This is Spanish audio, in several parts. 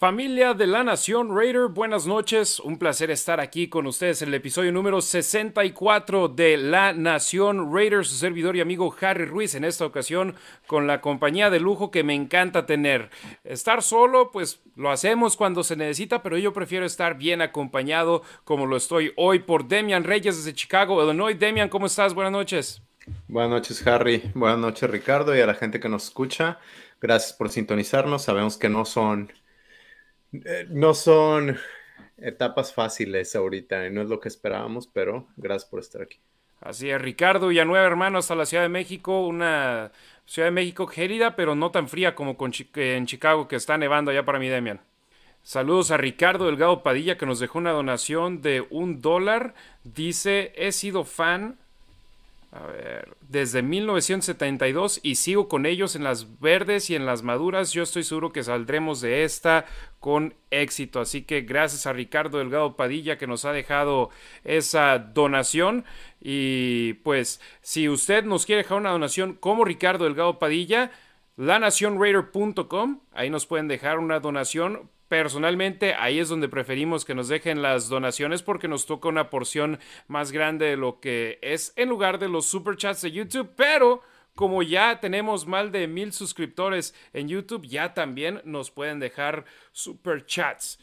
Familia de la Nación Raider, buenas noches. Un placer estar aquí con ustedes en el episodio número 64 de La Nación Raider, su servidor y amigo Harry Ruiz, en esta ocasión con la compañía de lujo que me encanta tener. Estar solo, pues lo hacemos cuando se necesita, pero yo prefiero estar bien acompañado como lo estoy hoy por Demian Reyes desde Chicago, Illinois. Demian, ¿cómo estás? Buenas noches. Buenas noches, Harry. Buenas noches, Ricardo, y a la gente que nos escucha. Gracias por sintonizarnos. Sabemos que no son eh, no son etapas fáciles ahorita, y no es lo que esperábamos, pero gracias por estar aquí. Así es, Ricardo Villanueva, hermano, hasta la Ciudad de México, una Ciudad de México gélida, pero no tan fría como en Chicago, que está nevando allá para mi Demian. Saludos a Ricardo Delgado Padilla, que nos dejó una donación de un dólar. Dice, he sido fan a ver, desde 1972 y sigo con ellos en las verdes y en las maduras. Yo estoy seguro que saldremos de esta con éxito. Así que gracias a Ricardo Delgado Padilla que nos ha dejado esa donación. Y pues, si usted nos quiere dejar una donación como Ricardo Delgado Padilla, lanacionraider.com, ahí nos pueden dejar una donación Personalmente, ahí es donde preferimos que nos dejen las donaciones porque nos toca una porción más grande de lo que es en lugar de los superchats de YouTube, pero como ya tenemos más de mil suscriptores en YouTube, ya también nos pueden dejar superchats.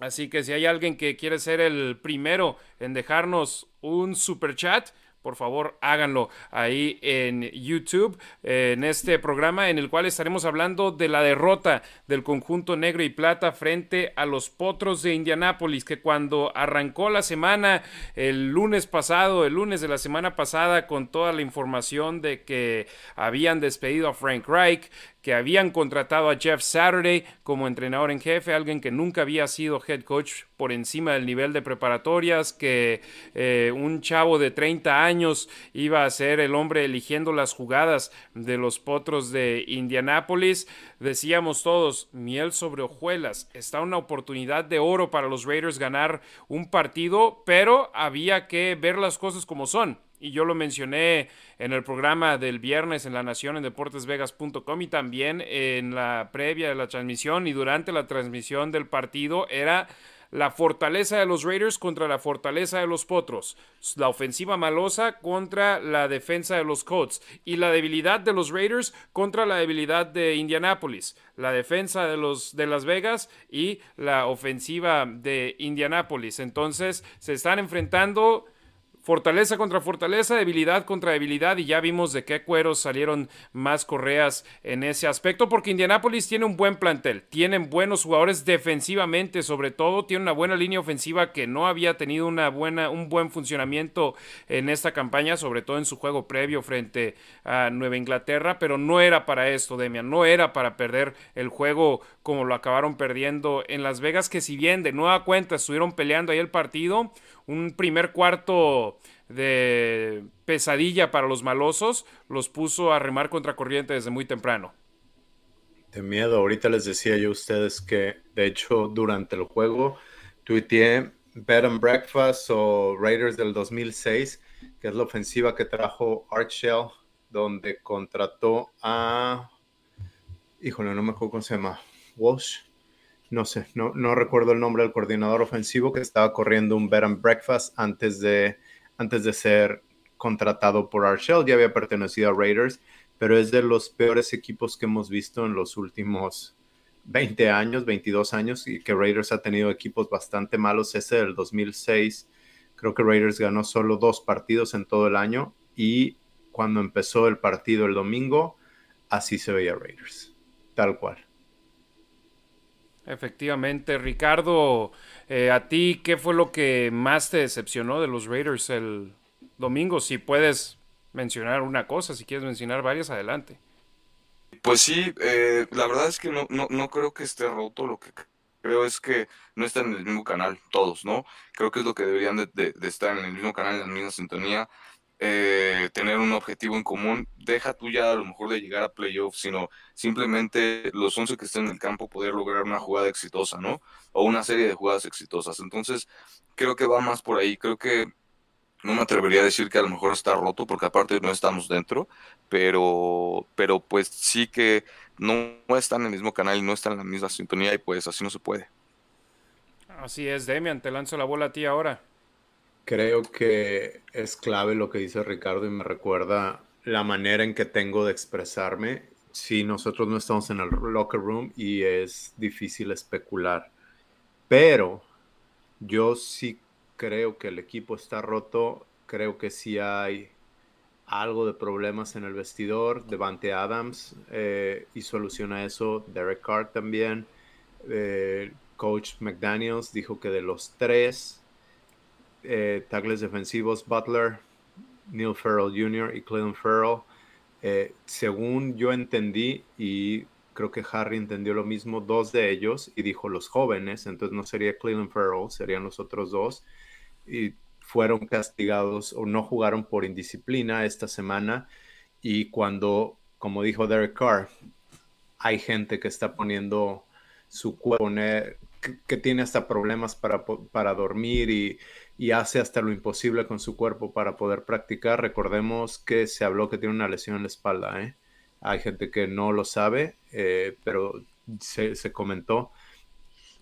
Así que si hay alguien que quiere ser el primero en dejarnos un superchat, por favor háganlo ahí en YouTube, en este programa en el cual estaremos hablando de la derrota del conjunto negro y plata frente a los potros de Indianápolis, que cuando arrancó la semana el lunes pasado, el lunes de la semana pasada, con toda la información de que habían despedido a Frank Reich, que habían contratado a Jeff Saturday como entrenador en jefe, alguien que nunca había sido head coach por encima del nivel de preparatorias, que eh, un chavo de 30 años iba a ser el hombre eligiendo las jugadas de los potros de Indianápolis. Decíamos todos, miel sobre hojuelas, está una oportunidad de oro para los Raiders ganar un partido, pero había que ver las cosas como son y yo lo mencioné en el programa del viernes en La Nación en deportesvegas.com y también en la previa de la transmisión y durante la transmisión del partido era la fortaleza de los Raiders contra la fortaleza de los Potros, la ofensiva malosa contra la defensa de los Colts y la debilidad de los Raiders contra la debilidad de Indianapolis, la defensa de los de Las Vegas y la ofensiva de Indianapolis. Entonces, se están enfrentando fortaleza contra fortaleza, debilidad contra debilidad y ya vimos de qué cueros salieron más correas en ese aspecto porque Indianapolis tiene un buen plantel, tienen buenos jugadores defensivamente, sobre todo tiene una buena línea ofensiva que no había tenido una buena un buen funcionamiento en esta campaña, sobre todo en su juego previo frente a Nueva Inglaterra, pero no era para esto, Demian, no era para perder el juego como lo acabaron perdiendo en Las Vegas, que si bien de nueva cuenta estuvieron peleando ahí el partido, un primer cuarto de pesadilla para los malosos, los puso a remar contra corriente desde muy temprano. De miedo, ahorita les decía yo a ustedes que, de hecho, durante el juego tuiteé Bed and Breakfast o Raiders del 2006, que es la ofensiva que trajo Art Shell, donde contrató a. Híjole, no me acuerdo cómo se llama. Walsh no sé, no, no recuerdo el nombre del coordinador ofensivo que estaba corriendo un bed and breakfast antes de, antes de ser contratado por Arshell, ya había pertenecido a Raiders, pero es de los peores equipos que hemos visto en los últimos 20 años, 22 años, y que Raiders ha tenido equipos bastante malos. Ese del 2006, creo que Raiders ganó solo dos partidos en todo el año, y cuando empezó el partido el domingo, así se veía Raiders, tal cual. Efectivamente, Ricardo, eh, a ti, ¿qué fue lo que más te decepcionó de los Raiders el domingo? Si puedes mencionar una cosa, si quieres mencionar varias, adelante. Pues sí, eh, la verdad es que no, no, no creo que esté roto, lo que creo es que no están en el mismo canal todos, ¿no? Creo que es lo que deberían de estar en el mismo canal, en la misma sintonía. Eh, tener un objetivo en común, deja tú ya a lo mejor de llegar a playoffs, sino simplemente los 11 que estén en el campo poder lograr una jugada exitosa, ¿no? O una serie de jugadas exitosas. Entonces, creo que va más por ahí. Creo que no me atrevería a decir que a lo mejor está roto, porque aparte no estamos dentro, pero, pero pues sí que no están en el mismo canal y no están en la misma sintonía y pues así no se puede. Así es, Demian, te lanzo la bola a ti ahora. Creo que es clave lo que dice Ricardo y me recuerda la manera en que tengo de expresarme si nosotros no estamos en el locker room y es difícil especular. Pero yo sí creo que el equipo está roto, creo que sí hay algo de problemas en el vestidor. Devante Adams eh, y soluciona eso. Derek Carr también. Eh, coach McDaniels dijo que de los tres eh, tackles defensivos, Butler, Neil Farrell Jr. y Cleveland Farrell, eh, según yo entendí y creo que Harry entendió lo mismo, dos de ellos y dijo los jóvenes, entonces no sería Cleveland Farrell, serían los otros dos. Y fueron castigados o no jugaron por indisciplina esta semana y cuando, como dijo Derek Carr, hay gente que está poniendo su cuerpo, que, tiene hasta problemas para, para dormir y, y, hace hasta lo imposible con su cuerpo para poder practicar. Recordemos que se habló que tiene una lesión en la espalda. ¿eh? Hay gente que no lo sabe, eh, pero se, se, comentó.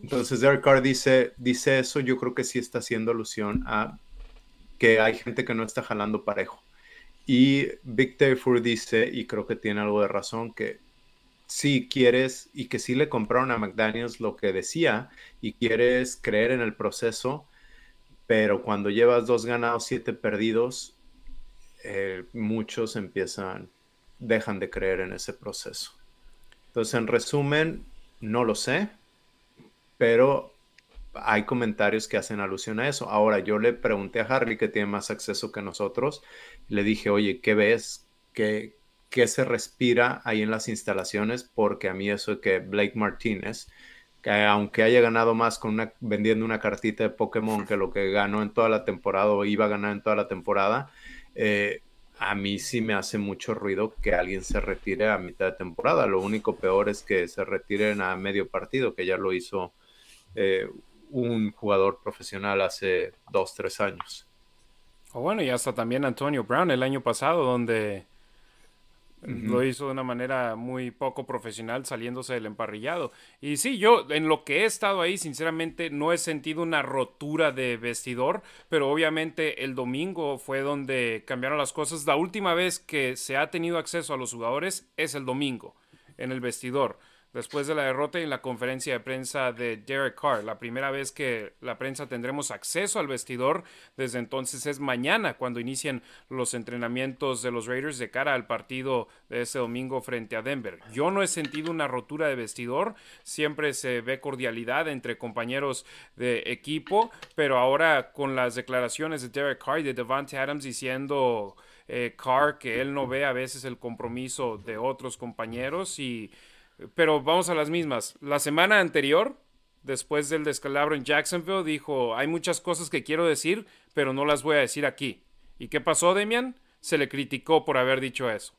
Entonces Derek Carr dice, dice eso, yo creo que sí está haciendo alusión a que hay gente que no está jalando parejo. Y Big Tafur dice, y creo que tiene algo de razón, que si quieres y que sí le compraron a McDaniels lo que decía y quieres creer en el proceso, pero cuando llevas dos ganados, siete perdidos, eh, muchos empiezan, dejan de creer en ese proceso. Entonces, en resumen, no lo sé, pero hay comentarios que hacen alusión a eso. Ahora, yo le pregunté a Harry, que tiene más acceso que nosotros, le dije, oye, ¿qué ves? ¿Qué, qué se respira ahí en las instalaciones? Porque a mí eso de que Blake Martínez, que aunque haya ganado más con una, vendiendo una cartita de Pokémon que lo que ganó en toda la temporada o iba a ganar en toda la temporada, eh, a mí sí me hace mucho ruido que alguien se retire a mitad de temporada. Lo único peor es que se retiren a medio partido, que ya lo hizo eh, un jugador profesional hace dos, tres años. Bueno, y hasta también Antonio Brown el año pasado, donde lo hizo de una manera muy poco profesional saliéndose del emparrillado. Y sí, yo en lo que he estado ahí, sinceramente, no he sentido una rotura de vestidor, pero obviamente el domingo fue donde cambiaron las cosas. La última vez que se ha tenido acceso a los jugadores es el domingo en el vestidor después de la derrota y en la conferencia de prensa de Derek Carr. La primera vez que la prensa tendremos acceso al vestidor desde entonces es mañana cuando inician los entrenamientos de los Raiders de cara al partido de ese domingo frente a Denver. Yo no he sentido una rotura de vestidor, siempre se ve cordialidad entre compañeros de equipo, pero ahora con las declaraciones de Derek Carr y de Devante Adams diciendo eh, Carr que él no ve a veces el compromiso de otros compañeros y pero vamos a las mismas. La semana anterior, después del descalabro en Jacksonville, dijo, hay muchas cosas que quiero decir, pero no las voy a decir aquí. ¿Y qué pasó, Demian? Se le criticó por haber dicho eso.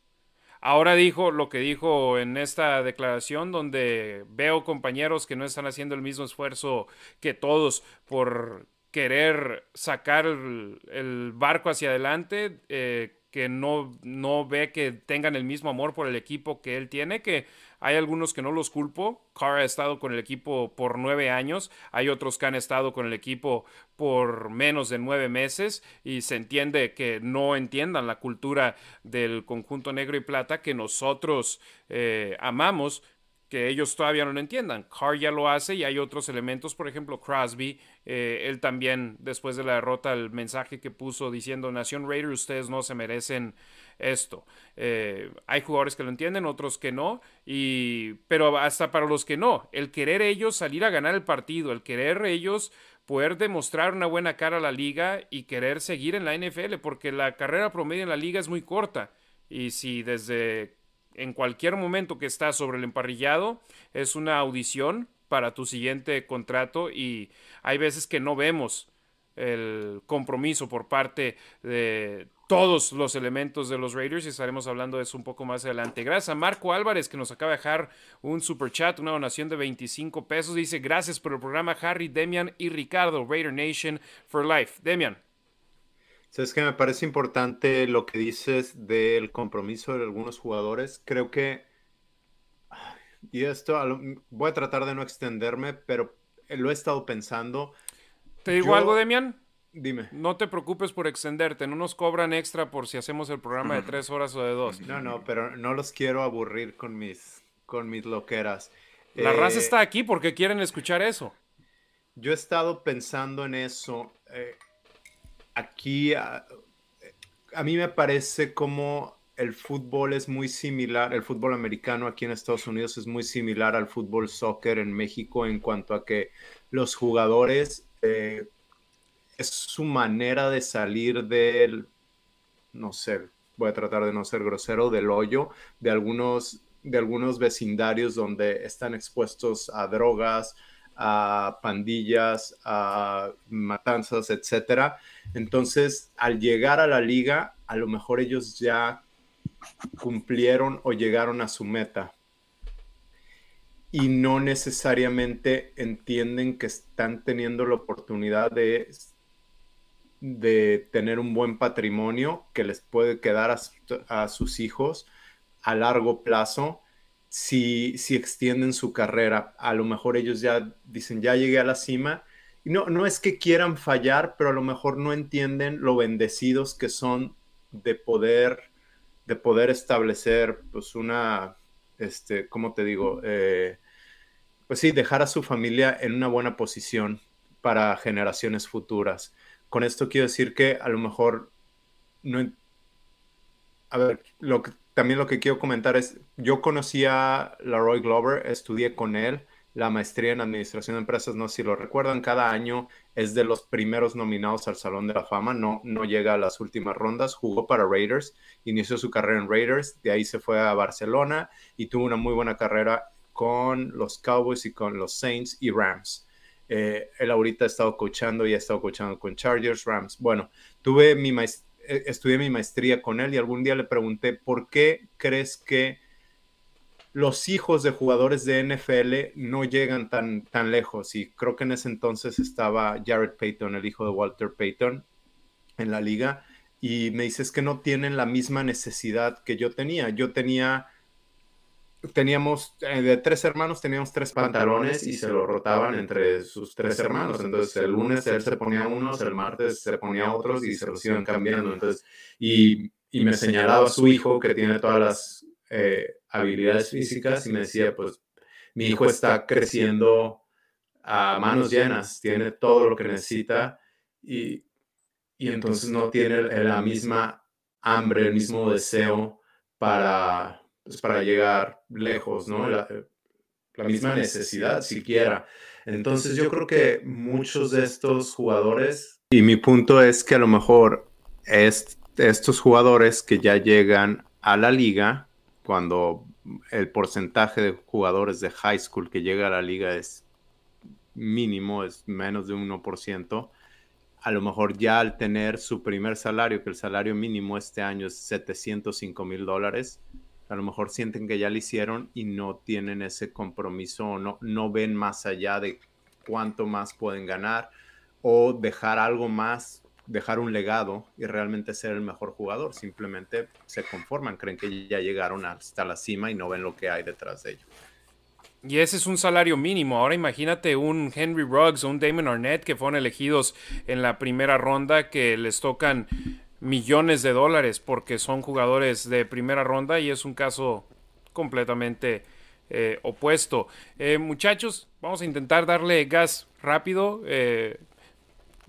Ahora dijo lo que dijo en esta declaración, donde veo compañeros que no están haciendo el mismo esfuerzo que todos por querer sacar el, barco hacia adelante, eh, que no, no ve que tengan el mismo amor por el equipo que él tiene, que hay algunos que no los culpo. Carr ha estado con el equipo por nueve años. Hay otros que han estado con el equipo por menos de nueve meses y se entiende que no entiendan la cultura del conjunto negro y plata que nosotros eh, amamos que ellos todavía no lo entiendan. Carr ya lo hace y hay otros elementos, por ejemplo, Crosby, eh, él también, después de la derrota, el mensaje que puso diciendo, Nación Raider, ustedes no se merecen esto. Eh, hay jugadores que lo entienden, otros que no, y, pero hasta para los que no, el querer ellos salir a ganar el partido, el querer ellos poder demostrar una buena cara a la liga y querer seguir en la NFL, porque la carrera promedio en la liga es muy corta. Y si desde en cualquier momento que estás sobre el emparrillado, es una audición para tu siguiente contrato y hay veces que no vemos el compromiso por parte de todos los elementos de los Raiders y estaremos hablando de eso un poco más adelante. Gracias a Marco Álvarez que nos acaba de dejar un super chat, una donación de 25 pesos. Dice gracias por el programa Harry, Demian y Ricardo, Raider Nation for Life. Demian. Sabes que me parece importante lo que dices del compromiso de algunos jugadores. Creo que y esto voy a tratar de no extenderme, pero lo he estado pensando. ¿Te digo algo, Demian? Dime. No te preocupes por extenderte, no nos cobran extra por si hacemos el programa de tres horas o de dos. No, no, pero no los quiero aburrir con mis, con mis loqueras. La raza eh, está aquí porque quieren escuchar eso. Yo he estado pensando en eso. Eh, aquí, a, a, mí me parece como el fútbol es muy similar, el fútbol americano aquí en Estados Unidos es muy similar al fútbol soccer en México en cuanto a que los jugadores eh, es su manera de salir del, no sé, voy a tratar de no ser grosero, del hoyo, de algunos, de algunos vecindarios donde están expuestos a drogas, a pandillas, a matanzas, etcétera. Entonces, al llegar a la liga, a lo mejor ellos ya cumplieron o llegaron a su meta y no necesariamente entienden que están teniendo la oportunidad de, de tener un buen patrimonio que les puede quedar a, sus hijos a largo plazo si, si, extienden su carrera. A lo mejor ellos ya dicen, ya llegué a la cima. No, no es que quieran fallar, pero a lo mejor no entienden lo bendecidos que son de poder, de poder establecer pues una, este, ¿cómo te digo? Eh, pues sí, dejar a su familia en una buena posición para generaciones futuras. Con esto quiero decir que a lo mejor no... A ver, lo también lo que quiero comentar es, yo conocí a Roy Glover, estudié con él la maestría en administración de empresas, no sé si lo recuerdan, cada año es de los primeros nominados al Salón de la Fama, no, no llega a las últimas rondas, jugó para Raiders, inició su carrera en Raiders, de ahí se fue a Barcelona y tuvo una muy buena carrera con los Cowboys y con los Saints y Rams. Eh, él ahorita ha estado coachando y ha estado coachando con Chargers, Rams. Bueno, tuve mi eh, estudié mi maestría con él y algún día le pregunté, ¿por qué crees que los hijos de jugadores de NFL no llegan tan, tan lejos? Y creo que en ese entonces estaba Jared Payton, el hijo de Walter Payton, en la liga. Y me dices que no tienen la misma necesidad que yo tenía. Yo tenía teníamos, eh, de tres hermanos, teníamos tres pantalones y se lo rotaban entre sus tres hermanos. Entonces, el lunes él se ponía unos, el martes se ponía otros y se los iban cambiando. Entonces, y, y me señalaba a su hijo que tiene todas las eh, habilidades físicas y me decía, pues, mi hijo está creciendo a manos llenas, tiene todo lo que necesita y, y entonces no tiene la misma hambre, el mismo deseo para pues, para llegar lejos, ¿no? La, misma necesidad siquiera. Entonces yo creo que muchos de estos jugadores, y mi punto es que a lo mejor es, estos jugadores que ya llegan a la liga, cuando el porcentaje de jugadores de high school que llega a la liga es mínimo, es menos de un 1%, a lo mejor ya al tener su primer salario, que el salario mínimo este año es 705 mil dólares, a lo mejor sienten que ya lo hicieron y no tienen ese compromiso o no, no ven más allá de cuánto más pueden ganar o dejar algo más, dejar un legado y realmente ser el mejor jugador. Simplemente se conforman, creen que ya llegaron hasta la cima y no ven lo que hay detrás de ello. Y ese es un salario mínimo. Ahora imagínate un Henry Ruggs o un Damon Arnett que fueron elegidos en la primera ronda que les tocan millones de dólares porque son jugadores de primera ronda y es un caso completamente eh, opuesto. Eh, muchachos, vamos a intentar darle gas rápido. Eh,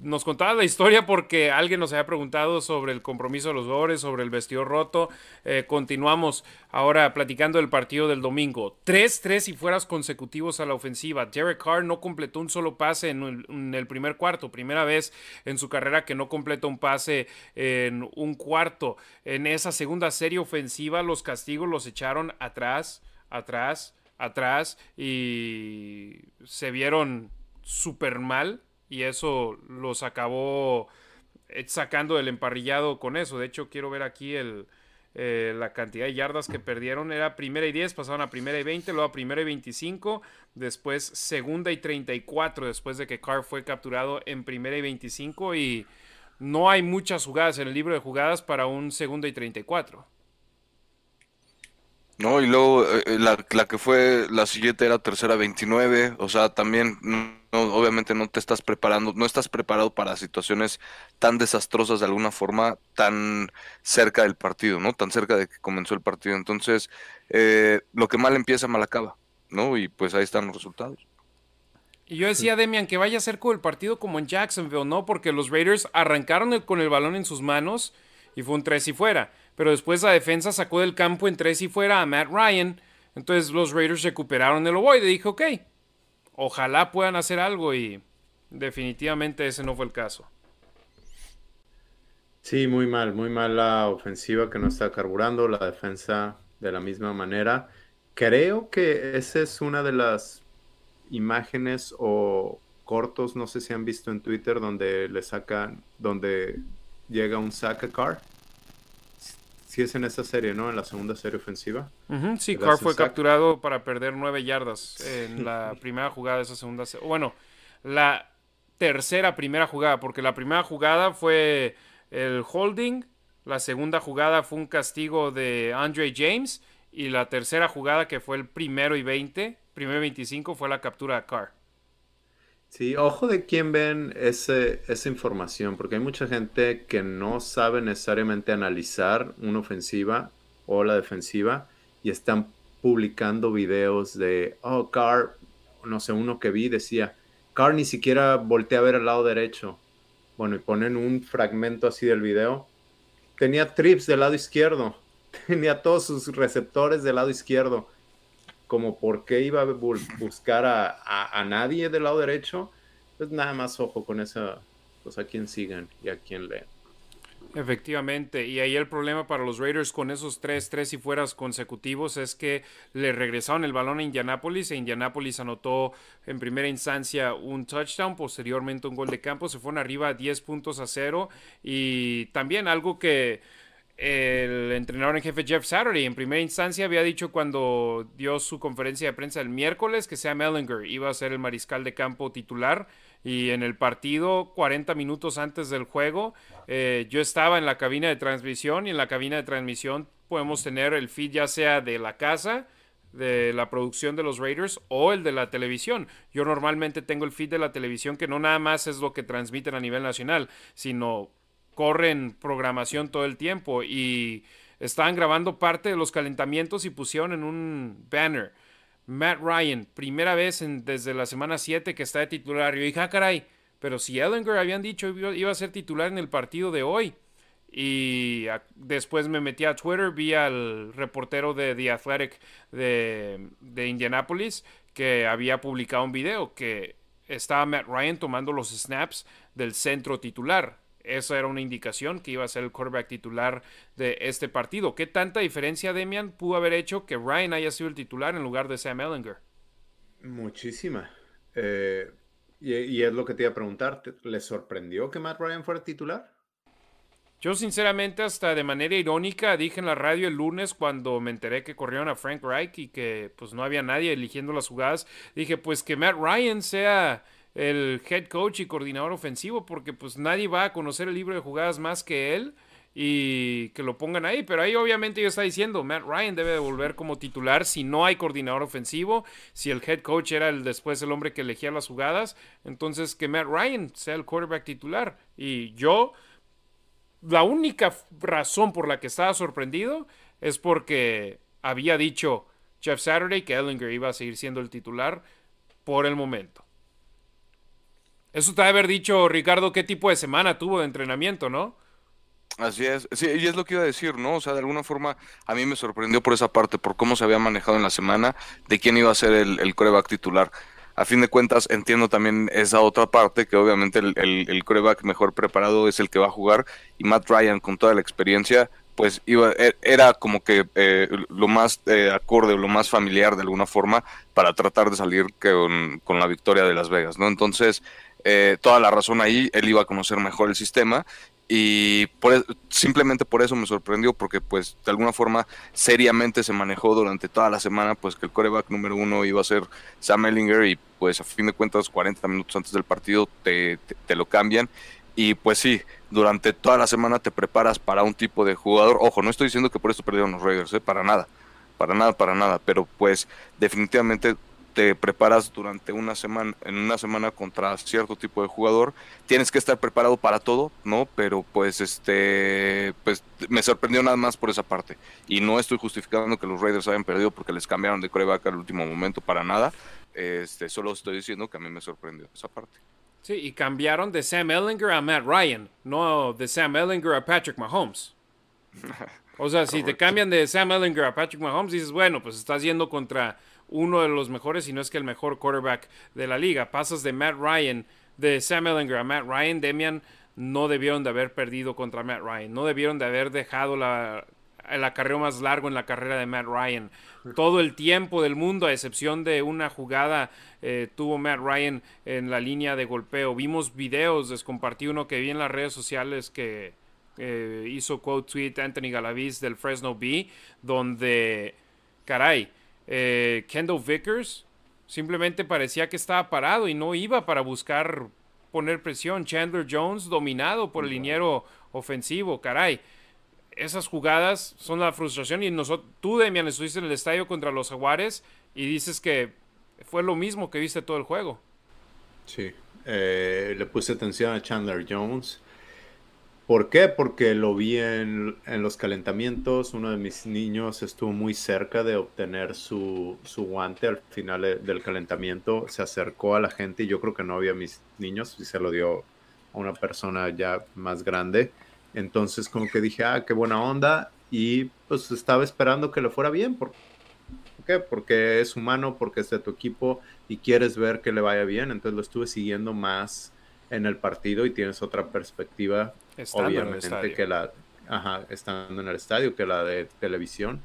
nos contaba la historia porque alguien nos había preguntado sobre el compromiso de los jugadores, sobre el vestido roto. Eh, continuamos ahora platicando del partido del domingo. 3-3 y fueras consecutivos a la ofensiva. Derek Carr no completó un solo pase en el, primer cuarto. Primera vez en su carrera que no completó un pase en un cuarto. En esa segunda serie ofensiva los castigos los echaron atrás, atrás, atrás y se vieron súper mal y eso los acabó eh, sacando del emparrillado con eso. De hecho, quiero ver aquí el, eh, la cantidad de yardas que perdieron. Era primera y 10, pasaron a primera y 20, luego a primera y 25, después segunda y 34, después de que Carr fue capturado en primera y 25 y no hay muchas jugadas en el libro de jugadas para un segunda y 34. No, y luego eh, eh, la, que fue la siguiente era tercera 29, o sea, también no, obviamente no te estás preparando, no estás preparado para situaciones tan desastrosas de alguna forma, tan cerca del partido, ¿no? Tan cerca de que comenzó el partido. Entonces, eh, lo que mal empieza, mal acaba, ¿no? Y pues ahí están los resultados. Y yo decía, Demian, que vaya a ser con el partido como en Jacksonville, ¿no? Porque los Raiders arrancaron con el balón en sus manos y fue un tres y fuera pero después la defensa sacó del campo en tres y fuera a Matt Ryan. Entonces los Raiders recuperaron el ovoide. Dije, ok, ojalá puedan hacer algo y definitivamente ese no fue el caso. Sí, muy mal, muy mal la ofensiva que no está carburando, la defensa de la misma manera. Creo que esa es una de las imágenes o cortos, no sé si han visto en Twitter, donde le sacan, donde llega un sack car sí es en esa serie, ¿no? En la segunda serie ofensiva. sí, Carr fue capturado para perder nueve yardas en la primera jugada de esa segunda serie. Bueno, la tercera primera jugada, porque la primera jugada fue el holding, la segunda jugada fue un castigo de Andre James y la tercera jugada que fue el primero y 20, primero y 25 fue la captura de Carr. Sí, ojo de quién ven ese, esa información, porque hay mucha gente que no sabe necesariamente analizar una ofensiva o la defensiva y están publicando videos de, oh, Carr, no sé, uno que vi decía, Carr ni siquiera voltea a ver al lado derecho. Bueno, y ponen un fragmento así del video. Tenía trips del lado izquierdo, tenía todos sus receptores del lado izquierdo como por qué iba a buscar a, nadie del lado derecho, pues nada más ojo con esa, pues a quién sigan y a quién leen. Efectivamente, y ahí el problema para los Raiders con esos tres, tres y fueras consecutivos es que le regresaron el balón a Indianapolis e Indianapolis anotó en primera instancia un touchdown, posteriormente un gol de campo, se fueron arriba 10 puntos a cero y también algo que el entrenador en jefe Jeff Saturday en primera instancia había dicho cuando dio su conferencia de prensa el miércoles que Sam Ellinger iba a ser el mariscal de campo titular y en el partido 40 minutos antes del juego eh, yo estaba en la cabina de transmisión y en la cabina de transmisión podemos tener el feed ya sea de la casa de la producción de los Raiders o el de la televisión. Yo normalmente tengo el feed de la televisión que no nada más es lo que transmiten a nivel nacional, sino corren programación todo el tiempo y estaban grabando parte de los calentamientos y pusieron en un banner Matt Ryan, primera vez en, desde la semana 7 que está de titular. Yo dije, ah, caray, pero si Ellinger habían dicho iba, a ser titular en el partido de hoy. Y después me metí a Twitter, vi al reportero de The Athletic de Indianapolis que había publicado un video que estaba Matt Ryan tomando los snaps del centro titular. Esa era una indicación que iba a ser el quarterback titular de este partido. ¿Qué tanta diferencia, Demian, pudo haber hecho que Ryan haya sido el titular en lugar de Sam Ellinger? Muchísima. Eh, y, es lo que te iba a preguntar. ¿Le sorprendió que Matt Ryan fuera titular? Yo sinceramente hasta de manera irónica dije en la radio el lunes cuando me enteré que corrieron a Frank Reich y que pues no había nadie eligiendo las jugadas, dije pues que Matt Ryan sea el head coach y coordinador ofensivo, porque pues nadie va a conocer el libro de jugadas más que él y que lo pongan ahí. Pero ahí obviamente yo está diciendo, Matt Ryan debe de volver como titular si no hay coordinador ofensivo, si el head coach era el después el hombre que elegía las jugadas, entonces que Matt Ryan sea el quarterback titular. Y yo, la única razón por la que estaba sorprendido es porque había dicho Jeff Saturday que Ellinger iba a seguir siendo el titular por el momento. Eso te debe haber dicho, Ricardo, qué tipo de semana tuvo de entrenamiento, ¿no? Así es, sí, y es lo que iba a decir, ¿no? O sea, de alguna forma a mí me sorprendió por esa parte, por cómo se había manejado en la semana, de quién iba a ser el, el titular. A fin de cuentas, entiendo también esa otra parte, que obviamente el, el, mejor preparado es el que va a jugar, y Matt Ryan, con toda la experiencia, pues iba, e, era como que eh, lo más eh, acorde, lo más familiar de alguna forma, para tratar de salir con, con la victoria de Las Vegas, ¿no? Entonces, eh, toda la razón ahí, él iba a conocer mejor el sistema y por, e, simplemente por eso me sorprendió porque pues de alguna forma seriamente se manejó durante toda la semana pues que el coreback número uno iba a ser Sam Ellinger y pues a fin de cuentas 40 minutos antes del partido te, te, lo cambian. Y pues sí, durante toda la semana te preparas para un tipo de jugador, ojo, no estoy diciendo que por esto perdieron los Raiders, ¿eh? para nada, para nada, para nada, pero pues definitivamente te preparas durante una semana, en una semana contra cierto tipo de jugador, tienes que estar preparado para todo, ¿no? Pero pues este, pues me sorprendió nada más por esa parte. Y no estoy justificando que los Raiders hayan perdido porque les cambiaron de coreback al último momento para nada. Este, solo estoy diciendo que a mí me sorprendió esa parte. Sí, y cambiaron de Sam Ellinger a Matt Ryan, no de Sam Ellinger a Patrick Mahomes. O sea, si te cambian de Sam Ellinger a Patrick Mahomes, dices, bueno, pues estás yendo contra uno de los mejores, si no es que el mejor quarterback de la liga. Pasas de Matt Ryan, de Sam Ellinger a Matt Ryan, Demian no debieron de haber perdido contra Matt Ryan, no debieron de haber dejado la, el acarreo más largo en la carrera de Matt Ryan. Todo el tiempo del mundo, a excepción de una jugada, eh, tuvo Matt Ryan en la línea de golpeo. Vimos videos, les compartí uno que vi en las redes sociales que eh, hizo quote tweet Anthony Galaviz del Fresno B, donde, caray, eh, Kendall Vickers simplemente parecía que estaba parado y no iba para buscar poner presión. Chandler Jones dominado por el liniero ofensivo, caray. Esas jugadas son la frustración y nosotros, tú, Demian, estuviste en el estadio contra los Jaguares y dices que fue lo mismo que viste todo el juego. Sí, eh, le puse atención a Chandler Jones ¿Por qué? Porque lo vi en, los calentamientos. Uno de mis niños estuvo muy cerca de obtener su, guante al final del calentamiento. Se acercó a la gente y yo creo que no había mis niños y se lo dio a una persona ya más grande. Entonces como que dije, ah, qué buena onda. Y pues estaba esperando que le fuera bien. ¿Por qué? Porque es humano, porque es de tu equipo y quieres ver que le vaya bien. Entonces lo estuve siguiendo más en el partido y tienes otra perspectiva, obviamente, que la, ajá, estando en el estadio, que la de televisión.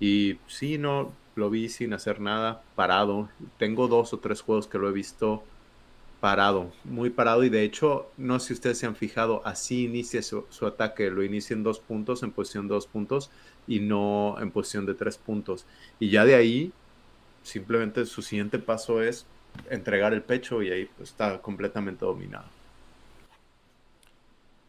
Y sí, no, lo vi sin hacer nada, parado. Tengo dos o tres juegos que lo he visto parado, muy parado. Y de hecho, no sé si ustedes se han fijado, así inicia su, su ataque. Lo inicia en dos puntos, en posición de dos puntos, y no en posición de tres puntos. Y ya de ahí, simplemente su siguiente paso es entregar el pecho y ahí pues, está completamente dominado.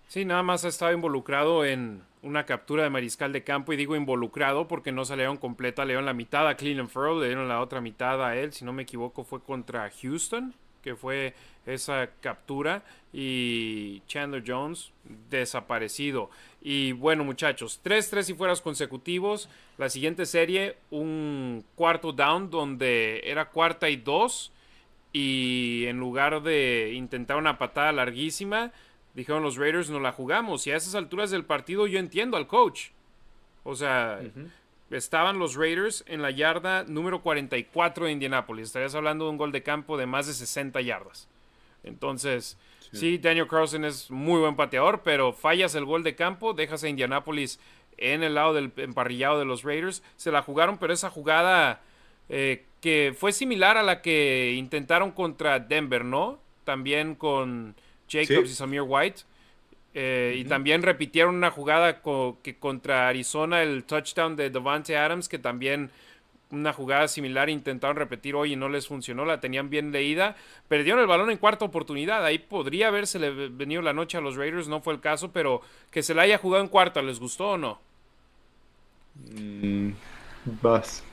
Sí, nada más ha estado involucrado en una captura de mariscal de campo y digo involucrado porque no salieron completa, le dieron la mitad a Cleveland Furrow, le dieron la otra mitad a él, si no me equivoco fue contra Houston, que fue esa captura y Chandler Jones desaparecido. Y bueno muchachos, 3-3 y fueras consecutivos, la siguiente serie un cuarto down donde era cuarta y dos y en lugar de intentar una patada larguísima, dijeron los Raiders, no la jugamos. Y a esas alturas del partido yo entiendo al coach. O sea, estaban los Raiders en la yarda número 44 de Indianapolis. Estarías hablando de un gol de campo de más de 60 yardas. Entonces, sí, Daniel Carlson es muy buen pateador, pero fallas el gol de campo, dejas a Indianapolis en el lado del emparrillado de los Raiders. Se la jugaron, pero esa jugada eh, que fue similar a la que intentaron contra Denver, ¿no? También con Jacobs y Samir White. Eh, y también repitieron una jugada que contra Arizona, el touchdown de Devante Adams, que también una jugada similar intentaron repetir hoy y no les funcionó, la tenían bien leída. Perdieron el balón en cuarta oportunidad. Ahí podría haberse venido la noche a los Raiders, no fue el caso, pero que se la haya jugado en cuarta, ¿les gustó o no? Mm, vas.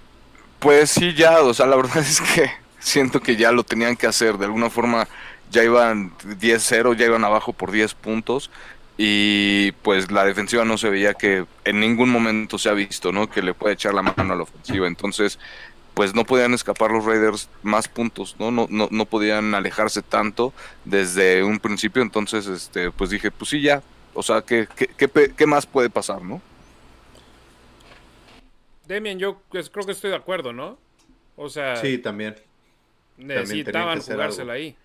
Pues sí, ya, o sea, la verdad es que siento que ya lo tenían que hacer. De alguna forma ya iban 10-0, ya iban abajo por 10 puntos y pues la defensiva no se veía que en ningún momento se ha visto, ¿no? Que le puede echar la mano a la ofensiva. Entonces, pues no podían escapar los Raiders más puntos, ¿no? No, no, no podían alejarse tanto desde un principio. Entonces, este, pues dije, pues sí, ya. O sea, ¿qué, qué, qué, qué más puede pasar, no? Demian, yo pues, creo que estoy de acuerdo, ¿no? O sea. Sí, también. Necesitaban jugársela ahí.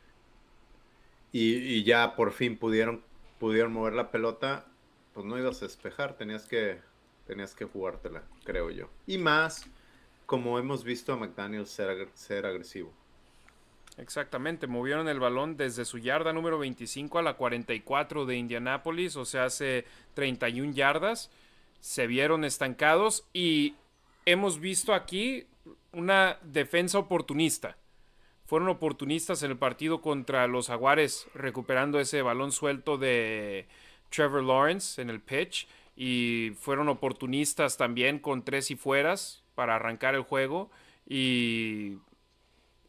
Y, ya por fin pudieron, pudieron mover la pelota. Pues no ibas a despejar, tenías que, tenías que jugártela, creo yo. Y más, como hemos visto a McDaniel ser, ser agresivo. Exactamente, movieron el balón desde su yarda número 25 a la 44 de Indianápolis, o sea, hace 31 yardas. Se vieron estancados y hemos visto aquí una defensa oportunista. Fueron oportunistas en el partido contra los Jaguares, recuperando ese balón suelto de Trevor Lawrence en el pitch. Y fueron oportunistas también con tres y fueras para arrancar el juego y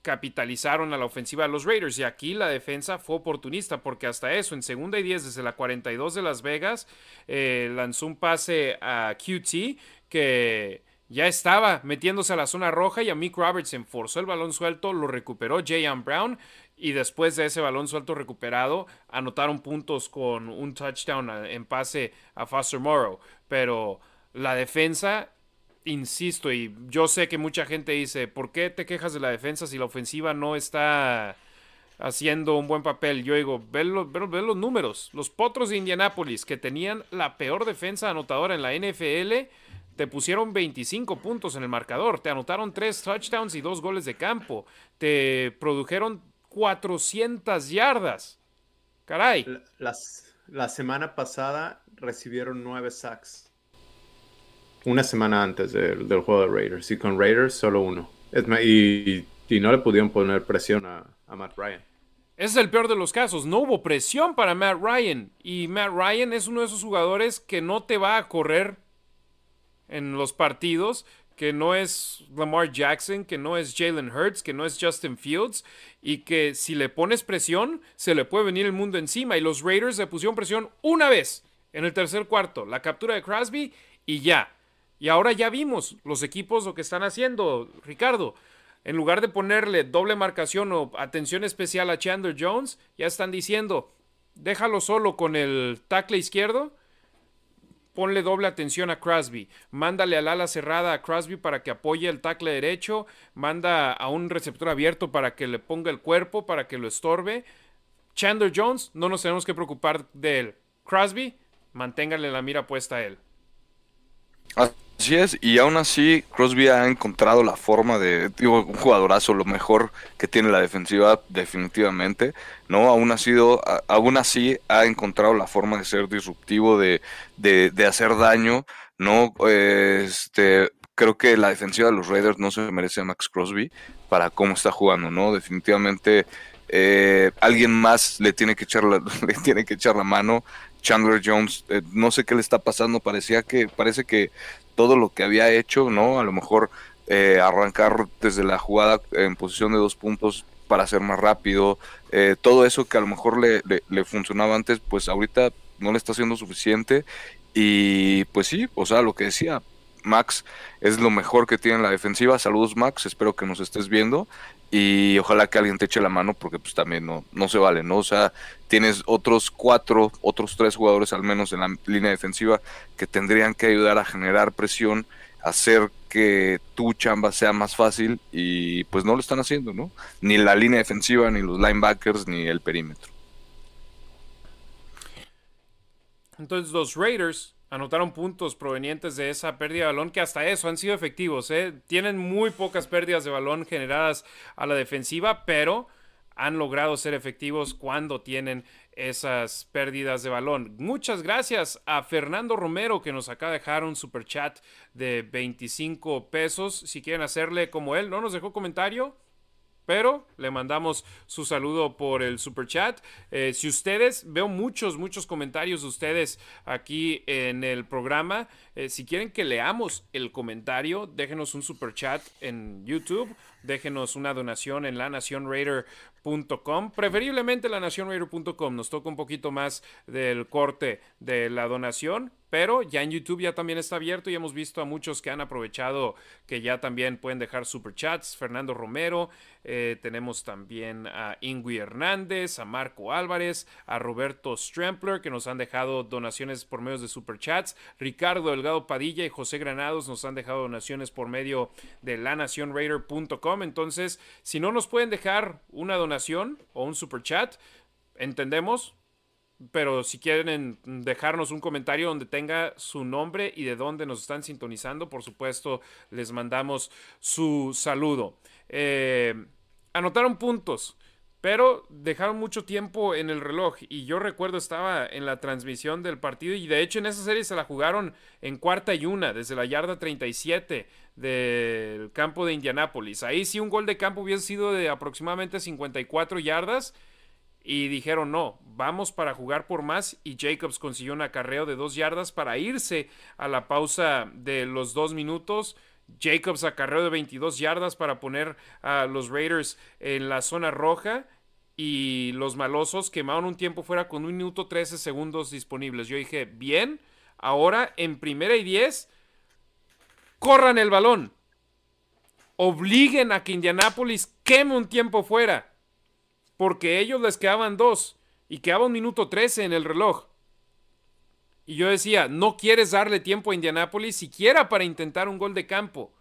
capitalizaron a la ofensiva de los Raiders. Y aquí la defensa fue oportunista, porque hasta eso, en segunda y 10 desde la 42 de Las Vegas, eh, lanzó un pase a QT que ya estaba metiéndose a la zona roja y a Mick Robertson forzó el balón suelto, lo recuperó Jayan Brown y después de ese balón suelto recuperado anotaron puntos con un touchdown en pase a Foster Morrow. Pero la defensa insisto, y yo sé que mucha gente dice, ¿por qué te quejas de la defensa si la ofensiva no está haciendo un buen papel? Yo digo, ve los, los números. Los Potros de Indianápolis, que tenían la peor defensa anotadora en la NFL, te pusieron 25 puntos en el marcador, te anotaron 3 touchdowns y 2 goles de campo, te produjeron 400 yardas. Caray. la semana pasada recibieron 9 sacks una semana antes del juego de Raiders. Y con Raiders solo uno. y, no le pudieron poner presión a, Matt Ryan. Ese es el peor de los casos. No hubo presión para Matt Ryan. Y Matt Ryan es uno de esos jugadores que no te va a correr en los partidos. Que no es Lamar Jackson, que no es Jalen Hurts, que no es Justin Fields. Y que si le pones presión, se le puede venir el mundo encima. Y los Raiders le pusieron presión una vez en el tercer cuarto. La captura de Crosby y ya. Y ahora ya vimos los equipos lo que están haciendo, Ricardo. En lugar de ponerle doble marcación o atención especial a Chandler Jones, ya están diciendo, déjalo solo con el tackle izquierdo, ponle doble atención a Crosby, mándale al ala cerrada a Crosby para que apoye el tackle derecho, manda a un receptor abierto para que le ponga el cuerpo, para que lo estorbe. Chandler Jones, no nos tenemos que preocupar de él. Crosby, manténgale la mira puesta a él. Así es, y aún así Crosby ha encontrado la forma de, digo, un jugadorazo, lo mejor que tiene la defensiva definitivamente, ¿no? Aún, ha sido, aún así ha encontrado la forma de ser disruptivo, de, de, hacer daño, ¿no? Este, creo que la defensiva de los Raiders no se merece a Max Crosby para cómo está jugando, ¿no? Definitivamente eh, alguien más le tiene que echar la, le tiene que echar la mano. Chandler Jones, eh, no sé qué le está pasando, parecía que, parece que todo lo que había hecho, ¿no? A lo mejor eh, arrancar desde la jugada en posición de dos puntos para ser más rápido, eh, todo eso que a lo mejor le, le, funcionaba antes, pues ahorita no le está haciendo suficiente y pues sí, o sea, lo que decía, Max es lo mejor que tiene en la defensiva. Saludos Max, espero que nos estés viendo y ojalá que alguien te eche la mano porque pues también no, no se vale, ¿no? O sea, tienes otros cuatro, otros tres jugadores al menos en la línea defensiva que tendrían que ayudar a generar presión, hacer que tu chamba sea más fácil y pues no lo están haciendo, ¿no? Ni la línea defensiva, ni los linebackers, ni el perímetro. Entonces los Raiders anotaron puntos provenientes de esa pérdida de balón, que hasta eso han sido efectivos. ¿eh? Tienen muy pocas pérdidas de balón generadas a la defensiva, pero han logrado ser efectivos cuando tienen esas pérdidas de balón. Muchas gracias a Fernando Romero que nos acaba de dejar un super chat de 25 pesos. Si quieren hacerle como él, no nos dejó comentario. Pero le mandamos su saludo por el super chat. Eh, si ustedes, veo muchos, muchos comentarios de ustedes aquí en el programa. Eh, si quieren que leamos el comentario, déjenos un super chat en YouTube. Déjenos una donación en lanacionraider.com. Preferiblemente lanacionraider.com. Nos toca un poquito más del corte de la donación pero ya en YouTube ya también está abierto y hemos visto a muchos que han aprovechado que ya también pueden dejar super chats. Fernando Romero, eh, tenemos también a Ingui Hernández, a Marco Álvarez, a Roberto Strempler que nos han dejado donaciones por medio de super chats. Ricardo Delgado Padilla y José Granados nos han dejado donaciones por medio de lanacionraider.com. Entonces, si no nos pueden dejar una donación o un super chat, entendemos, pero si quieren dejarnos un comentario donde tenga su nombre y de dónde nos están sintonizando, por supuesto, les mandamos su saludo. Eh, anotaron puntos, pero dejaron mucho tiempo en el reloj. Y yo recuerdo estaba en la transmisión del partido y de hecho en esa serie se la jugaron en cuarta y una, desde la yarda 37 del campo de Indianápolis. Ahí sí un gol de campo hubiese sido de aproximadamente 54 yardas y dijeron no, vamos para jugar por más y Jacobs consiguió un acarreo de dos yardas para irse a la pausa de los dos minutos Jacobs acarreó de 22 yardas para poner a los Raiders en la zona roja y los malosos quemaron un tiempo fuera con un minuto 13 segundos disponibles. Yo dije, bien, ahora en primera y 10, corran el balón. Obliguen a que Indianapolis queme un tiempo fuera. Porque ellos les quedaban dos y quedaba un minuto 13 en el reloj. Y yo decía, no quieres darle tiempo a Indianapolis siquiera para intentar un gol de campo.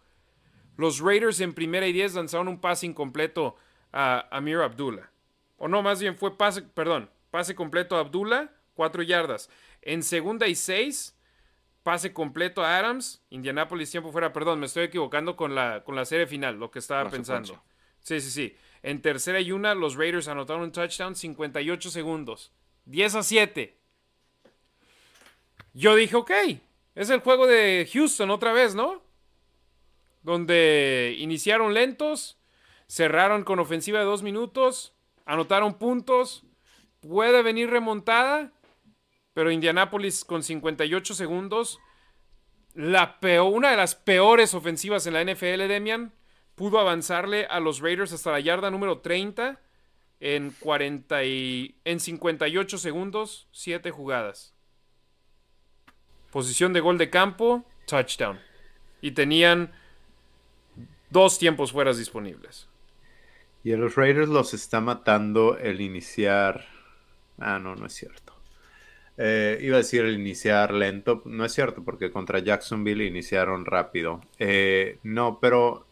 Los Raiders en primera y 10 lanzaron un pase incompleto a Amir Abdullah. O no, más bien fue pase, perdón, pase completo a Abdullah, cuatro yardas. En segunda y seis, pase completo a Adams, Indianapolis tiempo fuera, perdón, me estoy equivocando con la, con la serie final, lo que estaba pensando. Sí, sí, sí. En tercera y una, los Raiders anotaron un touchdown 58 segundos. 10 a 7. Yo dije, ok, es el juego de Houston otra vez, ¿no? Donde iniciaron lentos, cerraron con ofensiva de dos minutos, anotaron puntos, puede venir remontada, pero Indianapolis con 58 segundos, la peor, una de las peores ofensivas en la NFL, Demian, pudo avanzarle a los Raiders hasta la yarda número 30 en, 40 y, en 58 segundos, 7 jugadas. Posición de gol de campo, touchdown. Y tenían dos tiempos fuera disponibles. Y a los Raiders los está matando el iniciar. Ah, no, no es cierto. Eh, iba a decir el iniciar lento. No es cierto, porque contra Jacksonville iniciaron rápido. Eh, no, pero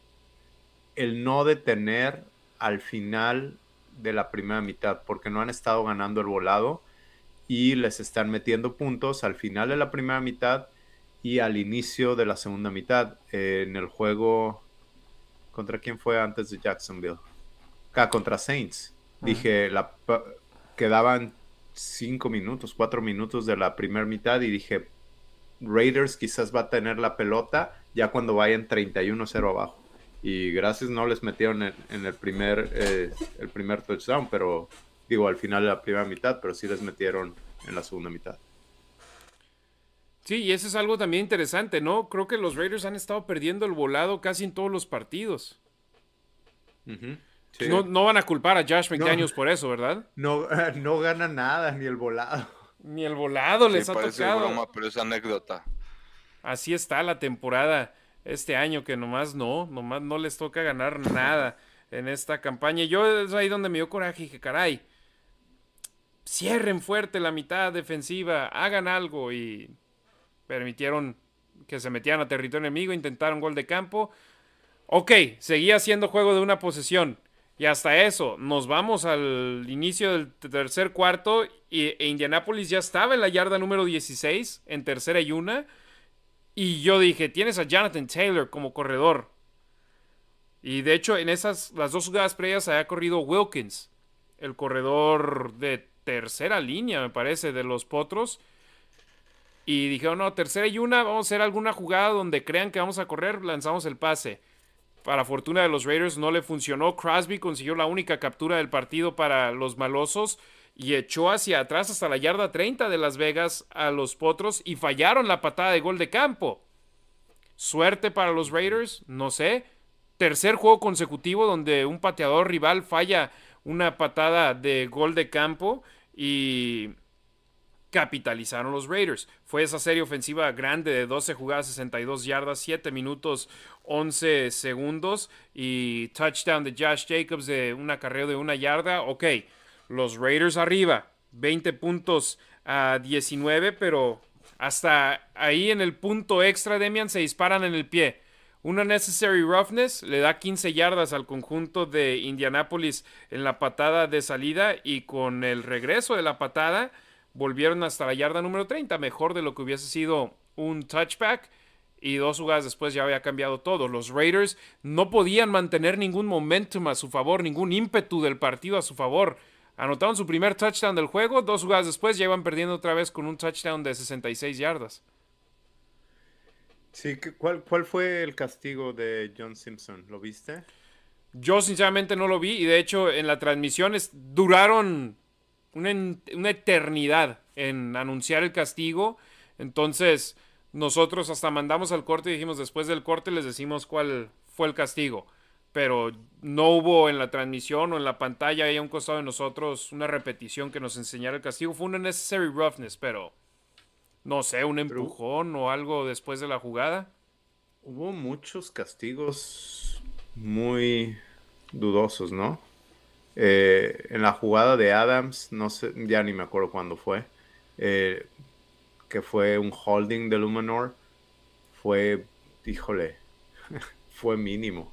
el no detener al final de la primera mitad, porque no han estado ganando el volado y les están metiendo puntos al final de la primera mitad y al inicio de la segunda mitad. Eh, en el juego, ¿contra quién fue antes de Jacksonville? Ah, contra Saints. Dije, la, quedaban cinco minutos, cuatro minutos de la primera mitad y dije, Raiders quizás va a tener la pelota ya cuando vayan 31-0 abajo. Y gracias no les metieron en, el, primer, eh, el primer touchdown, pero digo al final de la primera mitad, pero sí les metieron en la segunda mitad. Sí, y eso es algo también interesante, ¿no? Creo que los Raiders han estado perdiendo el volado casi en todos los partidos. No, van a culpar a Josh McDaniels por eso, ¿verdad? No, no gana nada, ni el volado. Ni el volado les ha tocado. Broma, pero es anécdota. Así está la temporada este año, que nomás no, nomás no les toca ganar nada en esta campaña. Yo es ahí donde me dio coraje y dije, caray, cierren fuerte la mitad defensiva, hagan algo y permitieron que se metieran a territorio enemigo, intentaron gol de campo. Ok, seguía siendo juego de una posesión. Y hasta eso, nos vamos al inicio del tercer cuarto y, e Indianapolis ya estaba en la yarda número 16, en tercera y una. Y yo dije, tienes a Jonathan Taylor como corredor. Y de hecho, en esas, las dos jugadas previas había corrido Wilkins, el corredor de tercera línea, me parece, de los Potros. Y dije, no, tercera y una, vamos a hacer alguna jugada donde crean que vamos a correr, lanzamos el pase. Para fortuna de los Raiders no le funcionó. Crosby consiguió la única captura del partido para los malosos y echó hacia atrás hasta la yarda 30 de Las Vegas a los Potros y fallaron la patada de gol de campo. Suerte para los Raiders, no sé. Tercer juego consecutivo donde un pateador rival falla una patada de gol de campo y capitalizaron los Raiders. Fue esa serie ofensiva grande de 12 jugadas, 62 yardas, 7 minutos, 11 segundos y touchdown de Josh Jacobs de un acarreo de una yarda. Ok, los Raiders arriba, 20 puntos a 19, pero hasta ahí en el punto extra, Demian, se disparan en el pie. Una necessary roughness le da 15 yardas al conjunto de Indianapolis en la patada de salida y con el regreso de la patada volvieron hasta la yarda número 30, mejor de lo que hubiese sido un touchback. Y dos jugadas después ya había cambiado todo. Los Raiders no podían mantener ningún momentum a su favor, ningún ímpetu del partido a su favor. Anotaron su primer touchdown del juego, dos jugadas después ya iban perdiendo otra vez con un touchdown de 66 yardas. Sí, ¿cuál, ¿cuál fue el castigo de John Simpson? ¿Lo viste? Yo sinceramente no lo vi y de hecho en la transmisión duraron una, eternidad en anunciar el castigo. Entonces, nosotros hasta mandamos al corte y dijimos después del corte les decimos cuál fue el castigo. Pero no hubo en la transmisión o en la pantalla ahí a un costado de nosotros una repetición que nos enseñara el castigo. Fue un unnecessary roughness, pero no sé, un empujón o algo después de la jugada. Hubo muchos castigos muy dudosos, ¿no? Eh, en la jugada de Adams, no sé, ya ni me acuerdo cuándo fue, eh, que fue un holding de Luminor, fue, híjole, fue mínimo.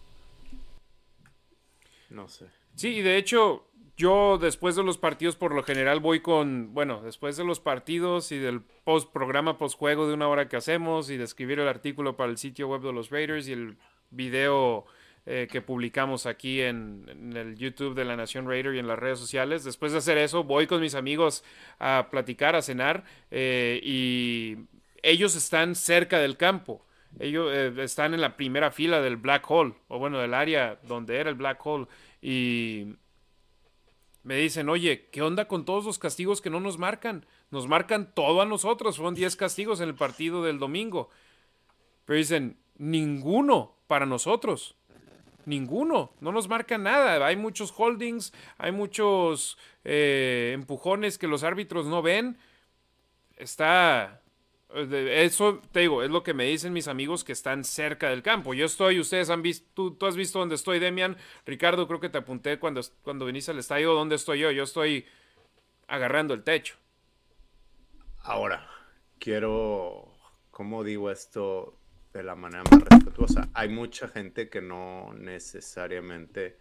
No sé. Sí, de hecho, yo después de los partidos por lo general voy con, bueno, después de los partidos y del post programa post juego de una hora que hacemos y de escribir el artículo para el sitio web de los Raiders y el video eh, que publicamos aquí en, el YouTube de la Nación Raider y en las redes sociales. Después de hacer eso, voy con mis amigos a platicar, a cenar eh, y ellos están cerca del campo. Ellos eh, están en la primera fila del Black Hole, o bueno, del área donde era el Black Hole. Y me dicen, oye, ¿qué onda con todos los castigos que no nos marcan? Nos marcan todo a nosotros, fueron 10 castigos en el partido del domingo. Pero dicen, ninguno para nosotros. Ninguno, no nos marca nada. Hay muchos holdings, hay muchos eh, empujones que los árbitros no ven. Está, eso te digo, es lo que me dicen mis amigos que están cerca del campo. Yo estoy, ustedes han visto, tú, has visto dónde estoy, Demian. Ricardo, creo que te apunté cuando, cuando viniste al estadio. ¿Dónde estoy yo? Yo estoy agarrando el techo. Ahora, quiero, ¿cómo digo esto de la manera más respetuosa? Hay mucha gente que no necesariamente.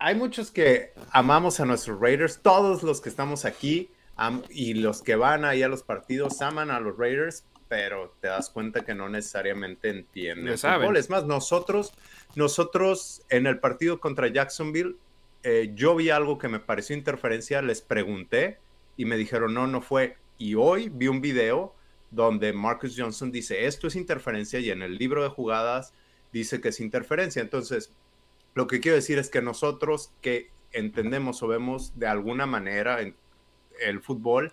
Hay muchos que amamos a nuestros Raiders, todos los que estamos aquí y los que van ahí a los partidos aman a los Raiders, pero te das cuenta que no necesariamente entienden el fútbol. Es más, nosotros, nosotros en el partido contra Jacksonville, eh, yo vi algo que me pareció interferencia, les pregunté y me dijeron, no, no fue. Y hoy vi un video donde Marcus Johnson dice, esto es interferencia y en el libro de jugadas dice que es interferencia. Entonces, lo que quiero decir es que nosotros que entendemos o vemos de alguna manera, en el fútbol,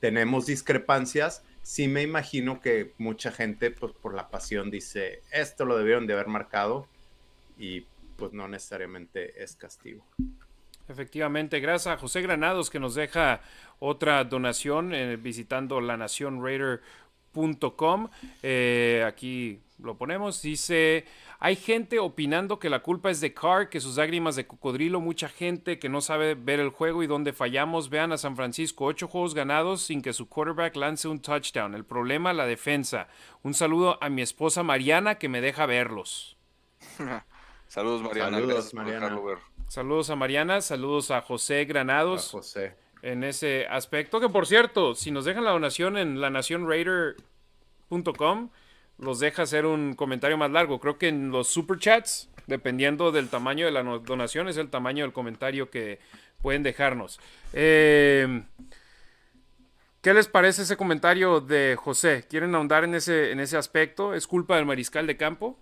tenemos discrepancias. Sí me imagino que mucha gente, pues por la pasión, dice, esto lo debieron de haber marcado y pues no necesariamente es castigo. Efectivamente, gracias a José Granados que nos deja otra donación eh, visitando la Eh, aquí lo ponemos. Dice, hay gente opinando que la culpa es de Carr, que sus lágrimas de cocodrilo, mucha gente que no sabe ver el juego y donde fallamos. Vean a San Francisco, ocho juegos ganados sin que su quarterback lance un touchdown. El problema, la defensa. Un saludo a mi esposa Mariana que me deja verlos. saludos Mariana. Saludos, Mariana. Saludos a Mariana, saludos a José Granados. A José. En ese aspecto, que por cierto, si nos dejan la donación en lanacionraider.com, los deja hacer un comentario más largo. Creo que en los superchats, dependiendo del tamaño de la donación, es el tamaño del comentario que pueden dejarnos. Eh, ¿Qué les parece ese comentario de José? ¿Quieren ahondar en ese, en ese aspecto? ¿Es culpa del mariscal de campo?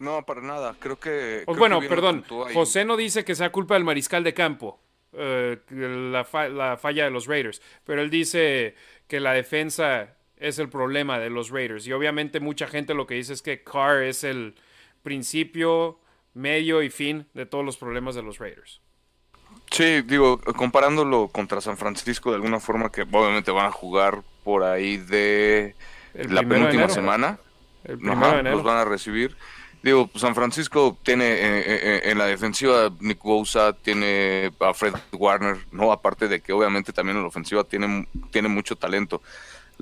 No, para nada. Creo que. Bueno, perdón. José no dice que sea culpa del mariscal de campo. Eh, la, la, falla de los Raiders. Pero él dice que la defensa es el problema de los Raiders. Y obviamente mucha gente lo que dice es que Carr es el principio, medio y fin de todos los problemas de los Raiders. Sí, digo, comparándolo contra San Francisco de alguna forma que obviamente van a jugar por ahí de la penúltima semana. El los van a recibir. Digo, San Francisco tiene eh, eh, eh, en la defensiva Nick Bosa, tiene a Fred Warner, no aparte de que obviamente también en la ofensiva tiene, tiene mucho talento.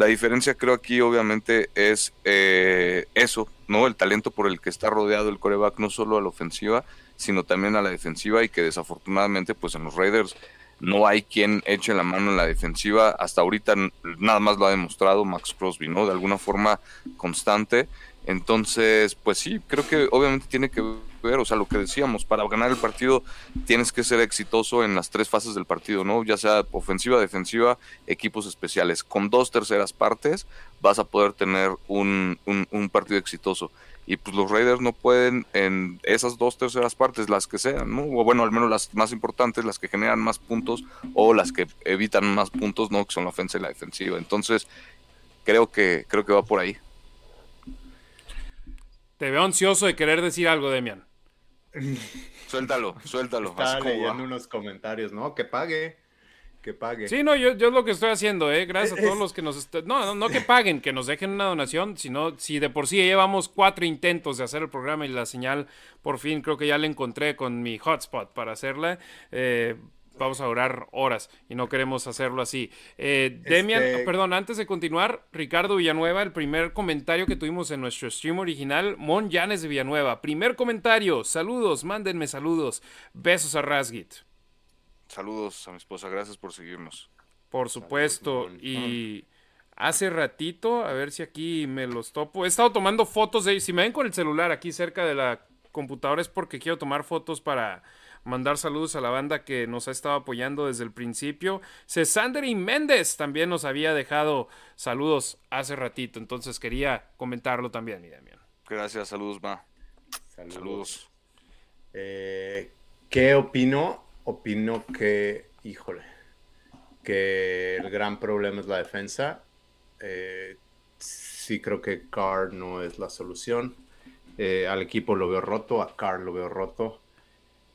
La diferencia creo aquí obviamente es eh, eso, ¿no? El talento por el que está rodeado el coreback, no solo a la ofensiva, sino también a la defensiva y que desafortunadamente pues en los Raiders no hay quien eche la mano en la defensiva. Hasta ahorita nada más lo ha demostrado Max Crosby, ¿no? De alguna forma constante. Entonces, pues sí, creo que obviamente tiene que ver, o sea, lo que decíamos, para ganar el partido tienes que ser exitoso en las tres fases del partido, ¿no? Ya sea ofensiva, defensiva, equipos especiales. Con dos terceras partes vas a poder tener un, un, partido exitoso. Y pues los Raiders no pueden en esas dos terceras partes, las que sean, ¿no? O bueno, al menos las más importantes, las que generan más puntos o las que evitan más puntos, ¿no? Que son la ofensa y la defensiva. Entonces, creo que, creo que va por ahí. Te veo ansioso de querer decir algo, Demian. Suéltalo, suéltalo. Está leyendo unos comentarios, ¿no? Que pague. Que pague. Sí, no, yo, yo es lo que estoy haciendo, ¿eh? Gracias a todos los que nos... No, no, no que paguen, que nos dejen una donación, sino si de por sí llevamos cuatro intentos de hacer el programa y la señal, por fin creo que ya la encontré con mi hotspot para hacerla. Eh, vamos a durar horas y no queremos hacerlo así. Eh, Demian, este perdón, antes de continuar, Ricardo Villanueva, el primer comentario que tuvimos en nuestro stream original, Mon Llanes de Villanueva. Primer comentario, saludos, mándenme saludos. Besos a Rasgit. Saludos a mi esposa, gracias por seguirnos. Por supuesto, y hace ratito, a ver si aquí me los topo, he estado tomando fotos de, si me ven con el celular aquí cerca de la computadora es porque quiero tomar fotos para mandar saludos a la banda que nos ha estado apoyando desde el principio. y Méndez también nos había dejado saludos hace ratito, entonces quería comentarlo también, mi Damián. Gracias, saludos, Ma. Saludos. Eh, ¿Qué opino? Opino que, híjole, que el gran problema es la defensa. Eh, sí creo que Carr no es la solución. Eh, al equipo lo veo roto, a Carr lo veo roto.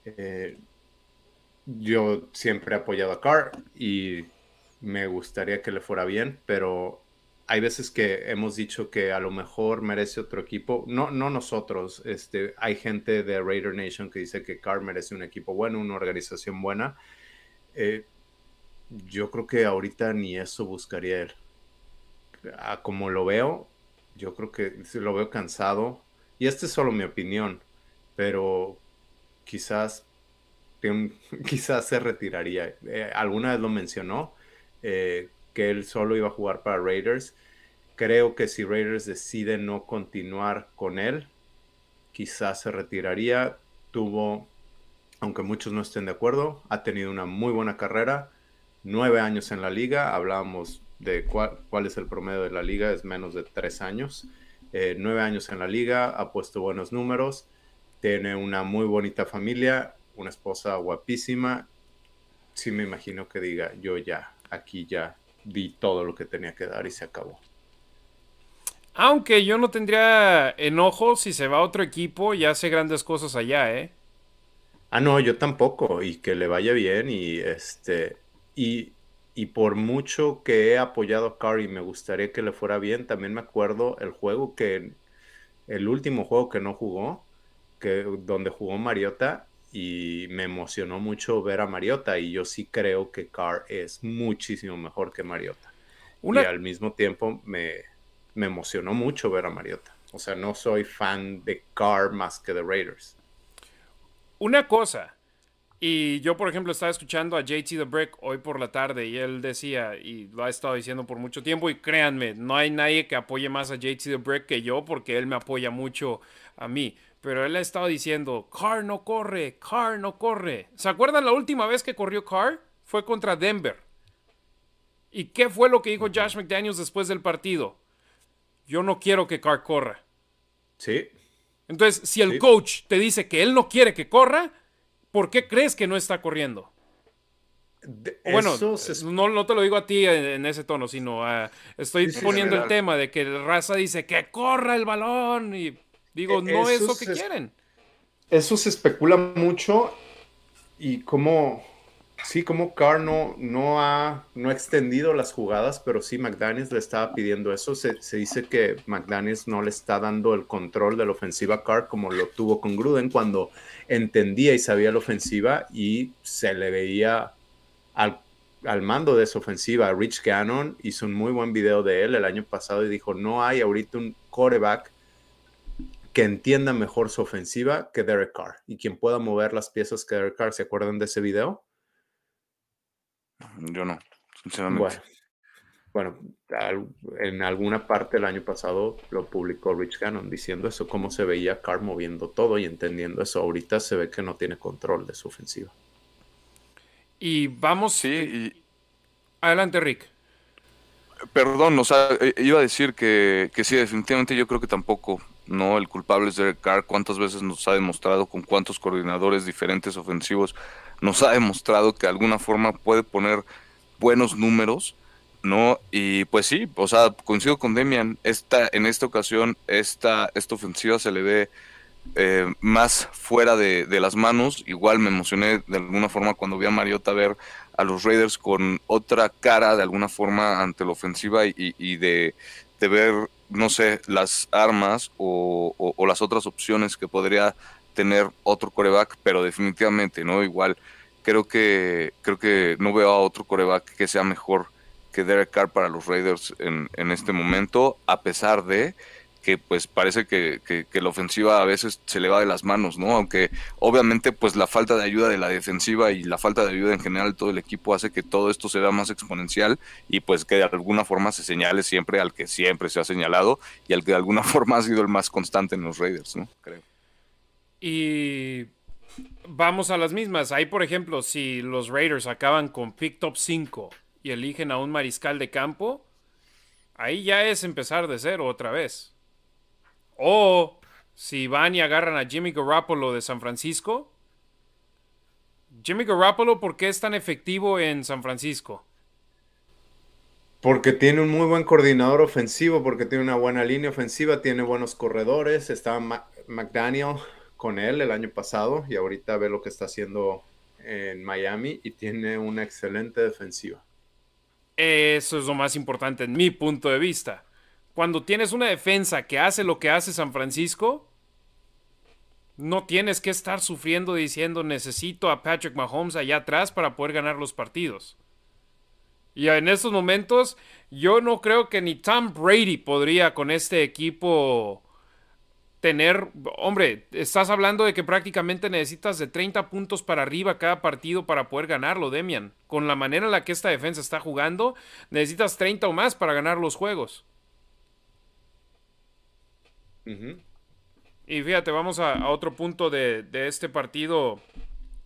Eh, yo siempre he apoyado a Carr y me gustaría que le fuera bien, pero hay veces que hemos dicho que a lo mejor merece otro equipo. No, no nosotros. Este, hay gente de Raider Nation que dice que Carr merece un equipo bueno, una organización buena. Eh, yo creo que ahorita ni eso buscaría él. como lo veo, yo creo que lo veo cansado. Y esta es solo mi opinión, pero quizás, quizás se retiraría. Eh, alguna vez lo mencionó, eh, que él solo iba a jugar para Raiders. Creo que si Raiders decide no continuar con él, quizás se retiraría. Tuvo, aunque muchos no estén de acuerdo, ha tenido una muy buena carrera. Nueve años en la liga. Hablábamos de cuál, cuál es el promedio de la liga, es menos de tres años. Eh, nueve años en la liga, ha puesto buenos números tiene una muy bonita familia, una esposa guapísima. Sí me imagino que diga, yo ya, aquí ya di todo lo que tenía que dar y se acabó. Aunque yo no tendría enojo si se va a otro equipo y hace grandes cosas allá, ¿eh? Ah, no, yo tampoco. Y que le vaya bien. Y este. Y, y por mucho que he apoyado a Carr y me gustaría que le fuera bien, también me acuerdo el juego que. El último juego que no jugó donde jugó Mariota y me emocionó mucho ver a Mariota y yo sí creo que Carr es muchísimo mejor que Mariota. Y al mismo tiempo me, me emocionó mucho ver a Mariota. O sea, no soy fan de Carr más que de Raiders. Una cosa, y yo por ejemplo estaba escuchando a JT The Brick hoy por la tarde y él decía, y lo ha estado diciendo por mucho tiempo, y créanme, no hay nadie que apoye más a JT The Brick que yo porque él me apoya mucho a mí. Pero él ha estado diciendo, Carr no corre, Carr no corre. ¿Se acuerdan la última vez que corrió Carr? Fue contra Denver. ¿Y qué fue lo que dijo Josh McDaniels después del partido? Yo no quiero que Carr corra. Sí. Entonces, si el coach te dice que él no quiere que corra, ¿por qué crees que no está corriendo? bueno, no, no, te lo digo a ti en, ese tono, sino estoy poniendo el tema de que el raza dice que corra el balón y Digo, no es lo que quieren. Eso se especula mucho y como, sí, como Carr no, ha, no extendido las jugadas, pero sí McDaniels le estaba pidiendo eso. Se, dice que McDaniels no le está dando el control de la ofensiva a Carr como lo tuvo con Gruden cuando entendía y sabía la ofensiva y se le veía al, al mando de esa ofensiva. Rich Gannon hizo un muy buen video de él el año pasado y dijo, no hay ahorita un quarterback que entienda mejor su ofensiva que Derek Carr y quien pueda mover las piezas que Derek Carr. ¿Se acuerdan de ese video? Yo no, sinceramente. Bueno, en alguna parte el año pasado lo publicó Rich Gannon diciendo eso, cómo se veía Carr moviendo todo y entendiendo eso. Ahorita se ve que no tiene control de su ofensiva. Y vamos. Sí, Adelante, Rick. Perdón, o sea, eh, iba a decir que, que sí, definitivamente yo creo que tampoco no el culpable es Derek Carr. ¿Cuántas veces nos ha demostrado con cuántos coordinadores diferentes ofensivos nos ha demostrado que de alguna forma puede poner buenos números? ¿no? Y pues sí, o sea, coincido con Demian, esta, en esta ocasión esta, esta ofensiva se le ve eh, más fuera de, las manos. Igual me emocioné de alguna forma cuando vi a Mariota ver a los Raiders con otra cara de alguna forma ante la ofensiva y, de, ver, no sé, las armas o, las otras opciones que podría tener otro coreback, pero definitivamente, ¿no? Igual creo que, creo que no veo a otro coreback que sea mejor que Derek Carr para los Raiders en, en este momento, a pesar de que pues parece que, que, la ofensiva a veces se le va de las manos, ¿no? Aunque obviamente pues la falta de ayuda de la defensiva y la falta de ayuda en general de todo el equipo hace que todo esto sea más exponencial y pues que de alguna forma se señale siempre al que siempre se ha señalado y al que de alguna forma ha sido el más constante en los Raiders, ¿no? Creo. Y vamos a las mismas. Ahí, por ejemplo, si los Raiders acaban con pick top 5 y eligen a un mariscal de campo, ahí ya es empezar de cero otra vez. O si van y agarran a Jimmy Garoppolo de San Francisco. Jimmy Garoppolo, ¿por qué es tan efectivo en San Francisco? Porque tiene un muy buen coordinador ofensivo, porque tiene una buena línea ofensiva, tiene buenos corredores. Estaba McDaniel con él el año pasado y ahorita ve lo que está haciendo en Miami y tiene una excelente defensiva. Eso es lo más importante en mi punto de vista. Cuando tienes una defensa que hace lo que hace San Francisco, no tienes que estar sufriendo diciendo necesito a Patrick Mahomes allá atrás para poder ganar los partidos. Y en estos momentos yo no creo que ni Tom Brady podría con este equipo tener, hombre, estás hablando de que prácticamente necesitas de 30 puntos para arriba cada partido para poder ganarlo, Demian. Con la manera en la que esta defensa está jugando, necesitas 30 o más para ganar los juegos. Y fíjate, vamos a, otro punto de, de, este partido.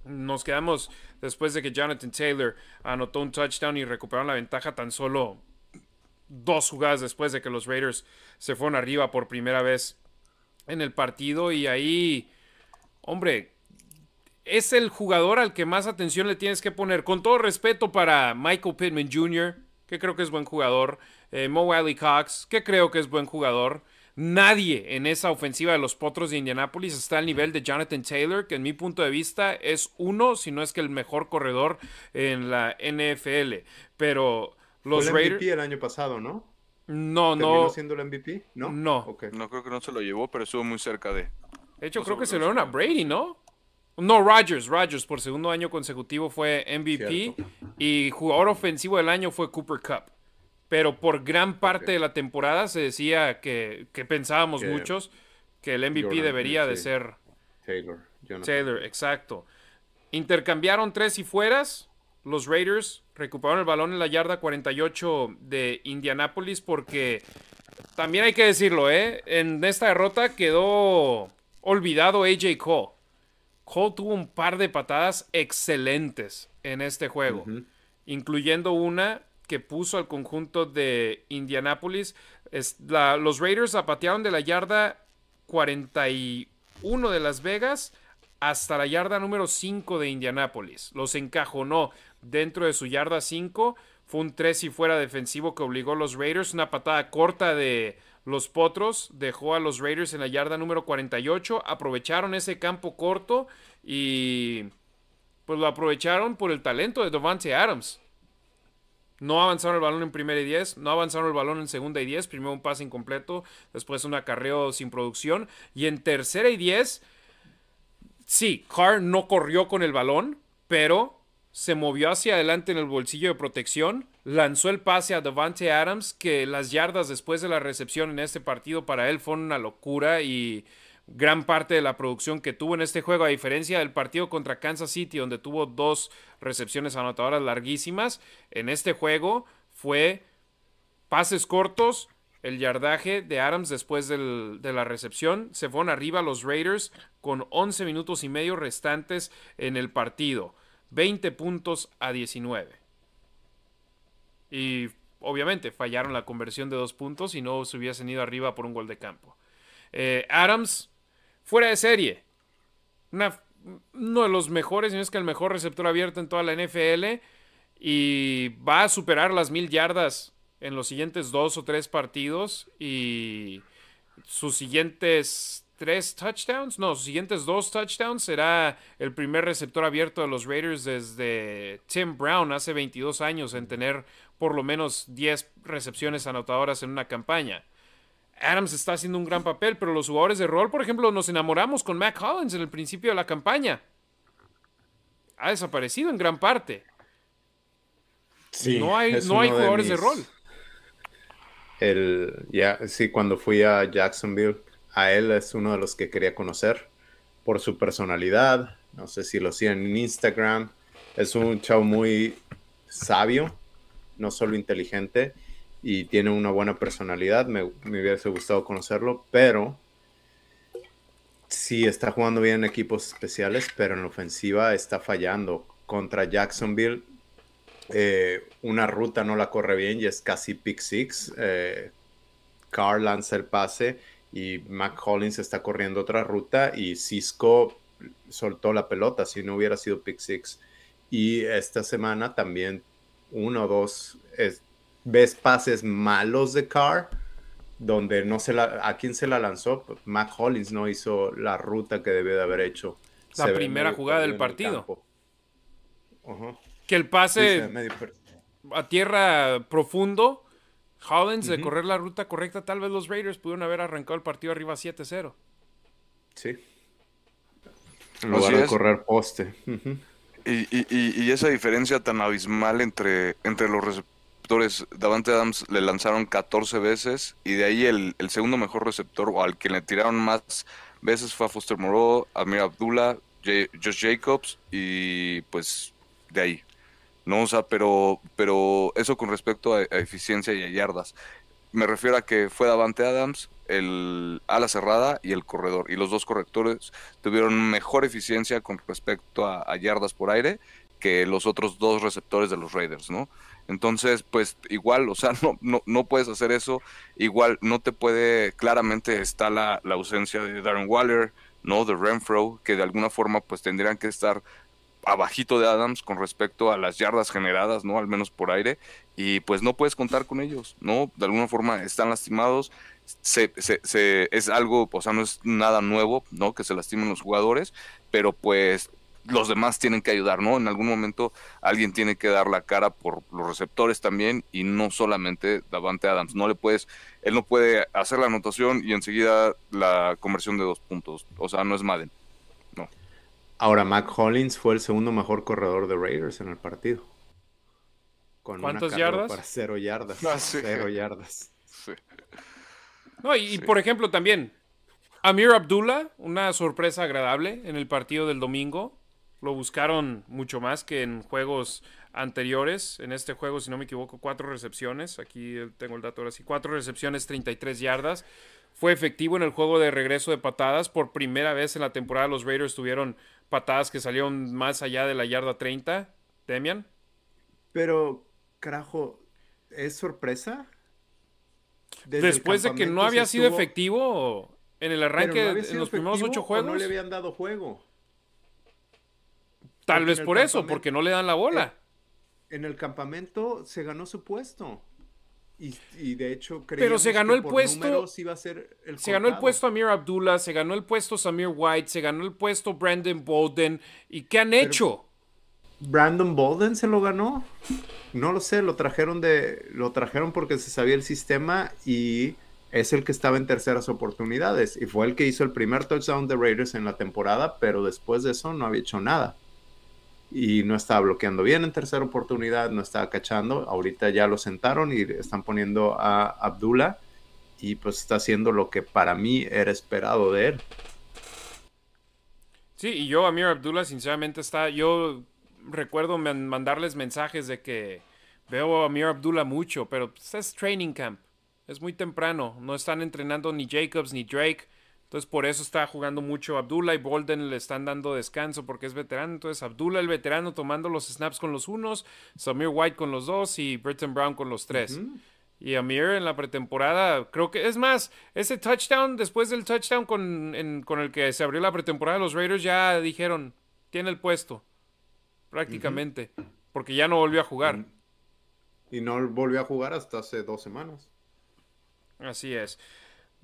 Nos quedamos después de que Jonathan Taylor anotó un touchdown y recuperaron la ventaja tan solo dos jugadas después de que los Raiders se fueron arriba por primera vez en el partido y ahí, hombre, es el jugador al que más atención le tienes que poner. Con todo respeto para Michael Pittman Jr., que creo que es buen jugador, eh, Mo Wiley Cox, que creo que es buen jugador. Nadie en esa ofensiva de los Potros de Indianapolis está al nivel de Jonathan Taylor, que en mi punto de vista es uno, si no es que el mejor corredor en la NFL. Pero los Fue el MVP el año pasado, ¿no? No, no. siendo el MVP? No. No. No creo que no se lo llevó, pero estuvo muy cerca de. De hecho, creo que se lo dieron a Brady, ¿no? No, Rodgers. Rodgers por segundo año consecutivo fue MVP. Y jugador ofensivo del año fue Cooper Cup. Pero por gran parte de la temporada se decía que, pensábamos muchos que el MVP debería de ser Taylor. Taylor, exacto. Intercambiaron tres y fueras los Raiders recuperaron el balón en la yarda 48 de Indianápolis porque también hay que decirlo, ¿eh? En esta derrota quedó olvidado AJ Cole. Cole tuvo un par de patadas excelentes en este juego, incluyendo una que puso al conjunto de Indianápolis. los Raiders zapatearon de la yarda 41 de Las Vegas hasta la yarda número 5 de Indianápolis. Los encajonó dentro de su yarda 5. Fue un 3 y fuera defensivo que obligó a los Raiders. Una patada corta de los Potros dejó a los Raiders en la yarda número 48. Aprovecharon ese campo corto y pues lo aprovecharon por el talento de Devante Adams. No avanzaron el balón en primera y 10, no avanzaron el balón en segunda y 10, primero un pase incompleto, después un acarreo sin producción y en tercera y 10, sí, Carr no corrió con el balón, pero se movió hacia adelante en el bolsillo de protección, lanzó el pase a Devante Adams, que las yardas después de la recepción en este partido para él fueron una locura y gran parte de la producción que tuvo en este juego, a diferencia del partido contra Kansas City, donde tuvo dos recepciones anotadoras larguísimas, en este juego fue pases cortos, el yardaje de Adams después de la recepción, se fueron arriba los Raiders con 11 minutos y medio restantes en el partido. 20 puntos a 19. Y obviamente fallaron la conversión de dos puntos y no se hubiesen ido arriba por un gol de campo. Eh, Adams, fuera de serie. uno de los mejores, si no es que el mejor receptor abierto en toda la NFL. y va a superar las mil yardas en los siguientes dos o tres partidos y sus siguientes tres touchdowns, no, sus siguientes dos touchdowns será el primer receptor abierto de los Raiders desde Tim Brown hace 22 años en tener por lo menos 10 recepciones anotadoras en una campaña. Adams está haciendo un gran papel, pero los jugadores de rol, por ejemplo, nos enamoramos con Mac Hollins en el principio de la campaña. Ha desaparecido en gran parte. Sí, no hay, no hay de jugadores de, mis- rol. El, ya, sí, cuando fui a Jacksonville, a él es uno de los que quería conocer por su personalidad. No sé si lo siguen en Instagram. Es un chavo muy sabio, no solo inteligente, y tiene una buena personalidad. Me, hubiese gustado conocerlo, pero sí está jugando bien en equipos especiales, pero en la ofensiva está fallando. Contra Jacksonville, eh, una ruta no la corre bien y es casi pick six. Eh, Carr lanza el pase y Mac Hollins está corriendo otra ruta y Cisco soltó la pelota si no hubiera sido pick six. Y esta semana también uno o dos es- ves pases malos de Carr donde no se la a quién se la lanzó Mac Hollins no hizo la ruta que debió de haber hecho La Se primera jugada del partido. Que el pase a tierra profundo, Hollins de correr la ruta correcta, tal vez los Raiders pudieron haber arrancado el partido arriba 7-0. Sí. En lugar Así de es. correr poste. Y- y- y esa diferencia tan abismal entre, entre los receptores, Davante Adams le lanzaron 14 veces y de ahí el, segundo mejor receptor o al que le tiraron más veces fue a Foster Moreau, Amir Abdullah, Josh Jacobs y pues de ahí. No, o sea, pero, pero eso con respecto a, eficiencia y a yardas. Me refiero a que fue Davante Adams, el ala cerrada y el corredor. Y los dos correctores tuvieron mejor eficiencia con respecto a yardas por aire que los otros dos receptores de los Raiders, ¿no? Entonces, pues igual, o sea, no, no, puedes hacer eso. Igual no te puede, claramente está la, la ausencia de Darren Waller, ¿no? De Renfro, que de alguna forma pues tendrían que estar abajito de Adams con respecto a las yardas generadas, ¿no? Al menos por aire. Y pues no puedes contar con ellos, ¿no? De alguna forma están lastimados. Se, se- se- es algo, o sea, no es nada nuevo, ¿no? Que se lastimen los jugadores, pero pues los demás tienen que ayudar, ¿no? En algún momento alguien tiene que dar la cara por los receptores también y no solamente Davante Adams. No le puedes, él no puede hacer la anotación y enseguida la conversión de dos puntos. O sea, no es Madden. Ahora, Mac Hollins fue el segundo mejor corredor de Raiders en el partido. Con ¿Cuántas yardas? Para cero yardas. Ah, sí. Cero yardas. Sí. No, y, por ejemplo también, Amir Abdullah, una sorpresa agradable en el partido del domingo. Lo buscaron mucho más que en juegos anteriores. En este juego, si no me equivoco, cuatro recepciones. Aquí tengo el dato ahora sí. Cuatro recepciones, 33 yardas. Fue efectivo en el juego de regreso de patadas. Por primera vez en la temporada los Raiders tuvieron patadas que salieron más allá de la yarda 30. Demian. Pero, carajo, ¿es sorpresa? Desde Después de que no había sido estuvo- efectivo en el arranque no en los primeros ocho juegos. no le habían dado juego. Tal vez por eso, porque no le dan la bola. En el campamento se ganó su puesto. Y, y de hecho, Pero se ganó que el puesto- iba a ser el Se ganó el puesto Amir Abdullah, se ganó el puesto Samir White, se ganó el puesto Brandon Bolden. ¿Y qué han hecho? Brandon Bolden se lo ganó. No lo sé, lo trajeron de lo trajeron porque se sabía el sistema y es el que estaba en terceras oportunidades y fue el que hizo el primer touchdown de Raiders en la temporada, pero después de eso no había hecho nada. Y no estaba bloqueando bien en tercera oportunidad, no estaba cachando. Ahorita ya lo sentaron y están poniendo a Abdullah y pues está haciendo lo que para mí era esperado de él. Sí, y yo, Amir Abdullah, sinceramente está. Yo recuerdo man- mandarles mensajes de que veo a Amir Abdullah mucho, pero pues, es training camp. Es muy temprano. No están entrenando ni Jacobs ni Drake. Entonces, por eso está jugando mucho Abdullah y Bolden le están dando descanso porque es veterano. Entonces, Abdullah, el veterano, tomando los snaps con los unos, Samir White con los dos y Britton Brown con los tres. Y Amir en la pretemporada, creo que es más, ese touchdown, después del touchdown con, en- con el que se abrió la pretemporada los Raiders, ya dijeron, tiene el puesto, prácticamente. porque ya no volvió a jugar. Y no volvió a jugar hasta hace dos semanas. Así es.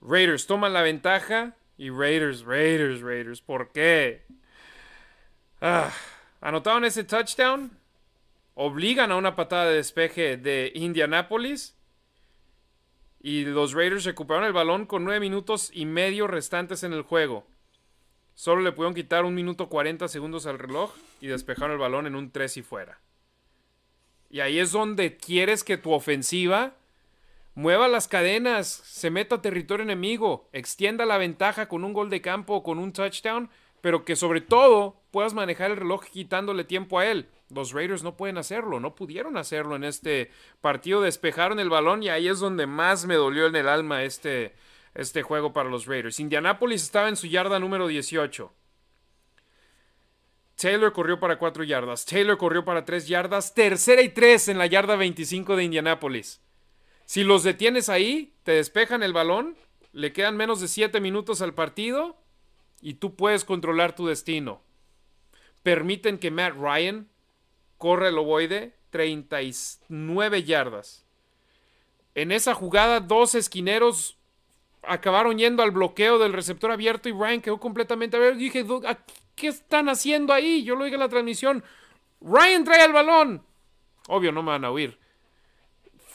Raiders toman la ventaja y Raiders, Raiders, Raiders. ¿Por qué? Ah, anotaron ese touchdown. Obligan a una patada de despeje de Indianapolis. Y los Raiders recuperaron el balón con nueve minutos y medio restantes en el juego. Solo le pudieron quitar un minuto 40 segundos al reloj y despejaron el balón en un 3 y fuera. Y ahí es donde quieres que tu ofensiva mueva las cadenas, se meta a territorio enemigo, extienda la ventaja con un gol de campo o con un touchdown, pero que sobre todo puedas manejar el reloj quitándole tiempo a él. Los Raiders no pueden hacerlo, no pudieron hacerlo en este partido, despejaron el balón y ahí es donde más me dolió en el alma este, este juego para los Raiders. Indianapolis estaba en su yarda número 18. Taylor corrió para 4 yardas. Taylor corrió para 3 yardas. Tercera y 3 en la yarda 25 de Indianapolis. Si los detienes ahí, te despejan el balón, le quedan menos de 7 minutos al partido y tú puedes controlar tu destino. Permiten que Matt Ryan corra el ovoide 39 yardas. En esa jugada, dos esquineros acabaron yendo al bloqueo del receptor abierto y Ryan quedó completamente abierto. Dije, ¿qué están haciendo ahí? Yo lo dije en la transmisión. Ryan trae el balón. Obvio, no me van a oír.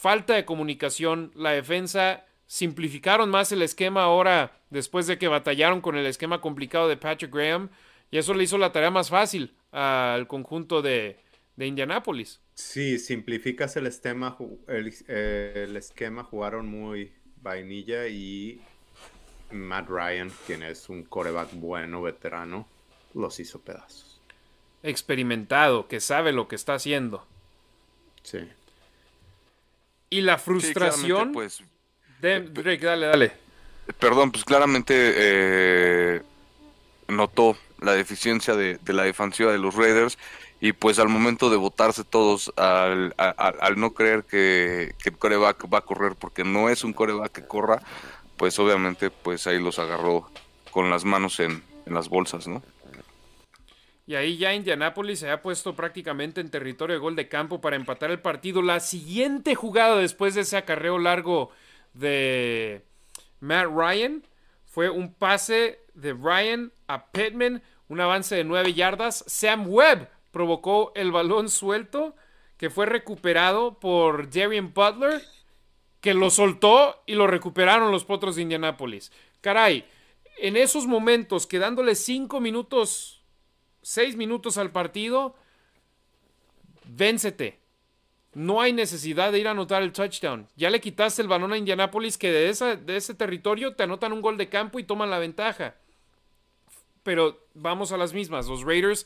Falta de comunicación. La defensa simplificaron más el esquema ahora después de que batallaron con el esquema complicado de Patrick Graham. Y eso le hizo la tarea más fácil al conjunto de, de Indianápolis. Sí, simplificas el esquema, el, el esquema, jugaron muy vainilla y Matt Ryan, quien es un coreback bueno, veterano, los hizo pedazos. Experimentado, que sabe lo que está haciendo. Sí. Y la frustración. pues, de, dale, dale. Perdón, pues claramente eh, notó la deficiencia de, la defensiva de los Raiders y pues al momento de votarse todos al, no creer que, que, el coreback va a correr porque no es un coreback que corra, pues obviamente pues ahí los agarró con las manos en, en las bolsas, ¿no? Y ahí ya Indianapolis se ha puesto prácticamente en territorio de gol de campo para empatar el partido. La siguiente jugada después de ese acarreo largo de Matt Ryan fue un pase de Ryan a Pittman, un avance de 9 yardas. Sam Webb provocó el balón suelto que fue recuperado por Darian Butler, que lo soltó y lo recuperaron los potros de Indianapolis. Caray, en esos momentos, quedándole 5 minutos seis minutos al partido, véncete. No hay necesidad de ir a anotar el touchdown. Ya le quitaste el balón a Indianapolis que de, de ese territorio te anotan un gol de campo y toman la ventaja. Pero vamos a las mismas. Los Raiders,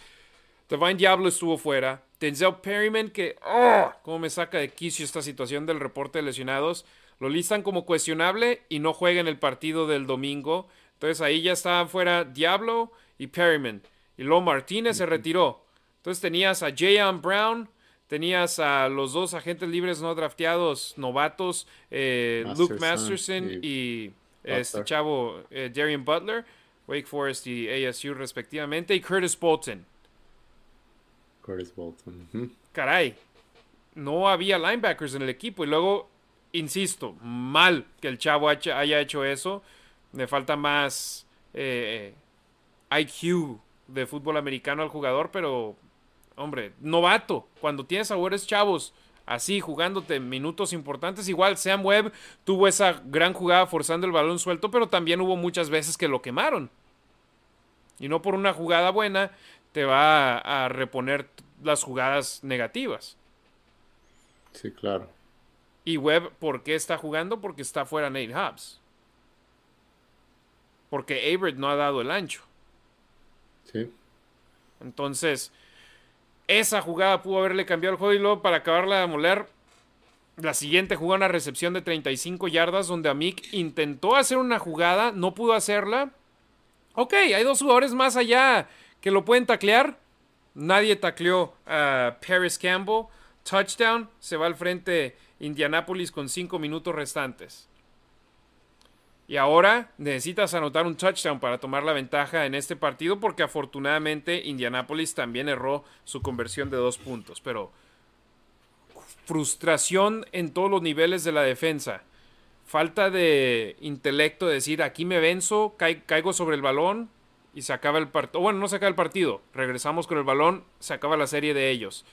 Divine Diablo estuvo fuera. Denzel Perryman, que, oh, cómo me saca de quicio esta situación del reporte de lesionados. Lo listan como cuestionable y no juega en el partido del domingo. Entonces ahí ya estaban fuera Diablo y Perryman. Y luego Martínez se retiró. Entonces tenías a Jayan Brown, tenías a los dos agentes libres no drafteados novatos, eh, Luke Masterson y, este chavo eh, Darian Butler, Wake Forest y ASU respectivamente, y Curtis Bolton. Curtis Bolton. Caray, no había linebackers en el equipo y luego, insisto, mal que el chavo haya hecho eso. Me falta más eh, IQ de fútbol americano al jugador, pero, hombre, novato. Cuando tienes a buenos chavos así jugándote minutos importantes, igual Sam Webb tuvo esa gran jugada forzando el balón suelto, pero también hubo muchas veces que lo quemaron. Y no por una jugada buena te va a, reponer las jugadas negativas. Sí, claro. ¿Y Webb por qué está jugando? Porque está fuera Nate Hobbs. Porque Averett no ha dado el ancho. Entonces, esa jugada pudo haberle cambiado el juego y luego para acabarla de moler, la siguiente jugó una recepción de 35 yardas donde Amik intentó hacer una jugada, no pudo hacerla. Ok, hay dos jugadores más allá que lo pueden taclear. Nadie tacleó a Paris Campbell. Touchdown, se va al frente Indianapolis con 5 minutos restantes. Y ahora necesitas anotar un touchdown para tomar la ventaja en este partido porque afortunadamente Indianapolis también erró su conversión de dos puntos. Pero frustración en todos los niveles de la defensa. Falta de intelecto de decir, aquí me venzo, caigo sobre el balón y se acaba el partido. Bueno, no se acaba el partido, regresamos con el balón, se acaba la serie de ellos.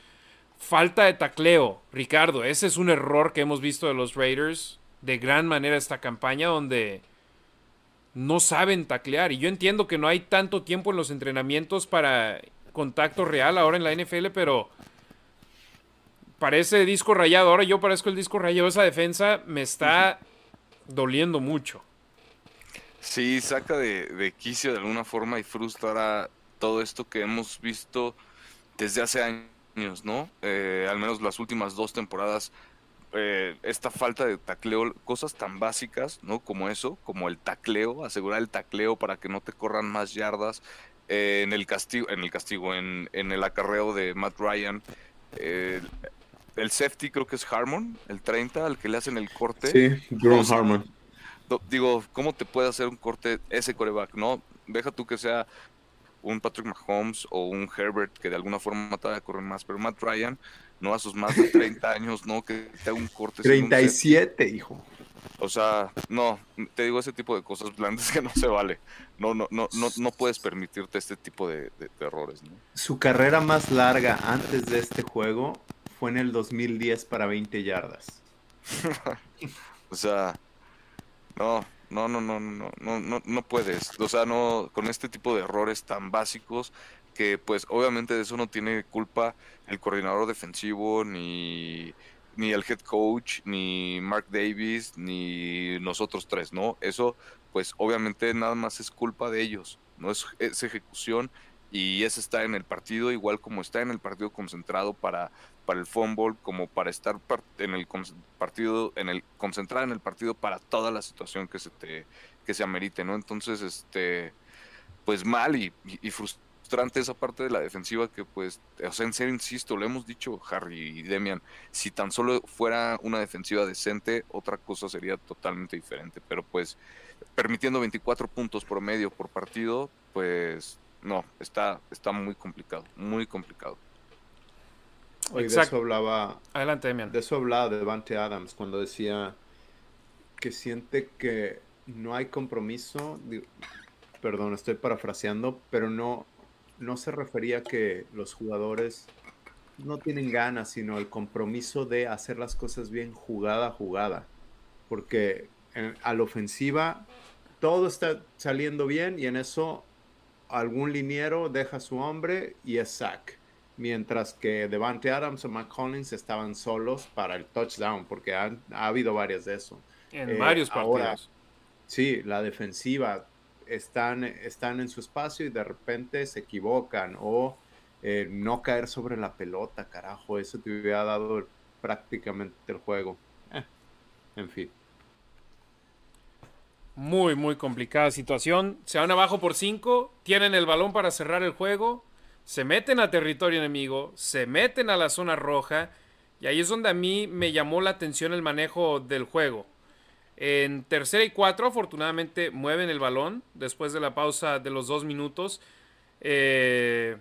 Falta de tacleo, Ricardo, ese es un error que hemos visto de los Raiders de gran manera esta campaña donde no saben taclear. Y yo entiendo que no hay tanto tiempo en los entrenamientos para contacto real ahora en la NFL, pero parece disco rayado. Ahora yo parezco el disco rayado. Esa defensa me está doliendo mucho. Sí, saca de, quicio de alguna forma y frustra todo esto que hemos visto desde hace años, ¿no? Eh, al menos las últimas dos temporadas eh, esta falta de tacleo, cosas tan básicas, ¿no? Como eso, como el tacleo, asegurar el tacleo para que no te corran más yardas. Eh, en el castigo, en el castigo, en, el acarreo de Matt Ryan. el safety creo que es Harmon, el 30, al que le hacen el corte. Sí, Jerome Harmon. Digo, ¿cómo te puede hacer un corte ese coreback? No, deja tú que sea un Patrick Mahomes o un Herbert que de alguna forma te correr más, pero Matt Ryan no a sus más de 30 años, no, que te haga un corte. 37, hijo. O sea, no, te digo ese tipo de cosas blandas que no se vale. No, no, no, no, no puedes permitirte este tipo de, errores. Su carrera más larga antes de este juego fue en el 2010 para 20 yardas. o sea, no, no, no, no, no, no, no, no puedes. O sea, no, con este tipo de errores tan básicos que pues obviamente de eso no tiene culpa el coordinador defensivo, ni, ni el head coach, ni Mark Davis, ni nosotros tres, ¿no? Eso pues obviamente nada más es culpa de ellos, no es, ejecución y ese está en el partido, igual como está en el partido concentrado para, para el fútbol, como para estar en el partido, en el concentrado en el partido para toda la situación que se te, que se amerite, ¿no? Entonces, este, pues mal y, y frustrante esa parte de la defensiva que pues, o sea, en serio insisto, lo hemos dicho Harry y Demian, si tan solo fuera una defensiva decente, otra cosa sería totalmente diferente, pero pues permitiendo 24 puntos promedio por partido, pues no, está, está muy complicado, muy complicado. Oye, de eso hablaba. Adelante, Demian. De eso hablaba Devante Adams cuando decía que siente que no hay compromiso. perdón, estoy parafraseando, pero no, no se refería a que los jugadores no tienen ganas, sino el compromiso de hacer las cosas bien jugada a jugada. Porque a la ofensiva todo está saliendo bien y en eso algún liniero deja su hombre y es sack. Mientras que Devante Adams o McCollins estaban solos para el touchdown, porque ha, habido varias de eso. En varios eh, partidos. sí, la defensiva están, están en su espacio y de repente se equivocan o eh, no caer sobre la pelota, carajo, eso te hubiera dado prácticamente el juego. Eh, en fin. Muy, muy complicada situación. Se van abajo por 5, tienen el balón para cerrar el juego, se meten a territorio enemigo, se meten a la zona roja y ahí es donde a mí me llamó la atención el manejo del juego. En tercera y cuatro, afortunadamente, mueven el balón después de la pausa de los dos minutos. Eh,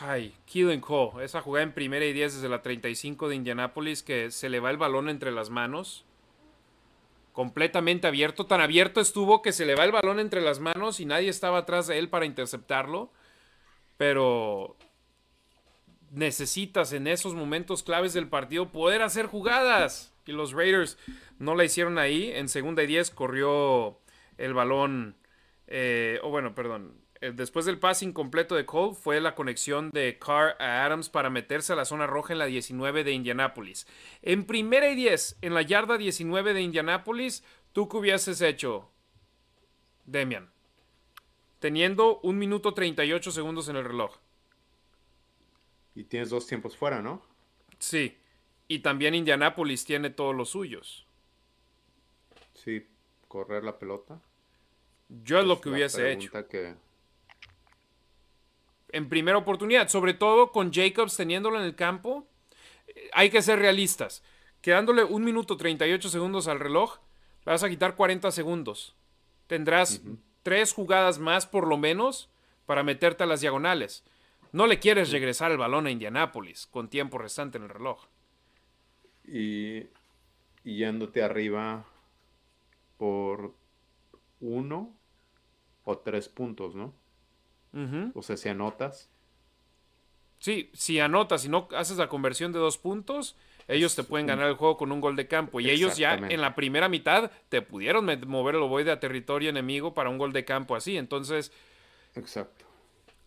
ay, Killing Cole, esa jugada en primera y diez desde la 35 de Indianapolis que se le va el balón entre las manos. Completamente abierto, tan abierto estuvo que se le va el balón entre las manos y nadie estaba atrás de él para interceptarlo. Pero necesitas en esos momentos claves del partido poder hacer jugadas. Y los Raiders no la hicieron ahí. En segunda y diez corrió el balón. Eh, o bueno, perdón. Eh, después del pase incompleto de Cole fue la conexión de Carr a Adams para meterse a la zona roja en la 19 de Indianapolis. En primera y 10, en la yarda 19 de Indianapolis, ¿tú qué hubieses hecho, Demian? Teniendo un minuto 38 segundos en el reloj. Y tienes dos tiempos fuera, ¿no? Sí. Y también Indianapolis tiene todos los suyos. Sí, correr la pelota. Yo es lo que hubiese hecho. En primera oportunidad, sobre todo con Jacobs teniéndolo en el campo, eh, hay que ser realistas. Quedándole un minuto 38 segundos al reloj, le vas a quitar 40 segundos. Tendrás tres jugadas más por lo menos para meterte a las diagonales. No le quieres regresar el balón a Indianápolis con tiempo restante en el reloj. y, yéndote arriba por uno o tres puntos, ¿no? O sea, si anotas. Sí, si anotas y no haces la conversión de dos puntos, ellos te pueden ganar el juego con un gol de campo. Y ellos ya en la primera mitad te pudieron mover el ovoide a territorio enemigo para un gol de campo así. Entonces, Exacto.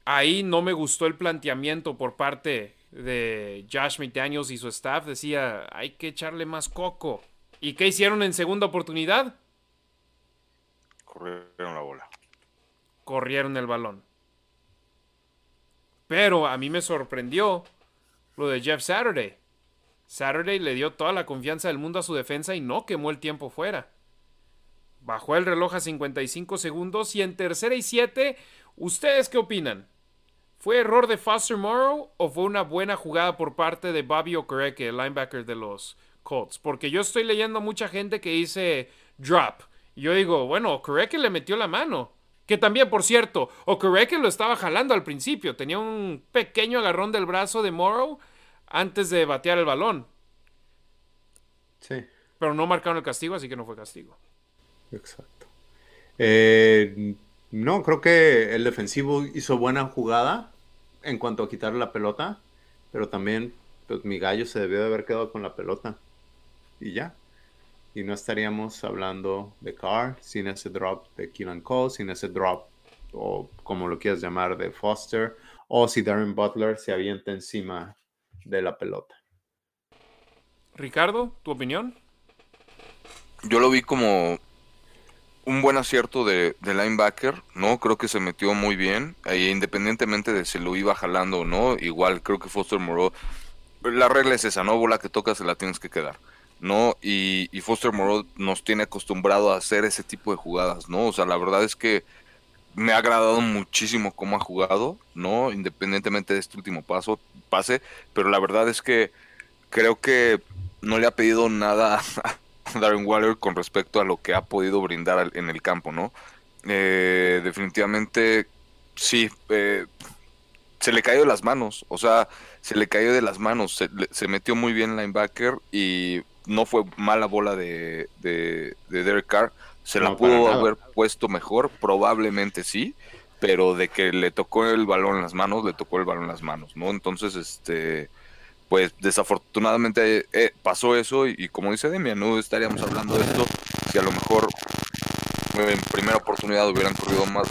Ahí no me gustó el planteamiento por parte de Josh McDaniels y su staff. Decía, hay que echarle más coco. ¿Y qué hicieron en segunda oportunidad? Corrieron la bola. Corrieron el balón. Pero a mí me sorprendió lo de Jeff Saturday. Saturday le dio toda la confianza del mundo a su defensa y no quemó el tiempo fuera. Bajó el reloj a 55 segundos y en tercera y siete, ¿ustedes qué opinan? ¿Fue error de Foster Morrow o fue una buena jugada por parte de Bobby Okereke, el linebacker de los Colts? Porque yo estoy leyendo mucha gente que dice drop. Y yo digo, bueno, Okereke le metió la mano. Que también, por cierto, Okereke lo estaba jalando al principio. Tenía un pequeño agarrón del brazo de Morrow antes de batear el balón. Sí. Pero no marcaron el castigo, así que no fue castigo. Exacto. Eh, no, creo que el defensivo hizo buena jugada en cuanto a quitar la pelota, pero también pues, mi gallo se debió de haber quedado con la pelota. Y ya. Y no estaríamos hablando de Carr sin ese drop de Keelan Cole, sin ese drop, o como lo quieras llamar, de Foster, o si Darren Butler se avienta encima de la pelota. Ricardo, ¿tu opinión? Yo lo vi como un buen acierto de, linebacker, ¿no? Creo que se metió muy bien, e independientemente de si lo iba jalando o no, igual creo que Foster Moreau, la regla es esa, ¿no? Bola que tocas se la tienes que quedar, ¿no? Y, y Foster Moreau nos tiene acostumbrado a hacer ese tipo de jugadas, ¿no? O sea, la verdad es que me ha agradado muchísimo cómo ha jugado, ¿no? Independientemente de este último paso, pase, pero la verdad es que creo que no le ha pedido nada a Darren Waller con respecto a lo que ha podido brindar en el campo, ¿no? Eh, definitivamente, sí, eh, se le cayó de las manos, o sea, se le cayó de las manos, se, metió muy bien linebacker y no fue mala bola de, de, de Derek Carr, se la pudo haber puesto mejor, probablemente sí, pero de que le tocó el balón en las manos, le tocó el balón en las manos, ¿no? Entonces, este, pues desafortunadamente eh, pasó eso y, como dice Demian, no estaríamos hablando de esto si a lo mejor en primera oportunidad hubieran corrido más,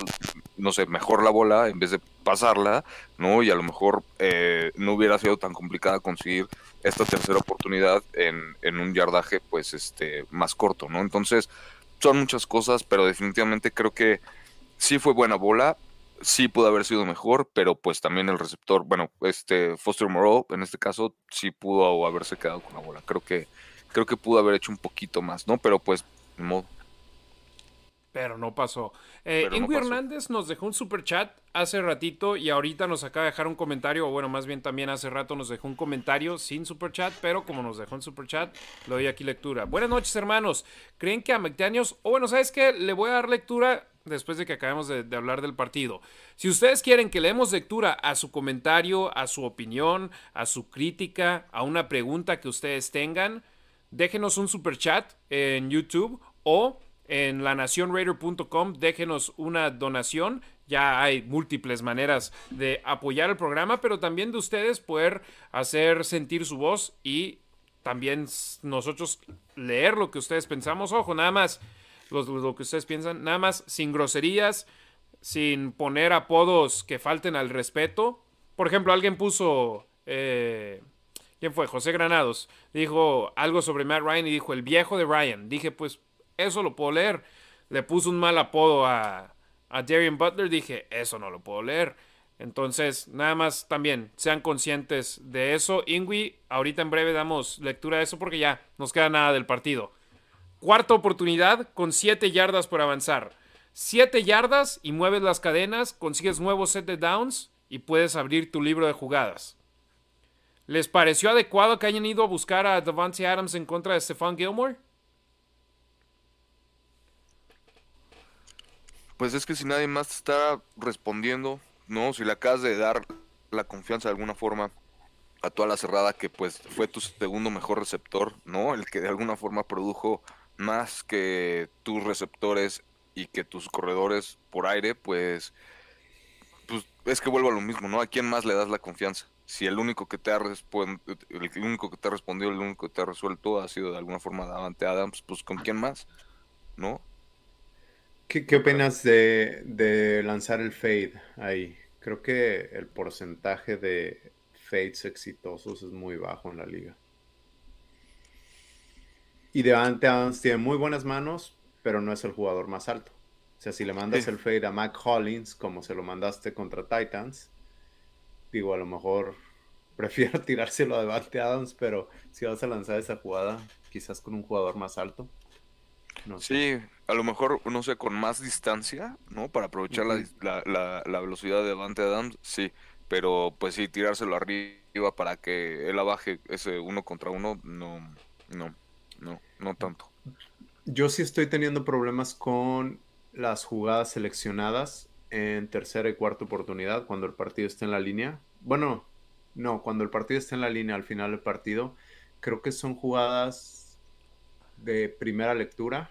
no sé, mejor la bola en vez de pasarla, ¿no? Y a lo mejor eh, no hubiera sido tan complicada conseguir esta tercera oportunidad en, en un yardaje, pues, este, más corto, ¿no? Entonces, son muchas cosas, pero definitivamente creo que sí fue buena bola, sí pudo haber sido mejor, pero pues también el receptor, bueno, este Foster Moreau en este caso sí pudo haberse quedado con la bola. Creo que creo que pudo haber hecho un poquito más, ¿no? Pero pues de modo. Pero no pasó. Eh, Hernández nos dejó un super chat hace ratito y ahorita nos acaba de dejar un comentario, o bueno, más bien también hace rato nos dejó un comentario sin super chat, pero como nos dejó un super chat, le doy aquí lectura. Buenas noches, hermanos. ¿Creen que a McDaniels, o bueno, ¿sabes qué? Le voy a dar lectura después de que acabemos de, de, hablar del partido. Si ustedes quieren que le demos lectura a su comentario, a su opinión, a su crítica, a una pregunta que ustedes tengan, déjenos un super chat en YouTube o en lanacionraider.com, déjenos una donación. Ya hay múltiples maneras de apoyar el programa, pero también de ustedes poder hacer sentir su voz y también nosotros leer lo que ustedes pensamos. Ojo, nada más lo, que ustedes piensan, nada más sin groserías, sin poner apodos que falten al respeto. Por ejemplo, alguien puso... Eh, ¿Quién fue? José Granados. Dijo algo sobre Matt Ryan y dijo el viejo de Ryan. Dije, pues eso lo puedo leer. Le puso un mal apodo a, a Darian Butler, dije, eso no lo puedo leer. Entonces, nada más también sean conscientes de eso. Ingui, ahorita en breve damos lectura de eso porque ya nos queda nada del partido. Cuarta oportunidad con 7 yardas por avanzar. 7 yardas y mueves las cadenas, consigues nuevo set de downs y puedes abrir tu libro de jugadas. ¿Les pareció adecuado que hayan ido a buscar a Devante Adams en contra de Stephon Gilmore? Pues es que si nadie más te está respondiendo, ¿no? Si le acabas de dar la confianza de alguna forma a toda la cerrada que pues fue tu segundo mejor receptor, ¿no? El que de alguna forma produjo más que tus receptores y que tus corredores por aire, pues, pues es que vuelvo a lo mismo, ¿no? ¿A quién más le das la confianza? Si el único que te ha el único que te ha respondido, el único que te ha resuelto ha sido de alguna forma Davante Adams, pues ¿con quién más? ¿No? ¿Qué, qué opinas de, de lanzar el fade ahí? Creo que el porcentaje de fades exitosos es muy bajo en la liga. Y Devante Adams tiene muy buenas manos, pero no es el jugador más alto. O sea, si le mandas el fade a Mac Hollins, como se lo mandaste contra Titans, digo, a lo mejor prefiero tirárselo a Devante Adams, pero si vas a lanzar esa jugada, quizás con un jugador más alto. No sí, a lo mejor, no sé, con más distancia, ¿no? Para aprovechar la, la, la, velocidad de Devante Adams, sí. Pero pues sí, tirárselo arriba para que él abaje ese uno contra uno, no, no, no, no tanto. Yo sí estoy teniendo problemas con las jugadas seleccionadas en tercera y cuarta oportunidad cuando el partido está en la línea. Bueno, no, cuando el partido está en la línea al final del partido, creo que son jugadas de primera lectura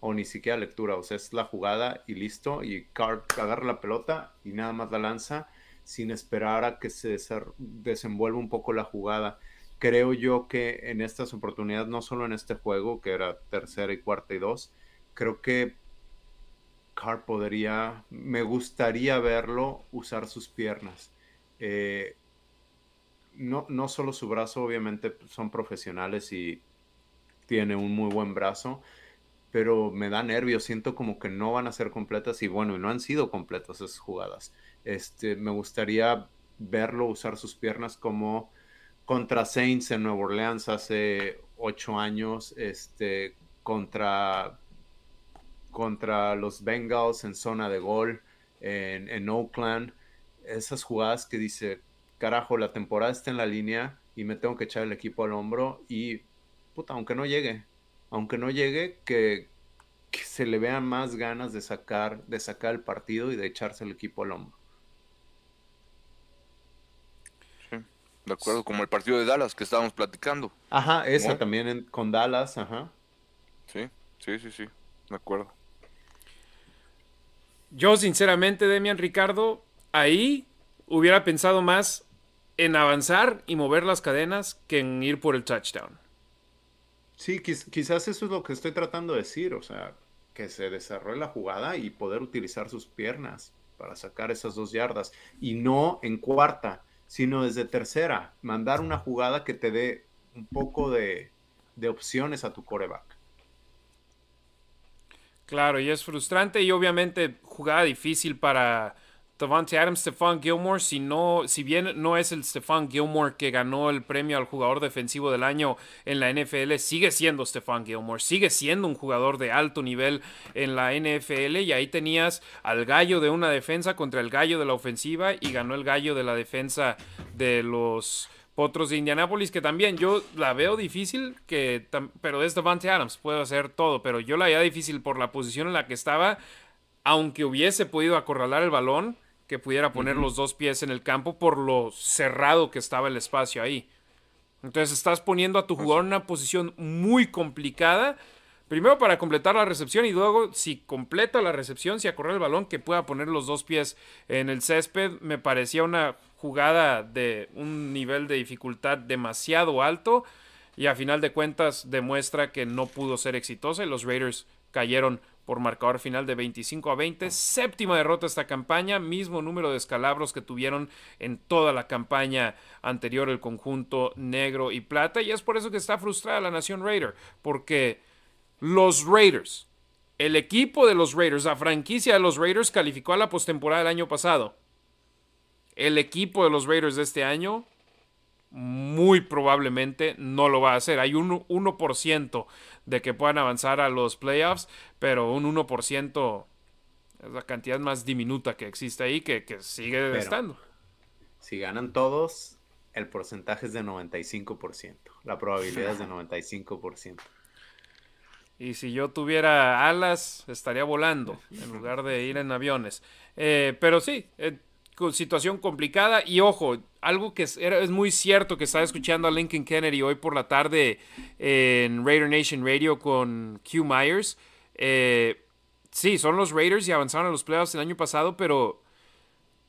o ni siquiera lectura, o sea, es la jugada y listo, y Card agarra la pelota y nada más la lanza sin esperar a que se desenvuelva un poco la jugada. Creo yo que en estas oportunidades, no solo en este juego, que era tercera y cuarta y dos, creo que Carr podría, me gustaría verlo usar sus piernas. Eh, no, no solo su brazo, obviamente son profesionales y tiene un muy buen brazo, pero me da nervios, siento como que no van a ser completas y bueno, no han sido completas esas jugadas. Este, me gustaría verlo usar sus piernas como contra Saints en Nueva Orleans hace ocho años, este, contra, contra los Bengals en zona de gol en, en Oakland. Esas jugadas que dice, carajo, la temporada está en la línea y me tengo que echar el equipo al hombro y, puta, aunque no llegue, aunque no llegue, que, que se le vean más ganas de sacar, de sacar el partido y de echarse el equipo al hombro. De acuerdo, como el partido de Dallas que estábamos platicando. Ajá, esa también con Dallas, ajá. Sí, sí, sí, sí, de acuerdo. Yo, sinceramente, Demian Ricardo, ahí hubiera pensado más en avanzar y mover las cadenas que en ir por el touchdown. Sí, quizás eso es lo que estoy tratando de decir, o sea, que se desarrolle la jugada y poder utilizar sus piernas para sacar esas dos yardas y no en cuarta sino desde tercera, mandar una jugada que te dé un poco de, opciones a tu coreback. Claro, y es frustrante y obviamente jugada difícil para Devontae Adams, Stephon Gilmore, si, no, si bien no es el Stephon Gilmore que ganó el premio al jugador defensivo del año en la NFL, sigue siendo Stephon Gilmore, sigue siendo un jugador de alto nivel en la NFL y ahí tenías al gallo de una defensa contra el gallo de la ofensiva y ganó el gallo de la defensa de los Potros de Indianápolis, que también yo la veo difícil, que, pero es Devontae Adams, puede hacer todo, pero yo la veía difícil por la posición en la que estaba, aunque hubiese podido acorralar el balón, que pudiera poner los dos pies en el campo por lo cerrado que estaba el espacio ahí. Entonces estás poniendo a tu jugador en una posición muy complicada. Primero para completar la recepción y luego si completa la recepción, si acorre el balón, que pueda poner los dos pies en el césped. Me parecía una jugada de un nivel de dificultad demasiado alto y a final de cuentas demuestra que no pudo ser exitosa y los Raiders cayeron por marcador final de 25 a 20. Séptima derrota esta campaña, mismo número de escalabros que tuvieron en toda la campaña anterior el conjunto negro y plata. Y es por eso que está frustrada la nación Raider, porque los Raiders, el equipo de los Raiders, la franquicia de los Raiders calificó a la postemporada del año pasado. El equipo de los Raiders de este año muy probablemente no lo va a hacer. Hay un 1% de que puedan avanzar a los playoffs, pero un 1% es la cantidad más diminuta que existe ahí que, sigue estando. Si ganan todos, el porcentaje es de 95%. La probabilidad es de 95%. Y si yo tuviera alas, estaría volando en lugar de ir en aviones. Eh, pero sí, eh, situación complicada. Y ojo, algo que es, es, muy cierto que estaba escuchando a Lincoln Kennedy hoy por la tarde en Raider Nation Radio con Q Myers. Eh, sí, son los Raiders y avanzaron a los playoffs el año pasado, pero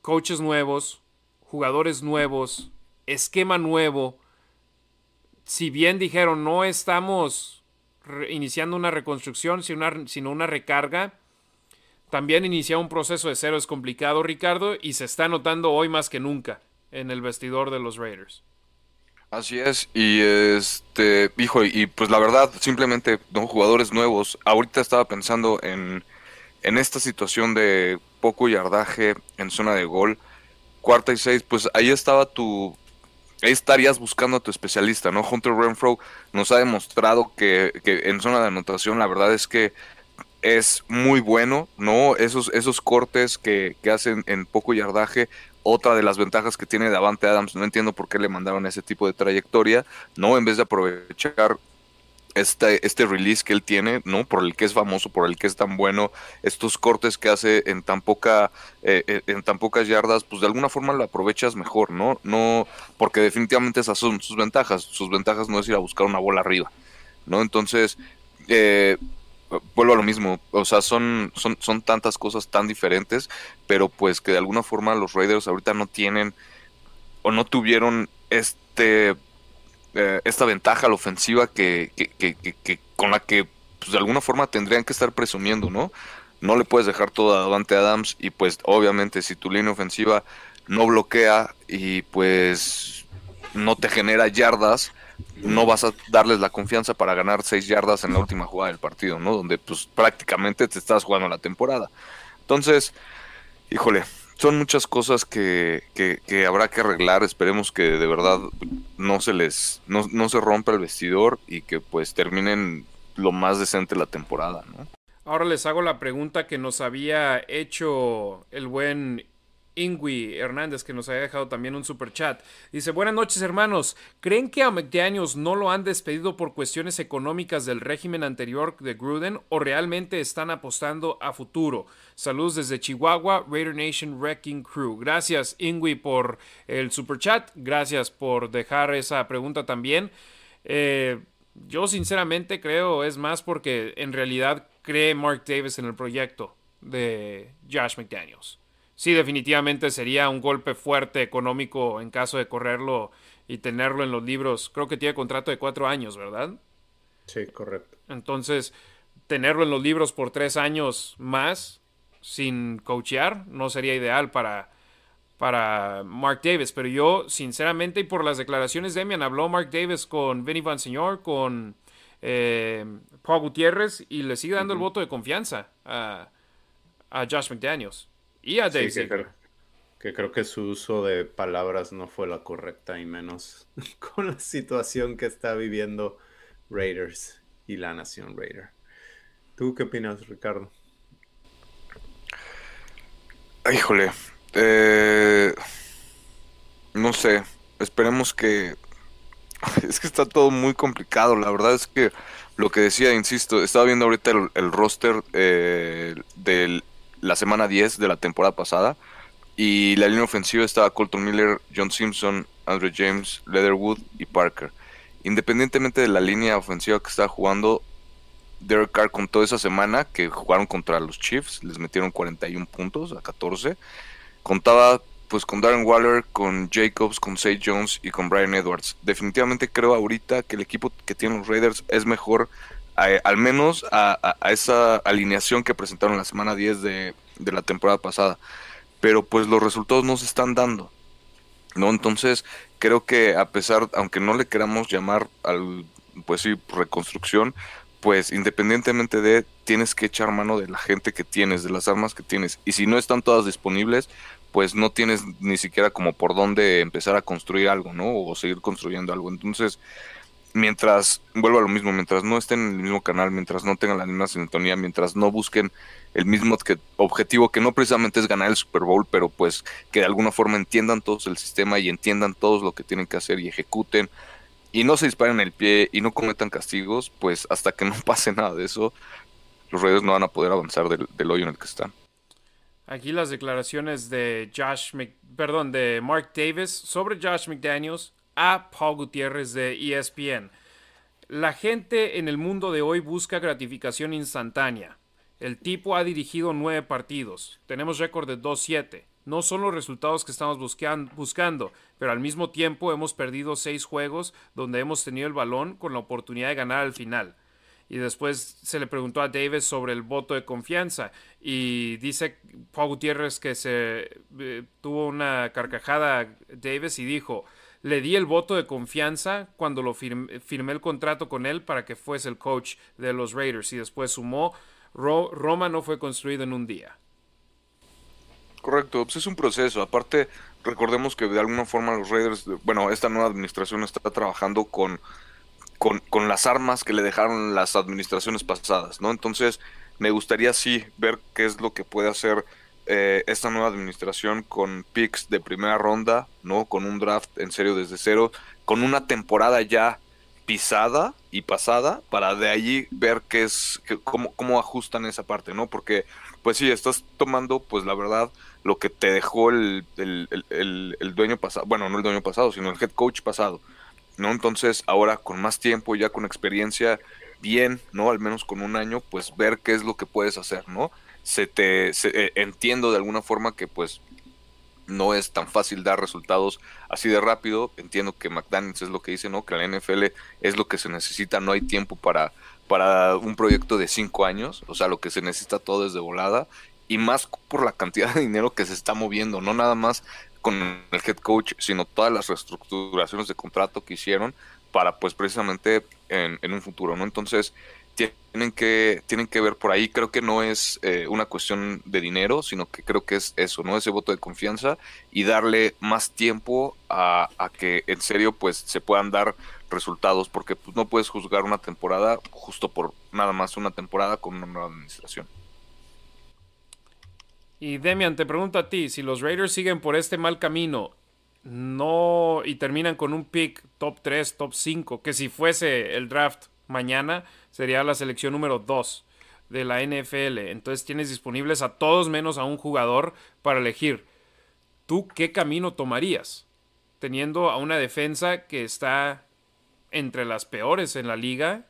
coaches nuevos, jugadores nuevos, esquema nuevo. Si bien dijeron no estamos iniciando una reconstrucción, sino una, sino una recarga, también iniciar un proceso de cero es complicado, Ricardo, y se está notando hoy más que nunca en el vestidor de los Raiders. Así es, y este, hijo, y pues la verdad, simplemente, no, jugadores nuevos. Ahorita estaba pensando en, en esta situación de poco yardaje en zona de gol, cuarta y seis, pues ahí estaba tu, ahí estarías buscando a tu especialista, ¿no? Hunter Renfro nos ha demostrado que, que en zona de anotación la verdad es que es muy bueno, ¿no? Esos, esos cortes que, que hacen en poco yardaje, otra de las ventajas que tiene Davante Adams, no entiendo por qué le mandaron ese tipo de trayectoria, ¿no? En vez de aprovechar este, este release que él tiene, ¿no? Por el que es famoso, por el que es tan bueno, estos cortes que hace en tan poca, eh, eh, en tan pocas yardas, pues de alguna forma lo aprovechas mejor, ¿no? No, porque definitivamente esas son sus ventajas. Sus ventajas no es ir a buscar una bola arriba, ¿no? Entonces, eh, vuelvo a lo mismo, o sea, son, son, son tantas cosas tan diferentes, pero pues que de alguna forma los Raiders ahorita no tienen o no tuvieron este eh, esta ventaja a la ofensiva que, que, con la que pues, de alguna forma tendrían que estar presumiendo, ¿no? No le puedes dejar todo a Adams y pues obviamente si tu línea ofensiva no bloquea y pues no te genera yardas, no vas a darles la confianza para ganar seis yardas en la última jugada del partido, ¿no? Donde pues prácticamente te estás jugando la temporada. Entonces, híjole, son muchas cosas que, que, habrá que arreglar. Esperemos que de verdad no se les, no, no se rompa el vestidor y que pues terminen lo más decente la temporada, ¿no? Ahora les hago la pregunta que nos había hecho el buen Ingui Hernández, que nos había dejado también un super chat. Dice: Buenas noches, hermanos. ¿Creen que a McDaniels no lo han despedido por cuestiones económicas del régimen anterior de Gruden o realmente están apostando a futuro? Saludos desde Chihuahua, Raider Nation Wrecking Crew. Gracias, Ingui, por el super chat. Gracias por dejar esa pregunta también. Eh, yo, sinceramente, creo es más porque en realidad cree Mark Davis en el proyecto de Josh McDaniels sí, definitivamente sería un golpe fuerte económico en caso de correrlo y tenerlo en los libros. Creo que tiene contrato de cuatro años, ¿verdad? Sí, correcto. Entonces, tenerlo en los libros por tres años más sin coachear no sería ideal para, para Mark Davis. Pero yo, sinceramente, y por las declaraciones de Emian, habló Mark Davis con Vinny Van Señor, con eh, Paul Gutiérrez y le sigue dando el voto de confianza a, a Josh McDaniels. Y a Daisy. que, creo, que, su uso de palabras no fue la correcta y menos con la situación que está viviendo Raiders y la nación Raider. ¿Tú qué opinas, Ricardo? Híjole, eh, no sé, esperemos que... Es que está todo muy complicado, la verdad es que lo que decía, insisto, estaba viendo ahorita el, roster eh, del la semana 10 de la temporada pasada. Y la línea ofensiva estaba Colton Miller, John Simpson, Andrew James, Leatherwood y Parker. Independientemente de la línea ofensiva que estaba jugando, Derek Carr toda esa semana que jugaron contra los Chiefs, les metieron 41 puntos a 14. Contaba pues con Darren Waller, con Jacobs, con Say Jones y con Brian Edwards. Definitivamente creo ahorita que el equipo que tienen los Raiders es mejor al menos a, esa alineación que presentaron la semana 10 de, la temporada pasada. Pero pues los resultados no se están dando. ¿no? Entonces, creo que a pesar, aunque no le queramos llamar al, pues sí, reconstrucción, pues independientemente de, tienes que echar mano de la gente que tienes, de las armas que tienes. Y si no están todas disponibles, pues no tienes ni siquiera como por dónde empezar a construir algo, ¿no? O seguir construyendo algo. Entonces, mientras, vuelvo a lo mismo, mientras no estén en el mismo canal, mientras no tengan la misma sintonía, mientras no busquen el mismo objetivo, que no precisamente es ganar el Super Bowl, pero pues que de alguna forma entiendan todos el sistema y entiendan todos lo que tienen que hacer y ejecuten y no se disparen el pie y no cometan castigos, pues hasta que no pase nada de eso, los Raiders no van a poder avanzar del, hoyo en el que están. Aquí las declaraciones de Josh, perdón, de Mark Davis sobre Josh McDaniels a Paul Gutiérrez de ESPN. La gente en el mundo de hoy busca gratificación instantánea. El tipo ha dirigido nueve partidos. Tenemos récord de 2-7. No son los resultados que estamos buscando, pero al mismo tiempo hemos perdido seis juegos donde hemos tenido el balón con la oportunidad de ganar al final y después se le preguntó a Davis sobre el voto de confianza y dice Paul Gutiérrez que se eh, tuvo una carcajada Davis y dijo le di el voto de confianza cuando lo firmé, el contrato con él para que fuese el coach de los Raiders y después sumó Roma no fue construido en un día. Correcto, pues es un proceso. Aparte, recordemos que de alguna forma los Raiders, bueno, esta nueva administración está trabajando con con, con, las armas que le dejaron las administraciones pasadas, ¿no? Entonces, me gustaría sí ver qué es lo que puede hacer eh, esta nueva administración con picks de primera ronda, ¿no? Con un draft en serio desde cero, con una temporada ya pisada y pasada para de allí ver qué es, cómo, cómo ajustan esa parte, ¿no? Porque, pues sí, estás tomando, pues la verdad, lo que te dejó el, el, el, el dueño pasado, bueno, no el dueño pasado, sino el head coach pasado. ¿no? Entonces, ahora con más tiempo, ya con experiencia, bien, ¿no? Al menos con un año, pues ver qué es lo que puedes hacer, ¿no? Se te eh, entiendo de alguna forma que pues no es tan fácil dar resultados así de rápido. Entiendo que McDaniels es lo que dice, ¿no? Que la NFL es lo que se necesita, no hay tiempo para, para un proyecto de cinco años, o sea, lo que se necesita todo es de volada y más por la cantidad de dinero que se está moviendo, no nada más con el head coach, sino todas las reestructuraciones de contrato que hicieron para pues precisamente en, un futuro, ¿no? Entonces tienen que, tienen que ver por ahí, creo que no es eh, una cuestión de dinero, sino que creo que es eso, ¿no? Ese voto de confianza y darle más tiempo a, que en serio pues se puedan dar resultados, porque pues, no puedes juzgar una temporada justo por nada más una temporada con una nueva administración. Y Demian, te pregunto a ti, si los Raiders siguen por este mal camino, no y terminan con un pick top 3, top 5, que si fuese el draft mañana sería la selección número 2 de la NFL. Entonces tienes disponibles a todos menos a un jugador para elegir. ¿Tú qué camino tomarías? Teniendo a una defensa que está entre las peores en la liga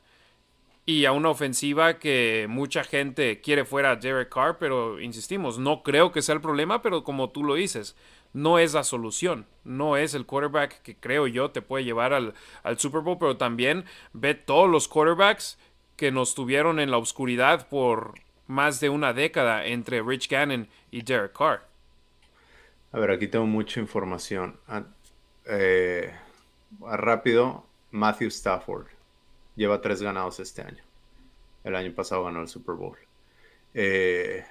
y a una ofensiva que mucha gente quiere fuera a Derek Carr, pero insistimos, no creo que sea el problema, pero como tú lo dices, no es la solución, no es el quarterback que creo yo te puede llevar al, Super Bowl, pero también ve todos los quarterbacks que nos tuvieron en la oscuridad por más de una década entre Rich Gannon y Derek Carr. A ver, aquí tengo mucha información. Ah, eh, rápido, Matthew Stafford lleva tres ganados este año. El año pasado ganó el Super Bowl. Eh,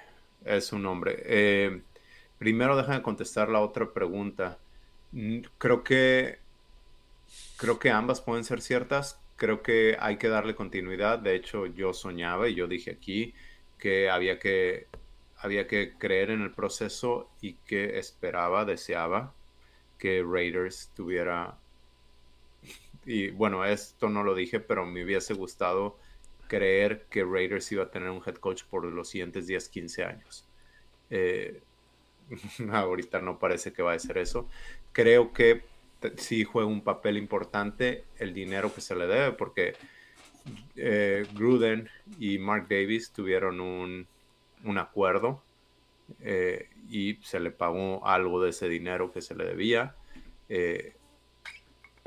es un hombre. Eh, primero déjame contestar la otra pregunta. Creo que creo que ambas pueden ser ciertas. Creo que hay que darle continuidad. De hecho, yo soñaba y yo dije aquí que había que había que creer en el proceso y que esperaba, deseaba que Raiders tuviera y bueno, esto no lo dije, pero me hubiese gustado creer que Raiders iba a tener un head coach por los siguientes 10, 15 años. Eh, ahorita no parece que va a ser eso. Creo que sí juega un papel importante el dinero que se le debe, porque eh, Gruden y Mark Davis tuvieron un, un acuerdo eh, y se le pagó algo de ese dinero que se le debía.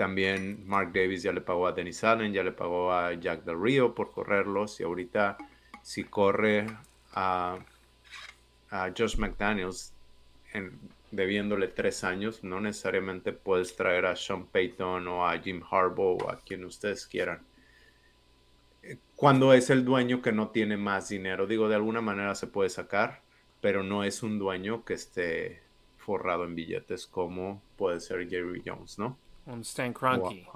También Mark Davis ya le pagó a Dennis Allen, ya le pagó a Jack Del Rio por correrlos. Y ahorita, si corre a, Josh McDaniels debiéndole tres años, no necesariamente puedes traer a Sean Payton o a Jim Harbaugh o a quien ustedes quieran. Cuando es el dueño que no tiene más dinero, digo, de alguna manera se puede sacar, pero no es un dueño que esté forrado en billetes como puede ser Jerry Jones, ¿no? Un Stan Kroenke.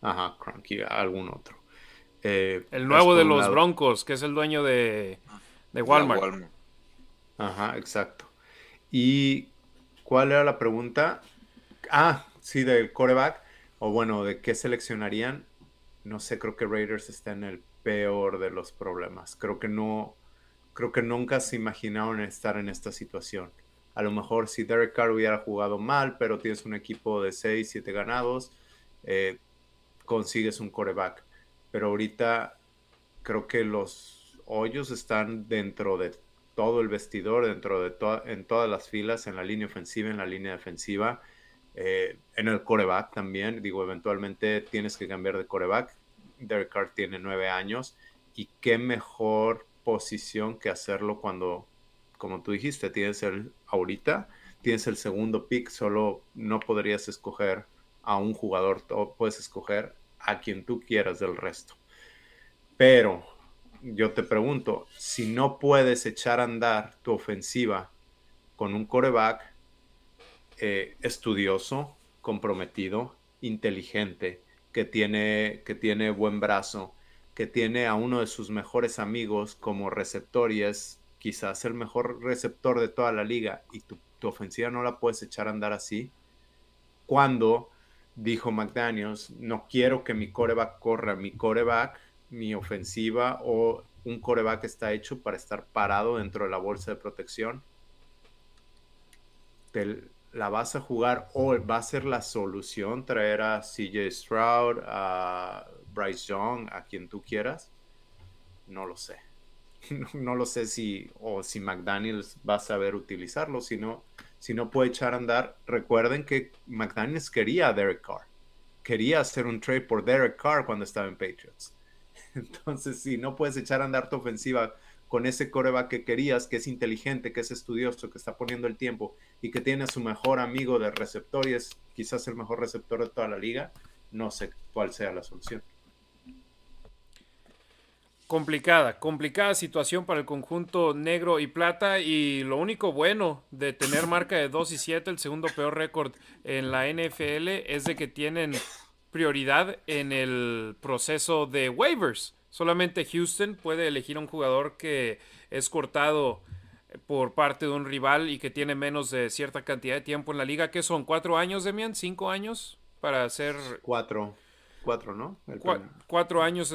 ajá, Kroenke, algún otro. Eh, el nuevo de los Broncos, que es el dueño de, de Walmart. Ajá, exacto. ¿Y cuál era la pregunta? Ah, sí, del coreback. O bueno, de qué seleccionarían. No sé, creo que Raiders está en el peor de los problemas. Creo que no, creo que nunca se imaginaron estar en esta situación. A lo mejor si Derek Carr hubiera jugado mal, pero tienes un equipo de 6, 7 ganados, eh, consigues un coreback. Pero ahorita creo que los hoyos están dentro de todo el vestidor, dentro de en todas las filas, en la línea ofensiva, en la línea defensiva, eh, en el coreback también. Digo, eventualmente tienes que cambiar de coreback. Derek Carr tiene nueve años y qué mejor posición que hacerlo cuando, como tú dijiste, tienes el ahorita, tienes el segundo pick, solo no podrías escoger a un jugador, puedes escoger a quien tú quieras del resto. Pero yo te pregunto, si no puedes echar a andar tu ofensiva con un coreback eh, estudioso, comprometido, inteligente, que tiene, que tiene buen brazo, que tiene a uno de sus mejores amigos como receptor y es quizás el mejor receptor de toda la liga y tu, tu ofensiva no la puedes echar a andar así, cuando dijo McDaniels, no quiero que mi coreback corra, mi coreback mi ofensiva o un coreback está hecho para estar parado dentro de la bolsa de protección. Te la vas a jugar o va a ser la solución traer a CJ Stroud, a Bryce Young, a quien tú quieras. No lo sé. No, lo sé si o si McDaniels va a saber utilizarlo, si no, si no puede echar a andar. Recuerden que McDaniels quería a Derek Carr. Quería hacer un trade por Derek Carr cuando estaba en Patriots Entonces, si no puedes echar a andar tu ofensiva con ese coreback que querías, que es inteligente, que es estudioso, que está poniendo el tiempo y que tiene a su mejor amigo de receptor y es quizás el mejor receptor de toda la liga, no sé cuál sea la solución. Complicada, complicada situación para el conjunto negro y plata y lo único bueno de tener marca de 2 y 7, el segundo peor récord en la NFL, es de que tienen prioridad en el proceso de waivers. Solamente Houston puede elegir a un jugador que es cortado por parte de un rival y que tiene menos de cierta cantidad de tiempo en la liga. ¿Qué son? ¿Cuatro años, Demian? ¿Cinco años? Para hacer... Cuatro. Cuatro, ¿no? cuatro años.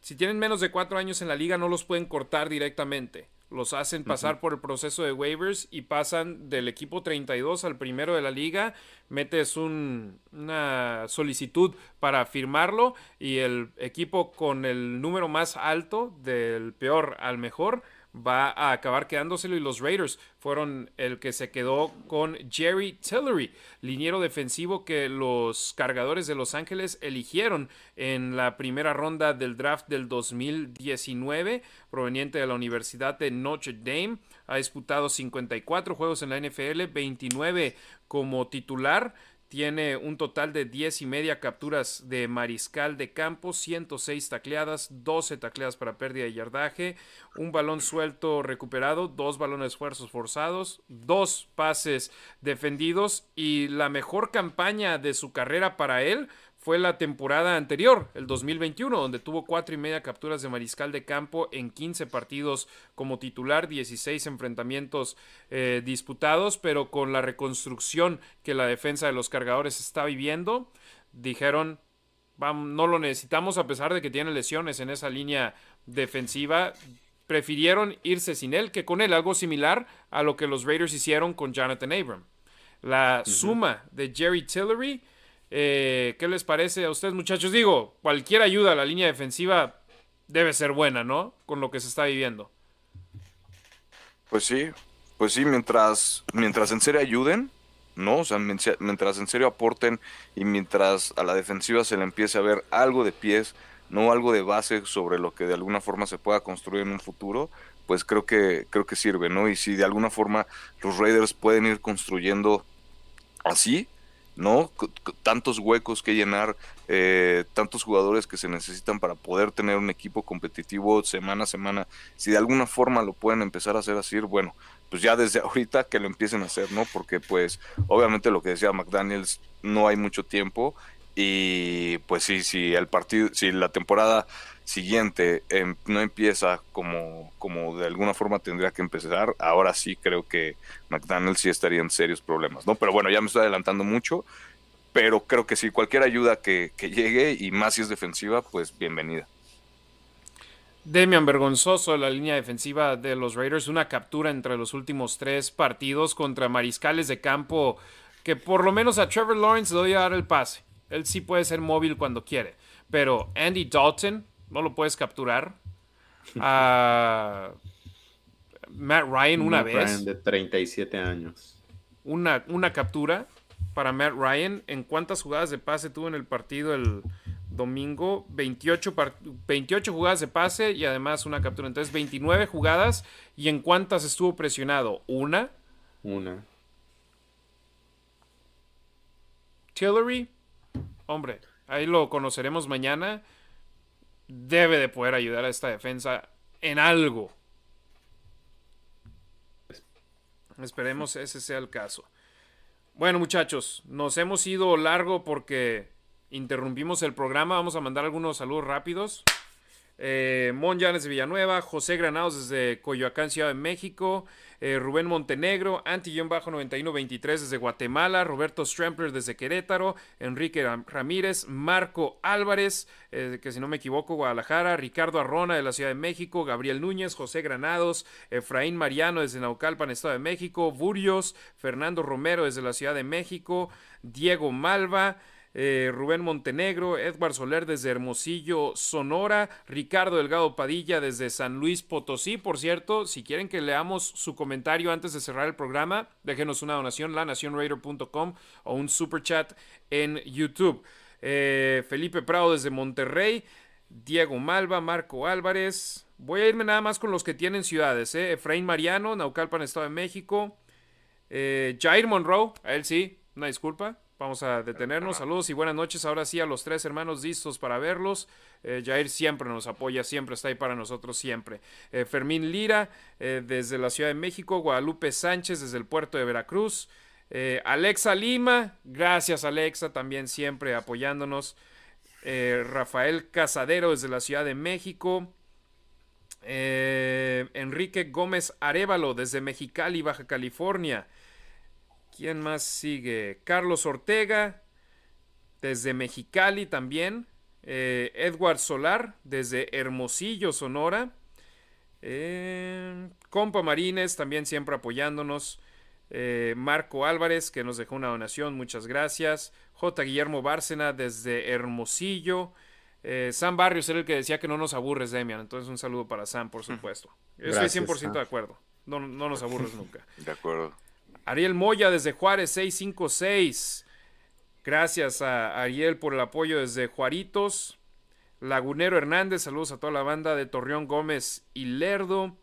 si tienen menos de cuatro años en la liga, no los pueden cortar directamente. Los hacen pasar por el proceso de waivers y pasan del equipo 32 al primero de la liga. Metes una solicitud para firmarlo y el equipo con el número más alto, del peor al mejor, va a acabar quedándoselo y los Raiders fueron el que se quedó con Jerry Tillery, liniero defensivo que los cargadores de Los Ángeles eligieron en la primera ronda del draft del 2019, proveniente de la Universidad de Notre Dame. Ha disputado 54 juegos en la NFL, 29 como titular tiene un total de 10 y media capturas de mariscal de campo, 106 tacleadas, 12 tacleadas para pérdida de yardaje, un balón suelto recuperado, dos balones esfuerzos forzados, dos pases defendidos y la mejor campaña de su carrera para él fue la temporada anterior, el 2021, donde tuvo cuatro y media capturas de mariscal de campo en 15 partidos como titular, 16 enfrentamientos eh, disputados, pero con la reconstrucción que la defensa de los cargadores está viviendo, dijeron, no lo necesitamos a pesar de que tiene lesiones en esa línea defensiva. Prefirieron irse sin él que con él, algo similar a lo que los Raiders hicieron con Jonathan Abram. La suma de Jerry Tillery eh, ¿Qué les parece a ustedes, muchachos? Digo, cualquier ayuda a la línea defensiva debe ser buena, ¿no? Con lo que se está viviendo. Pues sí, pues sí, mientras, mientras en serio ayuden, ¿no? O sea, mientras en serio aporten y mientras a la defensiva se le empiece a ver algo de pies, no algo de base sobre lo que de alguna forma se pueda construir en un futuro, pues creo que, creo que sirve, ¿no? Y si de alguna forma los Raiders pueden ir construyendo así, ¿no? Tantos huecos que llenar, eh, tantos jugadores que se necesitan para poder tener un equipo competitivo semana a semana. Si de alguna forma lo pueden empezar a hacer así, bueno, pues ya desde ahorita que lo empiecen a hacer, ¿no? Porque pues obviamente lo que decía McDaniels, no hay mucho tiempo y pues sí, si el partido, si la temporada siguiente em, no empieza como, como de alguna forma tendría que empezar, ahora sí creo que McDonald's sí estaría en serios problemas, ¿no? Pero bueno, ya me estoy adelantando mucho, pero creo que sí, cualquier ayuda que, llegue y más si es defensiva, pues bienvenida. Demian vergonzoso la línea defensiva de los Raiders. Una captura entre los últimos tres partidos contra mariscales de campo que por lo menos a Trevor Lawrence le doy a dar el pase. Él sí puede ser móvil cuando quiere. Pero Andy Dalton no lo puedes capturar. A Matt Ryan una Matt vez. Ryan de 37 años. Una, una captura para Matt Ryan. ¿En cuántas jugadas de pase tuvo en el partido el domingo? 28, 28 jugadas de pase y además una captura. Entonces 29 jugadas. ¿Y en cuántas estuvo presionado? ¿Una? Una. Tillery, hombre, ahí lo conoceremos mañana. Debe de poder ayudar a esta defensa en algo. Esperemos ese sea el caso. Bueno, muchachos, nos hemos ido largo porque interrumpimos el programa. Vamos a mandar algunos saludos rápidos. Eh, Mon Llanes de Villanueva, José Granados desde Coyoacán, Ciudad de México, eh, Rubén Montenegro, Anti-9123 desde Guatemala, Roberto Strampler desde Querétaro, Enrique Ramírez, Marco Álvarez, eh, que si no me equivoco, Guadalajara, Ricardo Arrona de la Ciudad de México, Gabriel Núñez, José Granados, Efraín Mariano desde Naucalpan, Estado de México, Burios, Fernando Romero desde la Ciudad de México, Diego Malva, eh, Rubén Montenegro, Edward Soler desde Hermosillo, Sonora, Ricardo Delgado Padilla desde San Luis Potosí. Por cierto, si quieren que leamos su comentario antes de cerrar el programa, déjenos una donación, lanacionraider.com o un super chat en YouTube. Eh, Felipe Prado desde Monterrey, Diego Malva, Marco Álvarez. Voy a irme nada más con los que tienen ciudades. Eh. Efraín Mariano, Naucalpan, Estado de México. Eh, Jair Monroe, a él sí, una disculpa. Vamos a detenernos. Saludos y buenas noches. Ahora sí a los tres hermanos listos para verlos. Eh, Jair siempre nos apoya, siempre está ahí para nosotros, siempre. Eh, Fermín Lira eh, desde la Ciudad de México. Guadalupe Sánchez desde el puerto de Veracruz. Eh, Alexa Lima, gracias Alexa, también siempre apoyándonos. Rafael Casadero desde la Ciudad de México. Enrique Gómez Arevalo desde Mexicali, Baja California. ¿Quién más sigue? Carlos Ortega, desde Mexicali también. Eh, Edward Solar, desde Hermosillo, Sonora. Eh, Compa Marines, también siempre apoyándonos. Eh, Marco Álvarez, que nos dejó una donación, muchas gracias. J. Guillermo Bárcena, desde Hermosillo. Eh, Sam Barrios era el que decía que no nos aburres, Demian. Entonces, un saludo para Sam, por supuesto. Yo Gracias, estoy 100% Sam. de acuerdo. No, no nos aburres nunca. De acuerdo. Ariel Moya desde Juárez 656. Gracias a Ariel por el apoyo desde Juaritos. Lagunero Hernández, saludos a toda la banda de Torreón Gómez y Lerdo.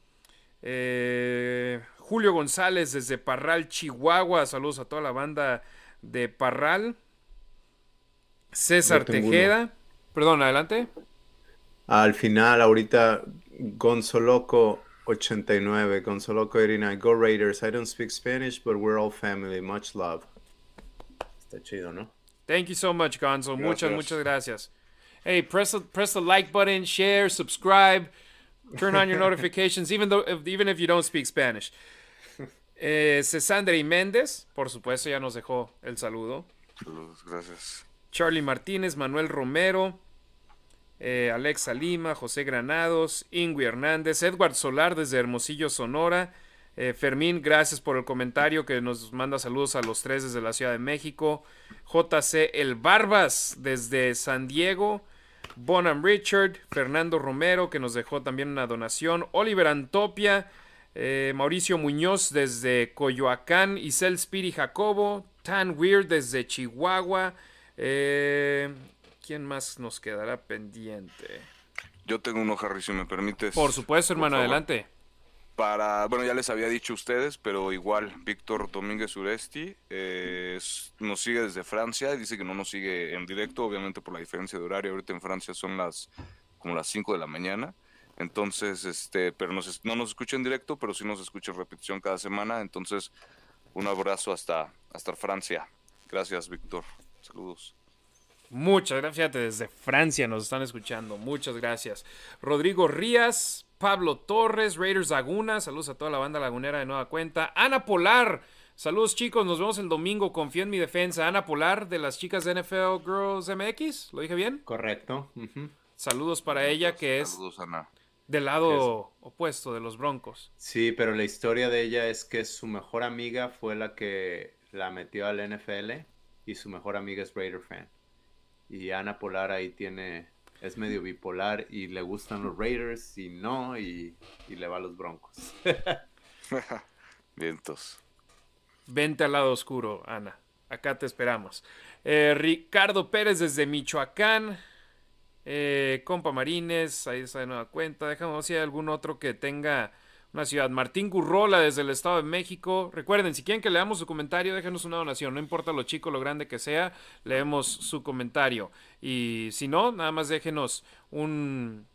Eh, Julio González desde Parral, Chihuahua, saludos a toda la banda de Parral. César Tejeda, perdón, adelante. Al final, ahorita, Gonzoloco 89, Gonzoloco 89. Go Raiders. I don't speak Spanish, but we're all family. Much love. Está chido, ¿no? Thank you so much, Gonzo. Muchas, Gracias. muchas gracias. Hey, press the, press the like button, share, subscribe, turn on your notifications, even though if, even if you don't speak Spanish. Eh, Cesandre Méndez, por supuesto, ya nos dejó el saludo. Saludos, gracias. Charlie Martínez, Manuel Romero, eh, Alexa Lima, José Granados, Ingui Hernández, Edward Solar desde Hermosillo, Sonora. Eh, Fermín, gracias por el comentario que nos manda saludos a los tres desde la Ciudad de México. JC El Barbas desde San Diego. Bonham Richard, Fernando Romero que nos dejó también una donación. Oliver Antopia, eh, Mauricio Muñoz desde Coyoacán. Isel Spiri Jacobo. Tan Weird desde Chihuahua. Eh, ¿Quién más nos quedará pendiente? Yo tengo uno, Harry, si me permites. Por supuesto, hermano, adelante. Para, bueno, ya les había dicho a ustedes, pero igual, Víctor Domínguez Uresti eh, es- nos sigue desde Francia, dice que no nos sigue en directo, obviamente por la diferencia de horario, ahorita en Francia son las como las 5 de la mañana, entonces, este, pero nos, no nos escucha en directo, pero sí nos escucha en repetición cada semana, entonces, un abrazo hasta, hasta Francia. Gracias, Víctor. Saludos. Muchas gracias. Fíjate, desde Francia nos están escuchando. Muchas gracias. Rodrigo Rías, Pablo Torres, Raiders Laguna. Saludos a toda la banda lagunera de nueva cuenta. Ana Polar. Saludos chicos, nos vemos el domingo. Confío en mi defensa. Ana Polar de las chicas de NFL Girls MX. ¿Lo dije bien? Correcto. Saludos para ella que es Saludos, Ana. del lado opuesto de los Broncos. Sí, pero la historia de ella es que su mejor amiga fue la que la metió al NFL y su mejor amiga es Raider fan. Y Ana Polar ahí tiene, es medio bipolar y le gustan los Raiders y no, y, le va a los Broncos. Vientos. Vente al lado oscuro, Ana. Acá te esperamos. Eh, Ricardo Pérez desde Michoacán. Eh, compa Marines, ahí está de nueva cuenta. Déjame ver si hay algún otro que tenga una ciudad. Martín Gurrola desde el Estado de México. Recuerden, si quieren que leamos su comentario, déjenos una donación. No importa lo chico, lo grande que sea, leemos su comentario. Y si no, nada más déjenos un,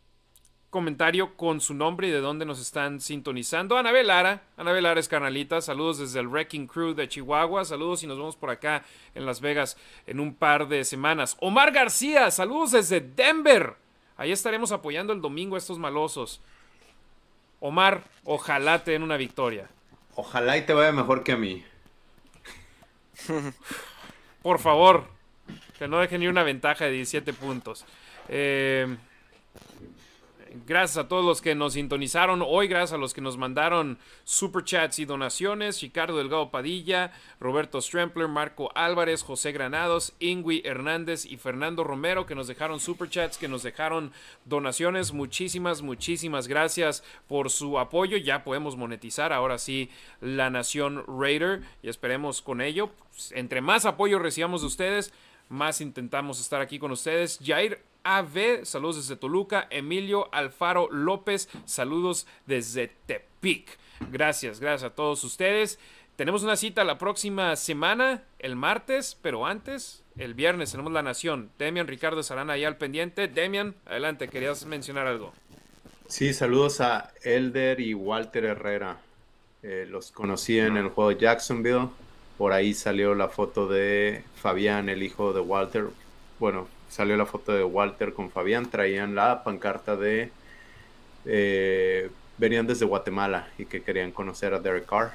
comentario con su nombre y de dónde nos están sintonizando. Anabel Lara, Anabel Lara es carnalita, saludos desde el Wrecking Crew de Chihuahua, saludos y nos vemos por acá en Las Vegas en un par de semanas. Omar García, saludos desde Denver. Ahí estaremos apoyando el domingo a estos malosos. Omar, ojalá te den una victoria. Ojalá y te vaya mejor que a mí. Por favor, que no dejen ni una ventaja de 17 puntos. Eh, Gracias a todos los que nos sintonizaron hoy, gracias a los que nos mandaron superchats y donaciones. Ricardo Delgado Padilla, Roberto Strempler, Marco Álvarez, José Granados, Ingui Hernández y Fernando Romero que nos dejaron superchats, que nos dejaron donaciones. Muchísimas, muchísimas gracias por su apoyo. Ya podemos monetizar ahora sí la Nación Raider y esperemos con ello. Entre más apoyo recibamos de ustedes, más intentamos estar aquí con ustedes. Jair AV, saludos desde Toluca. Emilio Alfaro López, saludos desde Tepic. Gracias, gracias a todos ustedes. Tenemos una cita la próxima semana, el martes, pero antes, el viernes, tenemos La Nación. Demian Ricardo estarán ahí al pendiente. Demian, adelante, querías mencionar algo. Sí, saludos a Elder y Walter Herrera. Eh, los conocí en el juego Jacksonville. Por ahí salió la foto de Fabián, el hijo de Walter. Bueno, salió la foto de Walter con Fabián. Traían la pancarta de... Eh, venían desde Guatemala y que querían conocer a Derek Carr.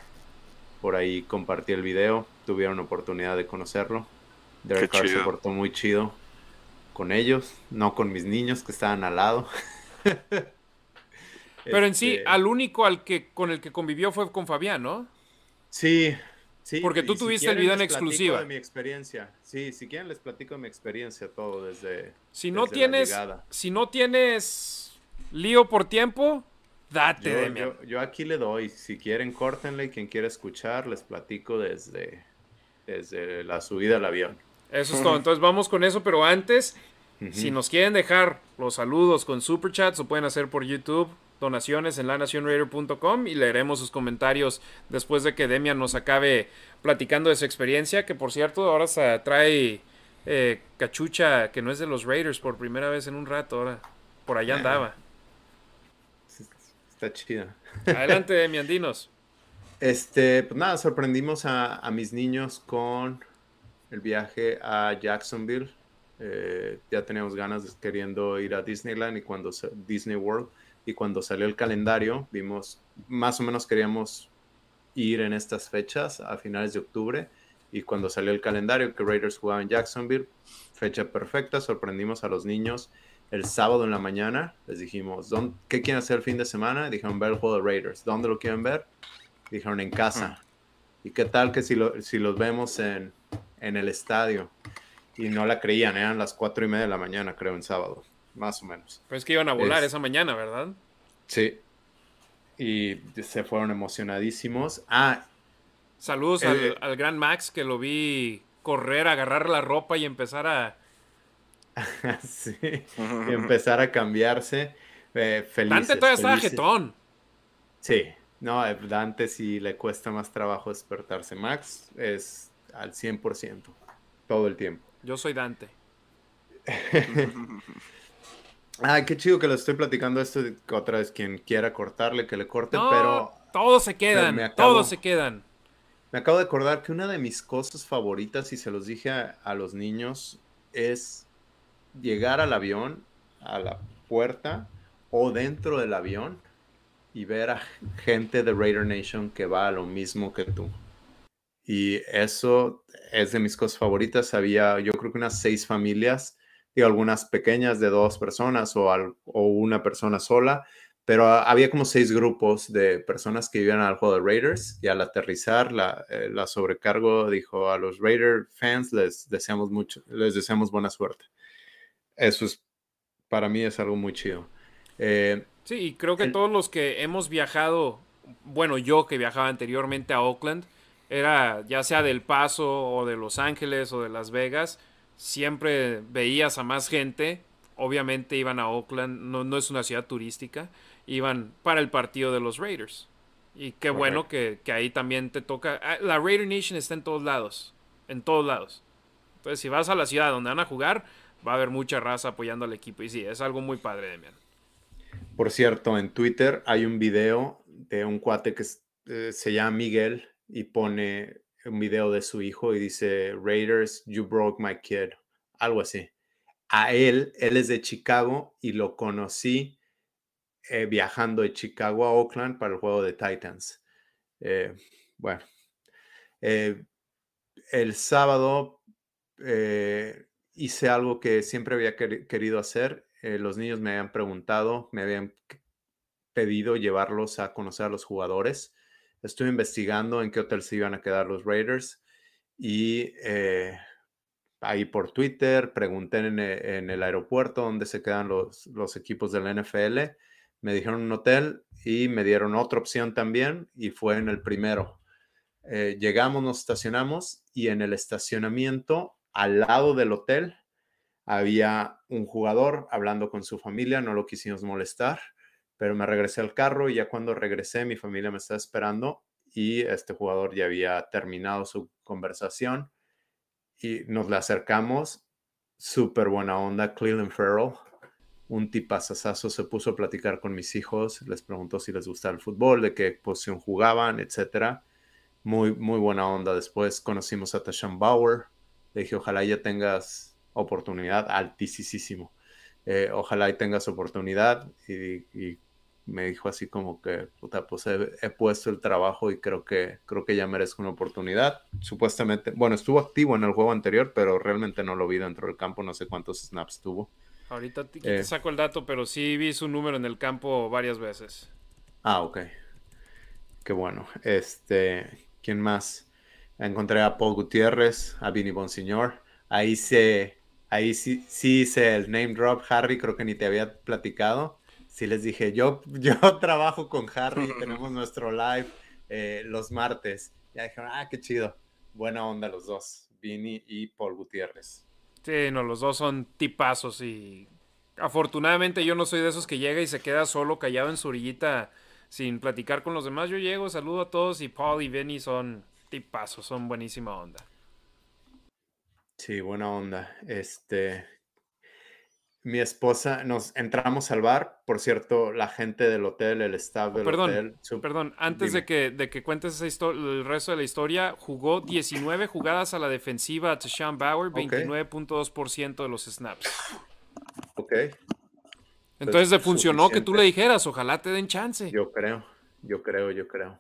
Por ahí compartí el video. Tuvieron oportunidad de conocerlo. Derek Carr se portó muy chido con ellos, no con mis niños que estaban al lado. Pero en sí, este al único al que con el que convivió fue con Fabián, ¿no? Sí, porque tú tuviste el video en exclusiva. De mi experiencia. Sí, si quieren les platico de mi experiencia todo desde. Si no tienes, si no tienes lío por tiempo, date. Yo, yo, aquí le doy. Si quieren córtenle y quien quiera escuchar les platico desde, desde la subida al avión. Eso es todo. Entonces vamos con eso, pero antes, si nos quieren dejar los saludos con super chats, lo pueden hacer por YouTube donaciones en lanacionraider.com y leeremos sus comentarios después de que Demian nos acabe platicando de su experiencia, que por cierto ahora se trae eh, cachucha que no es de los Raiders por primera vez en un rato, ahora por allá andaba. Está chida. Adelante, Demian, dinos. Este, pues nada, sorprendimos a, mis niños con el viaje a Jacksonville. Eh, ya teníamos ganas queriendo ir a Disneyland y cuando Disney World y cuando salió el calendario vimos, más o menos queríamos ir en estas fechas a finales de octubre y cuando salió el calendario que Raiders jugaba en Jacksonville, fecha perfecta, sorprendimos a los niños el sábado en la mañana, les dijimos, ¿qué quieren hacer el fin de semana? Dijeron, ver el juego de Raiders. ¿Dónde lo quieren ver? Dijeron, en casa. ¿Y qué tal que si, si los vemos en, en el estadio? Y no la creían, eran las cuatro y media de la mañana, creo, en sábado más o menos. Pues que iban a volar esa mañana, ¿verdad? Sí. Y se fueron emocionadísimos. Ah. Saludos al, al, gran Max que lo vi correr, agarrar la ropa y empezar a. sí. y empezar a cambiarse. Eh, Dante todavía está jetón. Sí. No, Dante sí le cuesta más trabajo despertarse. Max es al 100%. Todo el tiempo. Yo soy Dante. Ay, qué chido que lo estoy platicando esto. Otra vez, quien quiera cortarle, que le corte, pero. Todos se quedan, todos se quedan. Me acabo de acordar que una de mis cosas favoritas, y se los dije a, los niños, es llegar al avión, a la puerta o dentro del avión y ver a gente de Raider Nation que va a lo mismo que tú. Y eso es de mis cosas favoritas. Había, yo creo que unas seis familias y algunas pequeñas de dos personas o, o una persona sola, pero había como seis grupos de personas que iban al juego de Raiders y al aterrizar la, eh, la sobrecargo dijo a los Raider fans les deseamos mucho, les deseamos buena suerte. Eso es, para mí es algo muy chido. Eh, sí, y creo que todos los que hemos viajado, bueno, yo que viajaba anteriormente a Oakland, era ya sea del Paso o de Los Ángeles o de Las Vegas, siempre veías a más gente. Obviamente iban a Oakland, no, no es una ciudad turística, iban para el partido de los Raiders. Y qué bueno que, que, ahí también te toca. Ah, la Raider Nation está en todos lados. En todos lados. Entonces, si vas a la ciudad donde van a jugar, va a haber mucha raza apoyando al equipo. Y sí, es algo muy padre, Demian. Por cierto, en Twitter hay un video de un cuate que eh, se llama Miguel y pone un video de su hijo y dice, Raiders, you broke my kid. Algo así. A él, él es de Chicago y lo conocí eh, viajando de Chicago a Oakland para el juego de Titans. Eh, bueno, el sábado hice algo que siempre había querido hacer. Eh, los niños me habían preguntado, me habían pedido llevarlos a conocer a los jugadores. Estuve investigando en qué hotel se iban a quedar los Raiders y eh, ahí por Twitter pregunté en, e, el aeropuerto dónde se quedan los, los equipos de la NFL. Me dijeron un hotel y me dieron otra opción también y fue en el primero. Eh, llegamos, nos estacionamos y en el estacionamiento al lado del hotel había un jugador hablando con su familia, no lo quisimos molestar, pero me regresé al carro y ya cuando regresé mi familia me estaba esperando y este jugador ya había terminado su conversación y nos le acercamos, súper buena onda, Cleveland Farrell, un tipazazazo, se puso a platicar con mis hijos, les preguntó si les gustaba el fútbol, de qué posición jugaban, etcétera. Muy, muy buena onda. Después conocimos a Tashan Bauer, le dije, ojalá ya tengas oportunidad, altísimo. Eh, ojalá y tengas oportunidad. Y, me dijo así como que, puta, pues he, puesto el trabajo y creo que, creo que ya merezco una oportunidad. Supuestamente, bueno, estuvo activo en el juego anterior, pero realmente no lo vi dentro del campo, no sé cuántos snaps tuvo. Ahorita te, eh. saco el dato, pero sí vi su número en el campo varias veces. Ah, ok. Qué bueno. Este, ¿quién más? Encontré a Paul Gutiérrez, a Vinny Bonsignor. Ahí se, ahí sí, sí hice el name drop, Harry, creo que ni te había platicado. Sí les dije, yo, yo trabajo con Harry, tenemos nuestro live eh, los martes. Ya dijeron, ah, qué chido. Buena onda los dos, Vinny y Paul Gutiérrez. Sí, no, los dos son tipazos y afortunadamente yo no soy de esos que llega y se queda solo callado en su orillita sin platicar con los demás. Yo llego, saludo a todos y Paul y Vinny son tipazos, son buenísima onda. Sí, buena onda. Este, mi esposa, nos entramos al bar, por cierto, la gente del hotel, el staff oh, del perdón, hotel. Perdón, antes de que, de que cuentes esa el resto de la historia, jugó 19 jugadas a la defensiva a Sean Bauer, 29.2% de los snaps. Ok. Entonces le funcionó que tú le dijeras, ojalá te den chance. Yo creo, yo creo, yo creo.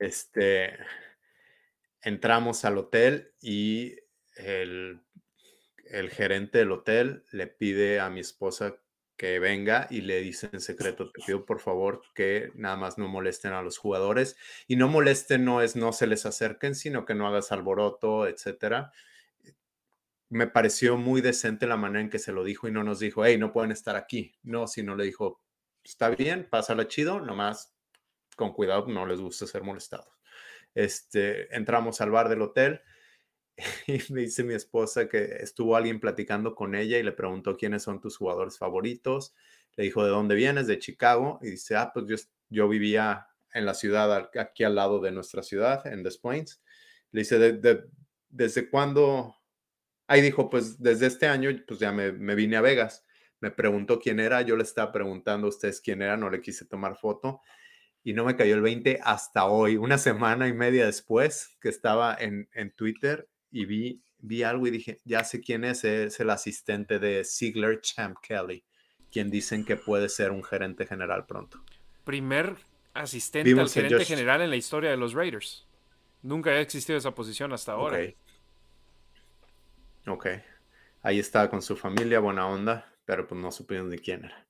Este, entramos al hotel y el, gerente del hotel le pide a mi esposa que venga y le dice en secreto, te pido por favor que nada más no molesten a los jugadores. Y no molesten no es no se les acerquen, sino que no hagas alboroto, etcétera. Me pareció muy decente la manera en que se lo dijo y no nos dijo, hey, no pueden estar aquí. No, sino le dijo, está bien, pásala chido, nomás con cuidado, no les gusta ser molestados. Este, entramos al bar del hotel y me dice mi esposa que estuvo alguien platicando con ella y le preguntó quiénes son tus jugadores favoritos. Le dijo, ¿de dónde vienes? De Chicago. Y dice, ah, pues yo, yo vivía en la ciudad, aquí al lado de nuestra ciudad, en Des Plaines. Le dice, ¿desde cuándo? Ahí dijo, pues desde este año, pues ya me, me, vine a Vegas. Me preguntó quién era, yo le estaba preguntando a ustedes quién era, no le quise tomar foto y no me cayó el 20 hasta hoy, una semana y media después que estaba en, en Twitter y vi, vi algo y dije, ya sé quién es, es el asistente de Ziegler Champ Kelly, quien dicen que puede ser un gerente general pronto. Primer asistente al gerente general en la historia de los Raiders. Nunca ha existido esa posición hasta ahora. Ok. Ok. Ahí estaba con su familia, buena onda, pero pues no supieron de quién era.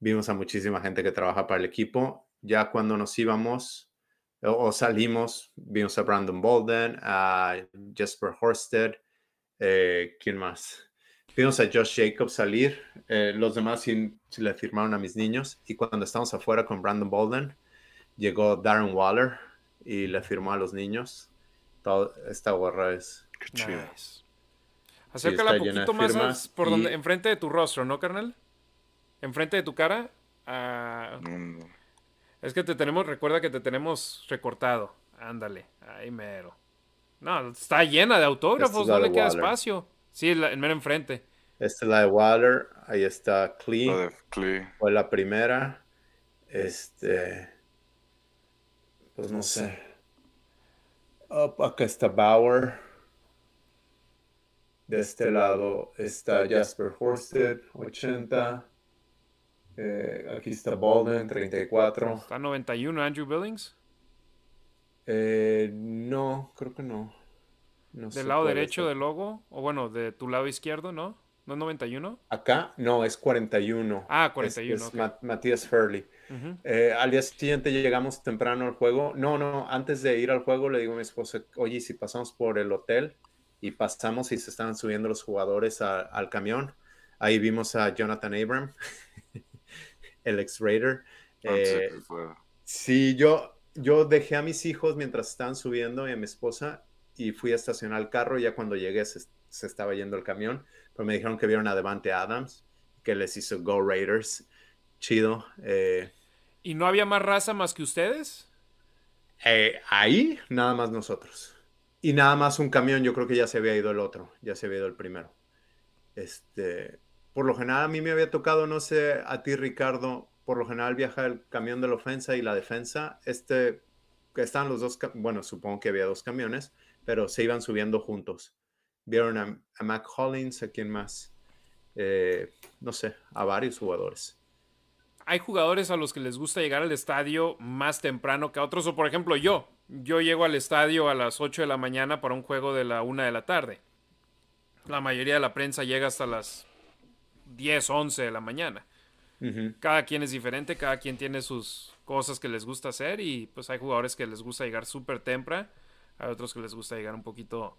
vimos a muchísima gente que trabaja para el equipo. Ya cuando nos íbamos o, salimos, vimos a Brandon Bolden, a Jesper Horsted, eh, ¿quién más? Vimos a Josh Jacobs salir, eh, los demás sí, le firmaron a mis niños. Y cuando estábamos afuera con Brandon Bolden, llegó Darren Waller y le firmó a los niños. esta gorra es nice. Acércala un poquito más por donde, enfrente de tu rostro, ¿no, carnal? Enfrente de tu cara. Ah, es que te tenemos, recuerda que te tenemos recortado. Ándale, ahí mero. No, está llena de autógrafos, no le queda espacio. Sí, en mero enfrente. Esta es la de Waller, ahí está Clee. Fue la primera. Este. Pues no sé. acá está Bauer. De este lado está Jasper Horsted, 80. Eh, aquí está Bolden, 34. ¿Está 91 Andrew Billings? Eh, no, creo que no. ¿Del lado derecho del logo? O bueno, de tu lado izquierdo, ¿no? ¿No es 91? Acá, no, es 41. Ah, 41. Es, Matías Furley. Eh, al día siguiente llegamos temprano al juego. No, no, antes de ir al juego le digo a mi esposa, oye, si pasamos por el hotel y pasamos y se estaban subiendo los jugadores al camión, ahí vimos a Jonathan Abram. el ex-Raider. Ah, eh, sí, yo, yo dejé a mis hijos mientras estaban subiendo y a mi esposa y fui a estacionar el carro. Y ya cuando llegué se, estaba yendo el camión, pero me dijeron que vieron a Devante Adams, que les hizo Go Raiders. Chido. Eh. ¿Y no había más raza más que ustedes? Eh, ahí, nada más nosotros. Y nada más un camión, yo creo que ya se había ido el otro, ya se había ido el primero. Este, por lo general a mí me había tocado, no sé, a ti Ricardo, por lo general viaja el camión de la ofensa y la defensa. Este, que estaban los dos, bueno, supongo que había dos camiones, pero se iban subiendo juntos. Vieron a, Mac Hollins, a quién más, eh, no sé, a varios jugadores. Hay jugadores a los que les gusta llegar al estadio más temprano que a otros, o por ejemplo yo, yo llego al estadio a las 8 de la mañana para un juego de la 1 de la tarde. La mayoría de la prensa llega hasta las 10, 11 de la mañana. Cada quien es diferente, cada quien tiene sus cosas que les gusta hacer y pues hay jugadores que les gusta llegar súper temprano, hay otros que les gusta llegar un poquito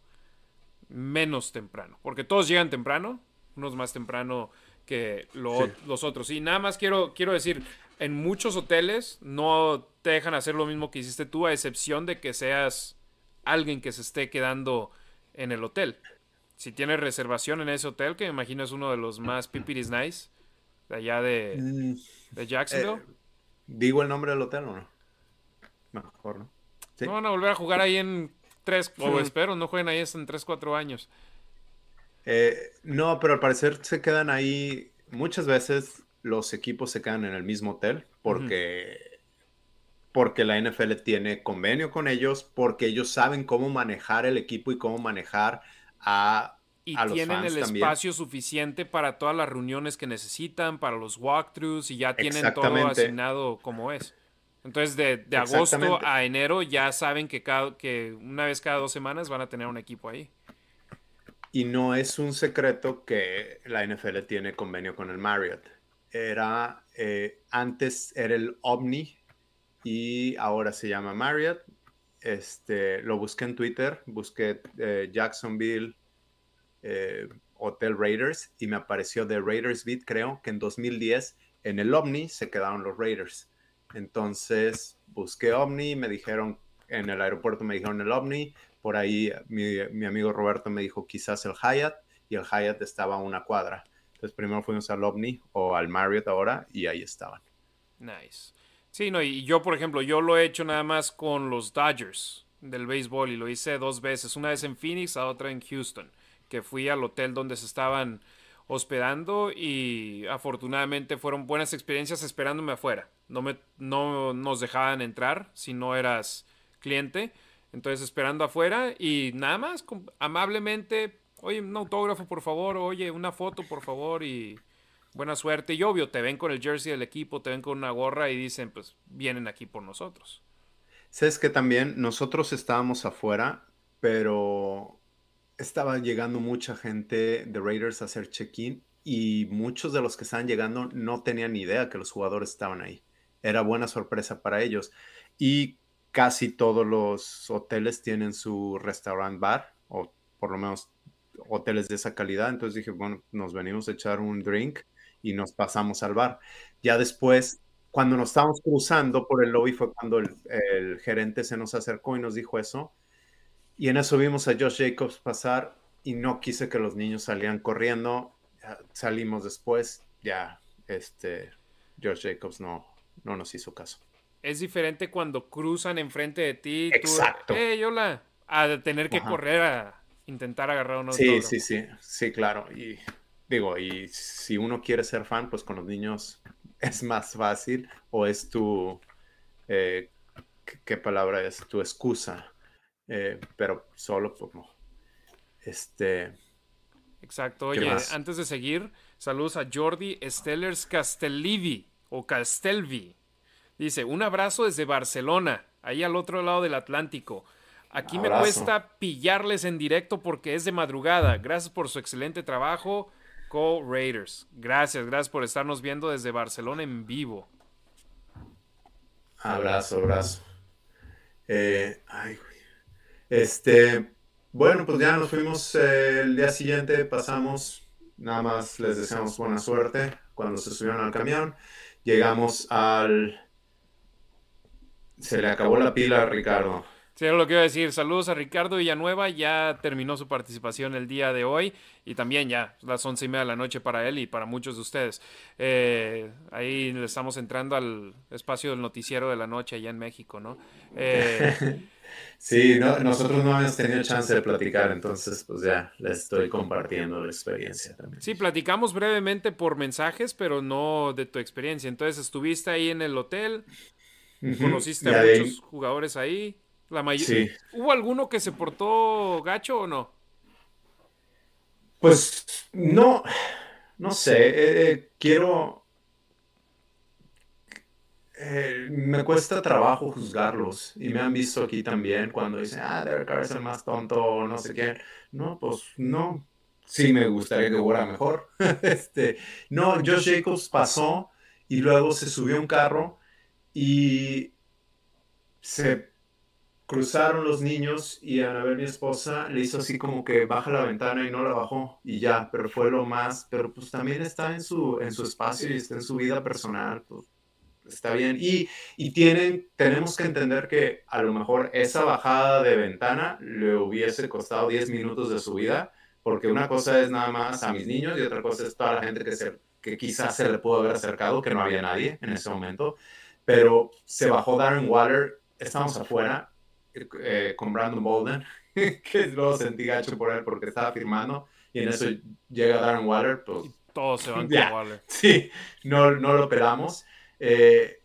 menos temprano, porque todos llegan temprano, unos más temprano que los otros. Y nada más quiero, quiero decir, en muchos hoteles no te dejan hacer lo mismo que hiciste tú, a excepción de que seas alguien que se esté quedando en el hotel si tienes reservación en ese hotel, que me imagino es uno de los más pipiris nice de allá de, mm, de Jacksonville. Eh, ¿Digo el nombre del hotel o no? Mejor, ¿no? No van a volver a jugar ahí en tres, o espero, no jueguen ahí en tres, cuatro años. Eh, no, pero al parecer se quedan ahí, muchas veces los equipos se quedan en el mismo hotel porque... porque la NFL tiene convenio con ellos, porque ellos saben cómo manejar el equipo y cómo manejar a, y tienen el espacio suficiente para todas las reuniones que necesitan, para los walkthroughs y ya tienen todo asignado como es. Entonces, de, agosto a enero ya saben que, cada, que una vez cada dos semanas van a tener un equipo ahí. Y no es un secreto que la NFL tiene convenio con el Marriott. Era, eh, antes era el Omni y ahora se llama Marriott este, lo busqué en Twitter, busqué eh, Jacksonville eh, Hotel Raiders y me apareció de Raiders Beat, creo que en 2010 en el Omni se quedaron los Raiders. Entonces busqué Omni, me dijeron en el aeropuerto, me dijeron el Omni, por ahí mi, mi amigo Roberto me dijo quizás el Hyatt y el Hyatt estaba a una cuadra. Entonces primero fuimos al Omni o al Marriott ahora y ahí estaban. Nice. Sí, no, y yo, por ejemplo, yo lo he hecho nada más con los Dodgers del béisbol y lo hice dos veces, una vez en Phoenix, a otra en Houston, que fui al hotel donde se estaban hospedando y afortunadamente fueron buenas experiencias esperándome afuera. No, me, no nos dejaban entrar si no eras cliente. Entonces esperando afuera y nada más amablemente, oye, un autógrafo por favor, oye, una foto por favor y buena suerte. Y obvio, te ven con el jersey del equipo, te ven con una gorra y dicen, pues vienen aquí por nosotros. Sabes que también nosotros estábamos afuera, pero estaba llegando mucha gente de Raiders a hacer check-in y muchos de los que estaban llegando no tenían ni idea que los jugadores estaban ahí. Era buena sorpresa para ellos. Y casi todos los hoteles tienen su restaurant bar, o por lo menos hoteles de esa calidad. Entonces dije, bueno, nos venimos a echar un drink y nos pasamos al bar. Ya después, cuando nos estábamos cruzando por el lobby, fue cuando el, gerente se nos acercó y nos dijo eso. Y en eso vimos a Josh Jacobs pasar y no quise que los niños salieran corriendo. salimos después, ya este, Josh Jacobs no, no nos hizo caso. Es diferente cuando cruzan enfrente de ti. Exacto. Tú, hola, a tener que correr a intentar agarrar uno. Sí, sí, sí, sí, claro. Y digo, y si uno quiere ser fan, pues con los niños es más fácil o es tu, eh, ¿qué, palabra es? Tu excusa. Eh, pero solo, pues no. Este. Exacto. Oye, antes de seguir, saludos a Jordi Stellers Castellivi o Castelvi. Dice, un abrazo desde Barcelona, ahí al otro lado del Atlántico. Aquí me cuesta pillarles en directo porque es de madrugada. Gracias por su excelente trabajo. Go Raiders. Gracias, gracias por estarnos viendo desde Barcelona en vivo. Abrazo, abrazo. Eh, ay, este, bueno, pues ya nos fuimos eh, el día siguiente, pasamos, nada más les deseamos buena suerte cuando se subieron al camión. Llegamos al... Se le acabó la pila a Ricardo. Sí, lo que iba a decir. Saludos a Ricardo Villanueva. Ya terminó su participación el día de hoy. Y también ya las once y media de la noche para él y para muchos de ustedes. Eh, ahí le estamos entrando al espacio del noticiero de la noche allá en México, ¿no? Eh, sí, nosotros no hemos tenido chance de platicar, entonces pues ya les estoy compartiendo la experiencia también. Sí, platicamos brevemente por mensajes, pero no de tu experiencia. Entonces estuviste ahí en el hotel, conociste a muchos jugadores ahí. La ¿Hubo alguno que se portó gacho o no? Pues no, no sé. Eh, eh, quiero. Eh, me cuesta trabajo juzgarlos. Y me han visto aquí también cuando dicen, ah, Derek Carr es el más tonto o no sé qué. No, pues no. Sí, me gustaría que fuera mejor. este, no, Josh Jacobs pasó y luego se subió a un carro y se cruzaron los niños y a ver mi esposa le hizo así como que baja la ventana y no la bajó y ya, pero fue lo más, pero pues también está en su, en su espacio y está en su vida personal, pues está bien. Y, y tienen, tenemos que entender que a lo mejor esa bajada de ventana le hubiese costado 10 minutos de su vida, porque una cosa es nada más a mis niños y otra cosa es toda la gente que, se, que quizás se le pudo haber acercado, que no había nadie en ese momento, pero se bajó Darren Water, estamos afuera eh, con Brandon Bolden, que luego sentí gacho por él porque estaba firmando, y en eso llega Darren Water, pues... Todos se van con Water. Sí, no, no lo pelamos. Eh,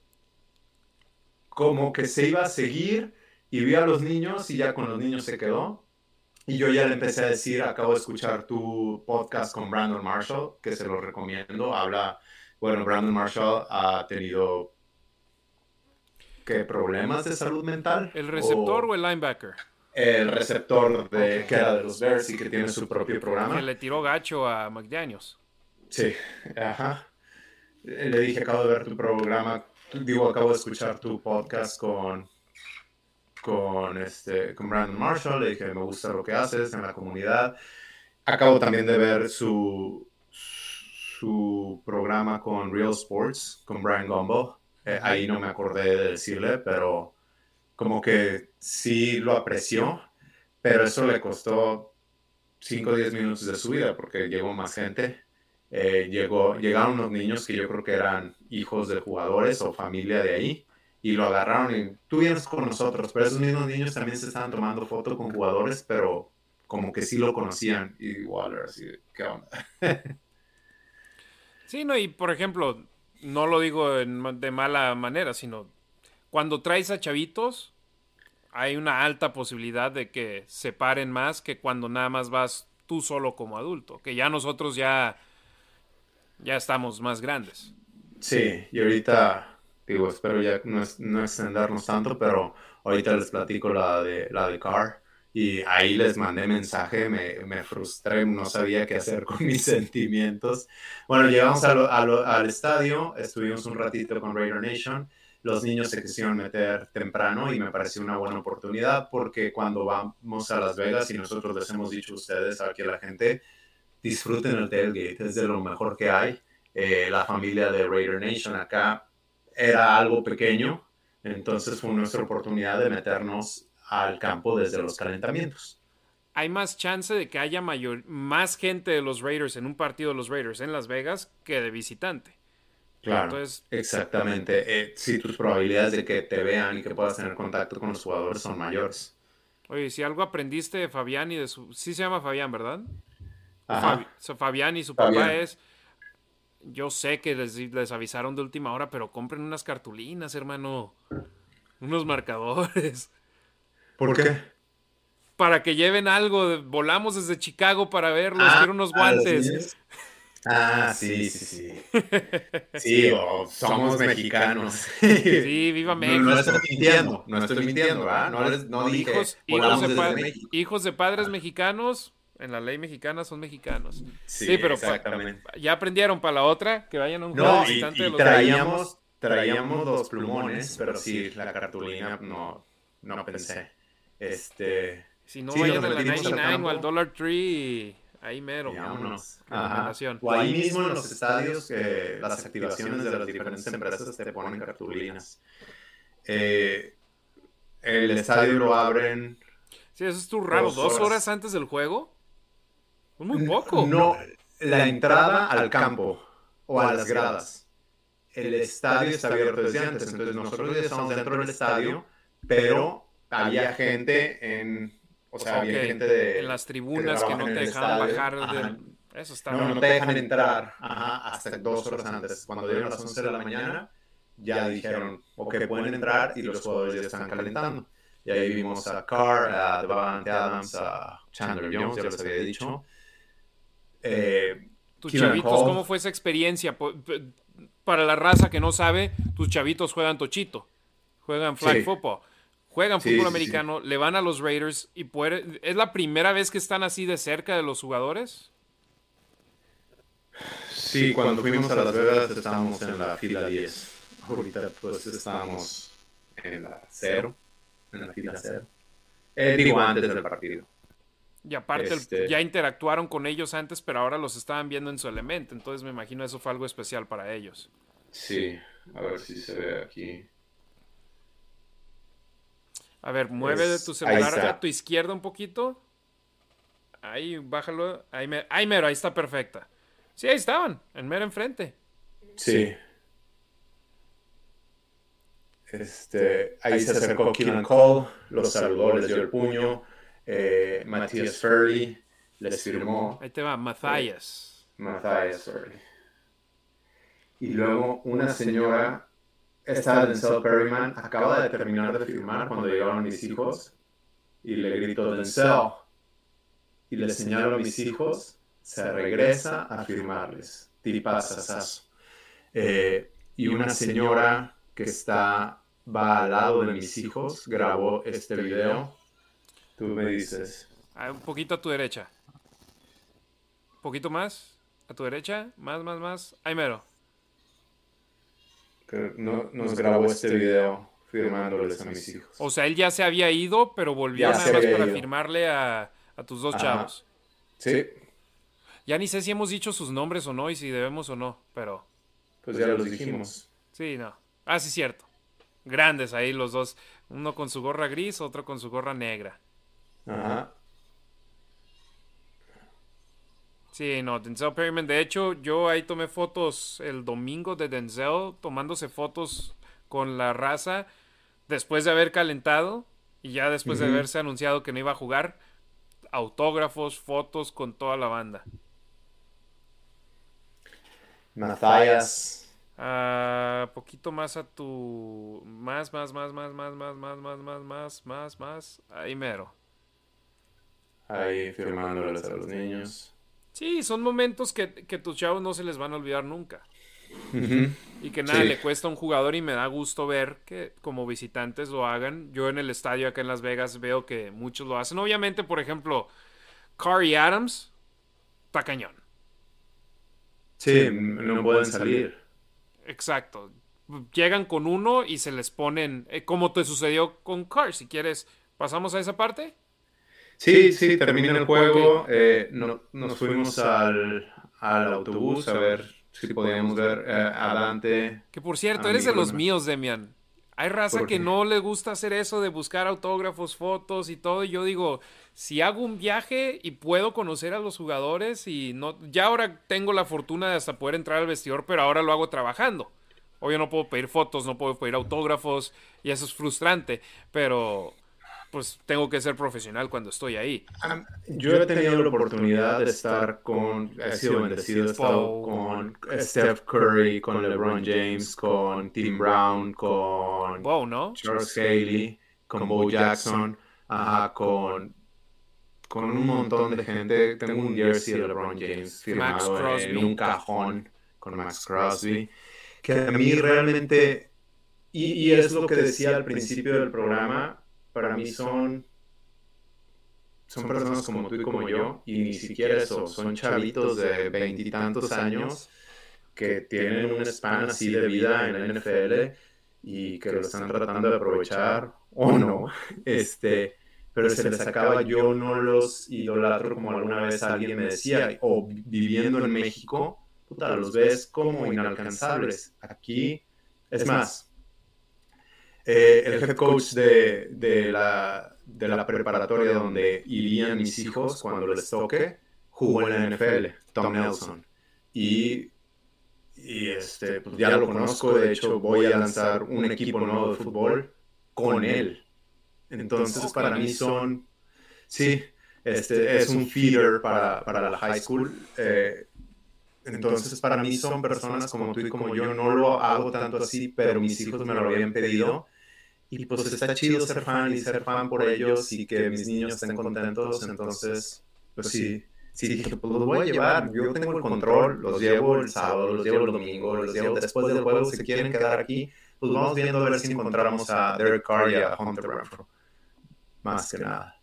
como que se iba a seguir y vi a los niños y ya con los niños se quedó. Y yo ya le empecé a decir, acabo de escuchar tu podcast con Brandon Marshall, que se lo recomiendo. Habla, bueno, Brandon Marshall ha tenido ¿Qué problemas de salud mental? ¿El receptor o, el linebacker? El receptor de, que era de los Bears y que tiene su propio programa. Que le tiró gacho a McDaniels. Sí, ajá. Le dije, acabo de ver tu programa, digo, acabo de escuchar tu podcast con, con, este, con Brandon Marshall. Le dije, me gusta lo que haces en la comunidad. Acabo también de ver su, su programa con Real Sports, con Brian Gumbel. Eh, ahí no me acordé de decirle, pero como que sí lo apreció, pero eso le costó 5 o 10 minutos de su vida porque llegó más gente. Eh, llegó, llegaron unos niños que yo creo que eran hijos de jugadores o familia de ahí y lo agarraron y tú vienes con nosotros, pero esos mismos niños también se estaban tomando fotos con jugadores, pero como que sí lo conocían y Waller, así, ¿qué onda? sí, no, y por ejemplo, no lo digo de mala manera, sino cuando traes a chavitos, hay una alta posibilidad de que se paren más que cuando nada más vas tú solo como adulto, que ya nosotros ya, ya estamos más grandes. Sí, y ahorita, digo, espero ya no, no extendernos tanto, pero ahorita les platico la de, la de Car y ahí les mandé mensaje, me, me, frustré, no sabía qué hacer con mis sentimientos. Bueno, llegamos al estadio, estuvimos un ratito con Raider Nation, los niños se quisieron meter temprano y me pareció una buena oportunidad porque cuando vamos a Las Vegas y nosotros les hemos dicho a ustedes, a la gente, disfruten el tailgate, es de lo mejor que hay. Eh, la familia de Raider Nation acá era algo pequeño, entonces fue nuestra oportunidad de meternos al campo desde los calentamientos. Hay más chance de que haya mayor, más gente de los Raiders en un partido de los Raiders en Las Vegas que de visitante. Claro, exactamente. Eh, si tus probabilidades de que te vean y que puedas tener contacto con los jugadores son mayores. Oye, si algo aprendiste de Fabián y de su... Sí se llama Fabián, ¿verdad? Fabián y su papá es... Yo sé que les, les avisaron de última hora, pero compren unas cartulinas, hermano. Unos marcadores. ¿Por qué? Para que lleven algo. Volamos desde Chicago para verlos. Ah, quiero unos guantes. Ah, sí, sí, sí. Sí, somos mexicanos. Sí, viva México. No, estoy mintiendo, no estoy mintiendo, ¿verdad? No, dije, hijos, hijos, de hijos, de padres mexicanos, en la ley mexicana son mexicanos. Sí, pero exactamente. ya aprendieron para la otra, que vayan a un juego visitante de los traíamos, traíamos los plumones, pero sí, la cartulina no, no pensé. Este. Si no, vayan a la 99 o al Dollar Tree. Ahí mero. O ahí mismo en los estadios, que las activaciones de las diferentes empresas te ponen cartulinas. Eh, el estadio lo abren. Sí, eso es tu raro. ¿Dos horas. antes del juego? Muy poco. No, la entrada al campo o a las gradas. El estadio está abierto desde antes, entonces nosotros ya estamos dentro del estadio, pero había gente en, o sea, había gente de, en las tribunas que, no te dejaban bajar de, eso está no, no te dejan entrar. hasta dos horas antes. Cuando dieron las 11 de la mañana, ya dijeron, ok, pueden entrar y los jugadores ya están calentando. Y ahí vimos a Carr, a Devante Adams, a Chandler Jones, ya les había dicho. Eh, tus chavitos, ¿cómo fue esa experiencia? Para la raza que no sabe, tus chavitos juegan tochito, juegan flag football juegan fútbol americano, le van a los Raiders y puede, ¿es la primera vez que están así de cerca de los jugadores? Sí, cuando fuimos a Las Vegas estábamos en la fila 10. Ahorita pues estábamos en la 0, en la fila 0. Eh, digo, antes del partido. Y aparte este ya interactuaron con ellos antes, pero ahora los estaban viendo en su elemento. Entonces me imagino eso fue algo especial para ellos. Sí, a ver si se ve aquí. A ver, mueve de tu celular a tu izquierda un poquito. Ahí, bájalo. Ahí, ahí mero, ahí está perfecta. Sí, ahí estaban, en mero enfrente. Sí. Este, ahí se acercó Keenan Cole, los saludó, les dio el puño. Eh, Matías Furley les firmó. Ahí te va, Matthias. Matthias Furley. Y luego una señora esta Denzel Perryman acaba de terminar de filmar cuando llegaron mis hijos y le grito Denzel y le señalo a mis hijos, se regresa a firmarles. Tipazazazo. Eh, y una señora que está, va al lado de mis hijos, grabó este video. Tú me dices. Ah, un poquito a tu derecha. Un poquito más. A tu derecha. Más, más, más. Ahí mero que no, nos grabó este video firmándoles a mis hijos. O sea, él ya se había ido, pero volvió nada más para firmarle a, tus dos chavos. Sí. Ya ni sé si hemos dicho sus nombres o no y si debemos o no, pero... Pues ya los dijimos. Sí, no. Ah, sí, cierto. Grandes ahí los dos. Uno con su gorra gris, otro con su gorra negra. Ajá. Sí, no, Denzel Perryman. De hecho, yo ahí tomé fotos el domingo de Denzel, tomándose fotos con la raza después de haber calentado y ya después de haberse anunciado que no iba a jugar. Autógrafos, fotos con toda la banda. Matthias. Ah, poquito más a tu. Más, más, más, más, más, más, más, más, más, más, más, más. Ahí mero. Ahí firmándoles a los niños. Sí, son momentos que, que tus chavos no se les van a olvidar nunca. Y que nada, le cuesta a un jugador y me da gusto ver que como visitantes lo hagan. Yo en el estadio acá en Las Vegas veo que muchos lo hacen. Obviamente, por ejemplo, Curry Adams está cañón. Sí, no pueden salir. Exacto. Llegan con uno y se les ponen, eh, como te sucedió con Carr. Si quieres, ¿pasamos a esa parte? Sí, sí, termina el juego. Eh, nos fuimos al, al autobús a ver si podíamos ver eh, a Dante. Que por cierto, eres de los míos, Demian. Hay raza que no le gusta hacer eso de buscar autógrafos, fotos y todo. Y yo digo, si hago un viaje y puedo conocer a los jugadores y no, ya ahora tengo la fortuna de hasta poder entrar al vestidor, pero ahora lo hago trabajando. Obvio no puedo pedir fotos, no puedo pedir autógrafos y eso es frustrante, pero pues tengo que ser profesional cuando estoy ahí. Yo he tenido la oportunidad de estar con, he sido bendecido, he estado con Steph Curry, con LeBron James, con Tim Brown, con Charles Haley, con Bo Jackson, con, con un montón de gente. Tengo un jersey de LeBron James firmado en un cajón con Max Crosby, que a mí realmente, y, y es lo que decía al principio del programa, para mí son, son personas como tú y como yo, y ni siquiera eso, son chavitos de veintitantos años que tienen un span así de vida en la NFL y que lo están tratando de aprovechar o no, este, pero se les acaba, yo no los idolatro como alguna vez alguien me decía, o viviendo en México, puta, los ves como inalcanzables. Aquí, es más, eh, el head coach de, de, la, de la preparatoria donde irían mis hijos cuando les toque, jugó en la NFL, Tom Nelson. Y, y este, pues ya lo conozco, de hecho voy a lanzar un equipo nuevo de fútbol con él. Entonces para mí son, sí, este, es un feeder para, para la high school. Eh, entonces, para mí son personas como tú y como yo. No lo hago tanto así, pero mis hijos me lo habían pedido. Y pues está chido ser fan y ser fan por ellos y que mis niños estén contentos. Entonces, pues sí, sí dije, pues los voy a llevar. Yo tengo el control, los llevo el sábado, los llevo el domingo, los llevo después del juego. Si quieren quedar aquí, pues vamos viendo a ver si encontramos a Derek Carr y a Hunter Renfro. Más que nada.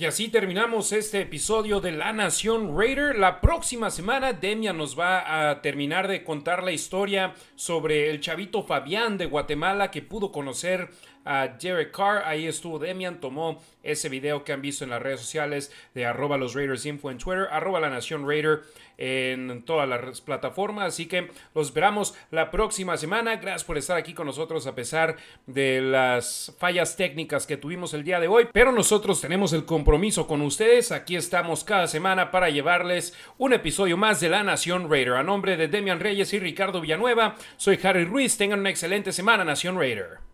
Y así terminamos este episodio de La Nación Raider. La próxima semana Demian nos va a terminar de contar la historia sobre el chavito Fabián de Guatemala que pudo conocer a Derek Carr. Ahí estuvo Demian, tomó ese video que han visto en las redes sociales de arroba los Raiders Info en Twitter, arroba la Nación Raider en todas las plataformas. Así que los esperamos la próxima semana. Gracias por estar aquí con nosotros a pesar de las fallas técnicas que tuvimos el día de hoy. Pero nosotros tenemos el compromiso con ustedes. Aquí estamos cada semana para llevarles un episodio más de La Nación Raider. A nombre de Demian Reyes y Ricardo Villanueva, soy Harry Ruiz. Tengan una excelente semana, Nación Raider.